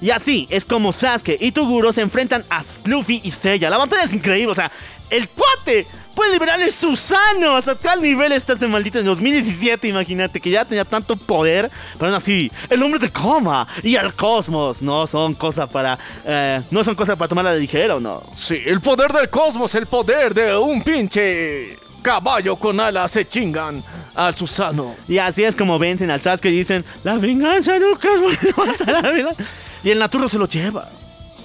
Y así es como Sasuke y Toguro se enfrentan a Luffy y Seiya. La batalla es increíble, o sea, el cuate puede liberar el Susano. Hasta tal nivel está este maldito en 2017, imagínate, que ya tenía tanto poder. Pero aún así, el hombre de coma y el cosmos no son cosas para. eh, no son cosas para tomarla de ligero, ¿no? Sí, el poder del cosmos, el poder de un pinche caballo con alas se chingan al Susano. Y así es como vencen al Sasuke y dicen: La venganza nunca es buena, la. Y el Naturo se lo lleva.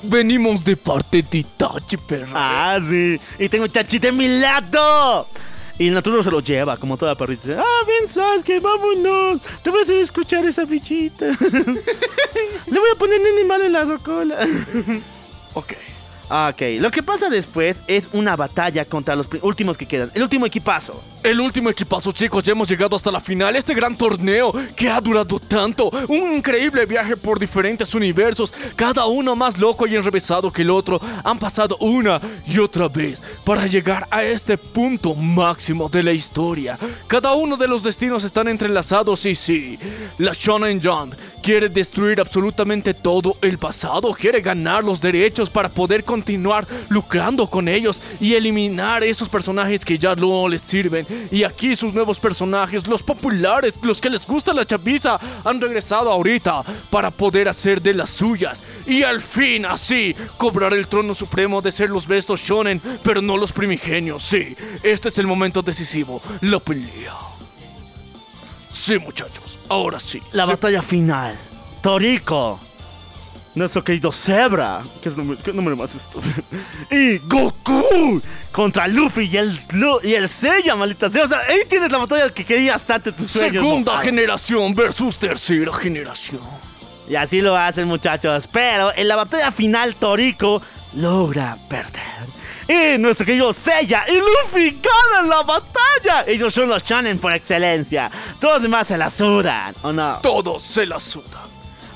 Venimos de parte de Itachi, perro. Ah, sí. Y tengo Itachi de mi lado. Y el Naturo se lo lleva, como toda perrita. Ah, ven, Sasuke, vámonos. Te voy a hacer escuchar esa bichita. <laughs> Le voy a poner nene malo en la rocola. ok. Ok, lo que pasa después es una batalla contra los últimos que quedan. El último equipazo. El último equipazo, chicos, ya hemos llegado hasta la final. Este gran torneo que ha durado tanto. Un increíble viaje por diferentes universos, cada uno más loco y enrevesado que el otro. Han pasado una y otra vez para llegar a este punto máximo de la historia. Cada uno de los destinos están entrelazados y sí, la Shonen Jump quiere destruir absolutamente todo el pasado, quiere ganar los derechos para poder continuar lucrando con ellos y eliminar esos personajes que ya no les sirven. Y aquí sus nuevos personajes, los populares, los que les gusta la chapiza, han regresado ahorita para poder hacer de las suyas. Y al fin, así, cobrar el trono supremo de ser los bestos shonen, pero no los primigenios. Sí, este es el momento decisivo, la pelea. Sí, muchachos, ahora sí. La batalla final. Toriko. Nuestro querido Zebra. Que es nombre, qué nombre más estúpido. <laughs> Y Goku. Contra Luffy y el, y el Seiya, maldita sea. O sea, ahí tienes la batalla que querías tanto tus sueños. Segunda mojado. generación versus tercera generación. Y así lo hacen, muchachos. Pero en la batalla final, Toriko logra perder. Y nuestro querido Seiya y Luffy ganan la batalla. Ellos son los shonen por excelencia. Todos los demás se la sudan, ¿o no? Todos se la sudan.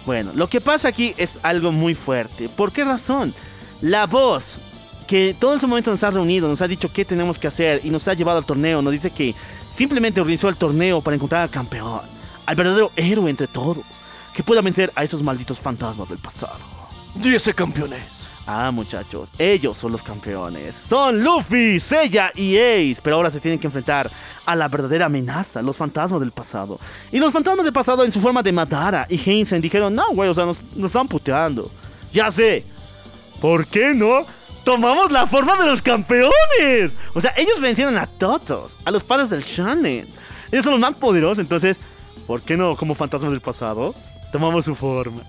Bueno, lo que pasa aquí es algo muy fuerte. ¿Por qué razón? La voz que todo ese momento nos ha reunido, nos ha dicho qué tenemos que hacer y nos ha llevado al torneo, nos dice que simplemente organizó el torneo para encontrar al campeón, al verdadero héroe entre todos, que pueda vencer a esos malditos fantasmas del pasado. Y ese. Ah, muchachos, ellos son los campeones. Son Luffy, Seiya y Ace, pero ahora se tienen que enfrentar a la verdadera amenaza, los fantasmas del pasado. Y los fantasmas del pasado en su forma de Madara y Hansen dijeron, no, güey, o sea, nos, nos están puteando. Ya sé. ¿Por qué no? Tomamos la forma de los campeones. O sea, ellos vencieron a todos, a los padres del Shonen. Ellos son los más poderosos, entonces, ¿por qué no como fantasmas del pasado? Tomamos su forma.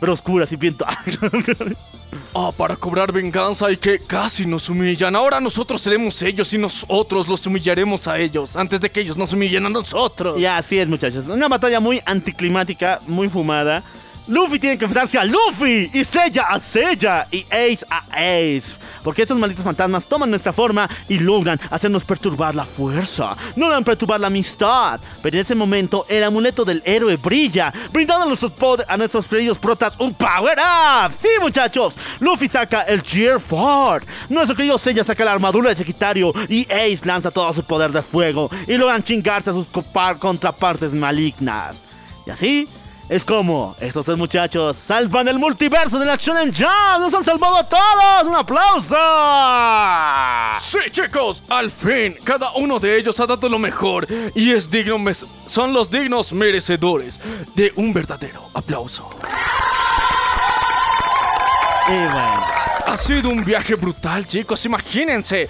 Pero oscura, así bien <laughs> Ah, para cobrar venganza y que casi nos humillan. Ahora nosotros seremos ellos y nosotros los humillaremos a ellos antes de que ellos nos humillen a nosotros. Y así es, muchachos. Una batalla muy anticlimática, muy fumada. Luffy tiene que enfrentarse a Luffy y Seiya a Seiya y Ace a Ace. Porque estos malditos fantasmas toman nuestra forma y logran hacernos perturbar la fuerza. No logran perturbar la amistad. Pero en ese momento el amuleto del héroe brilla, brindando a nuestros, a nuestros queridos protas un power up. Sí, muchachos. Luffy saca el Gear Ford. Nuestro querido Seiya saca la armadura de Sagitario y Ace lanza todo su poder de fuego y logran chingarse a sus contrapartes malignas. Y así es como estos tres muchachos salvan el multiverso de la Shonen Jump. ¡Nos han salvado a todos! ¡Un aplauso! Sí, chicos, al fin, cada uno de ellos ha dado lo mejor y es digno, son los dignos merecedores de un verdadero aplauso. Y bueno, Ha sido un viaje brutal, chicos, imagínense.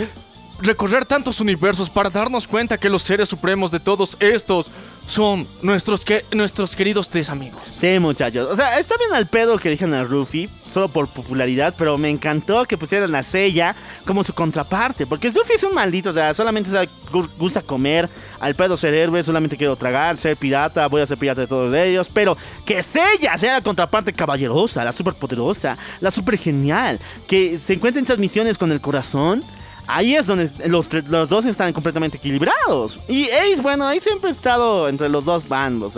Recorrer tantos universos para darnos cuenta que los seres supremos de todos estos son nuestros, que, nuestros queridos tres amigos. sí, muchachos. O sea, está bien al pedo que dijeron a Luffy, solo por popularidad, pero me encantó que pusieran a Seiya como su contraparte. Porque Luffy es un maldito, o sea, solamente gusta comer, al pedo ser héroe, solamente quiero tragar, ser pirata, voy a ser pirata de todos ellos. Pero que Seiya sea la contraparte caballerosa, la super poderosa, la super genial, que se encuentra en transmisiones con el corazón. Ahí es donde los, los dos están completamente equilibrados. Y Ace, bueno, ahí siempre ha estado entre los dos bandos.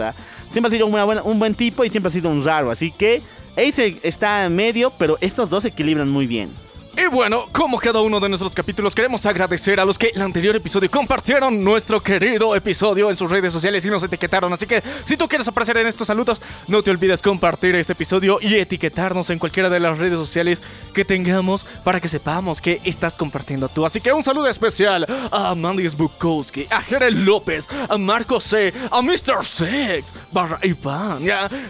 Siempre ha sido un buen tipo y siempre ha sido un raro. Así que Ace está en medio, pero estos dos se equilibran muy bien. Y bueno, como cada uno de nuestros capítulos, queremos agradecer a los que el anterior episodio compartieron nuestro querido episodio en sus redes sociales y nos etiquetaron. Así que si tú quieres aparecer en estos saludos, no te olvides compartir este episodio y etiquetarnos en cualquiera de las redes sociales que tengamos para que sepamos que estás compartiendo tú. Así que un saludo especial a Mandis Bukowski, a Jerel López, a Marco C, a Mr. Sex, barra Iván,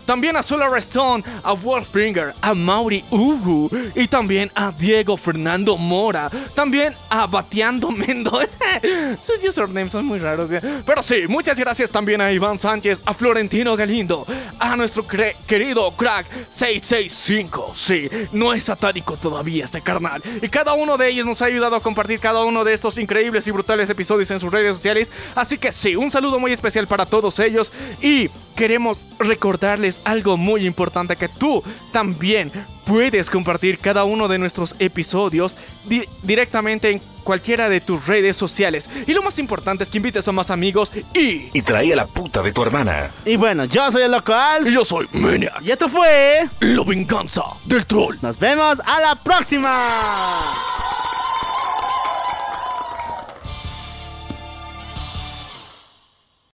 también a Solar Stone, a Wolfbringer, a Mauri Ugu y también a Diego Fernando Mora, también a Bateando Mendo. <laughs> Sus usernames son muy raros, pero sí, muchas gracias también a Iván Sánchez, a Florentino Galindo, a nuestro querido crack 665. Sí, no es satánico todavía este carnal. Y cada uno de ellos nos ha ayudado a compartir cada uno de estos increíbles y brutales episodios en sus redes sociales. Así que sí, un saludo muy especial para todos ellos. Y queremos recordarles algo muy importante que tú también puedes compartir cada uno de nuestros episodios di- directamente en cualquiera de tus redes sociales. Y lo más importante es que invites a más amigos y... Y traía la puta de tu hermana. Y bueno, yo soy el loco Alf. Y yo soy Maniac. Y esto fue. La venganza del troll. Nos vemos a la próxima.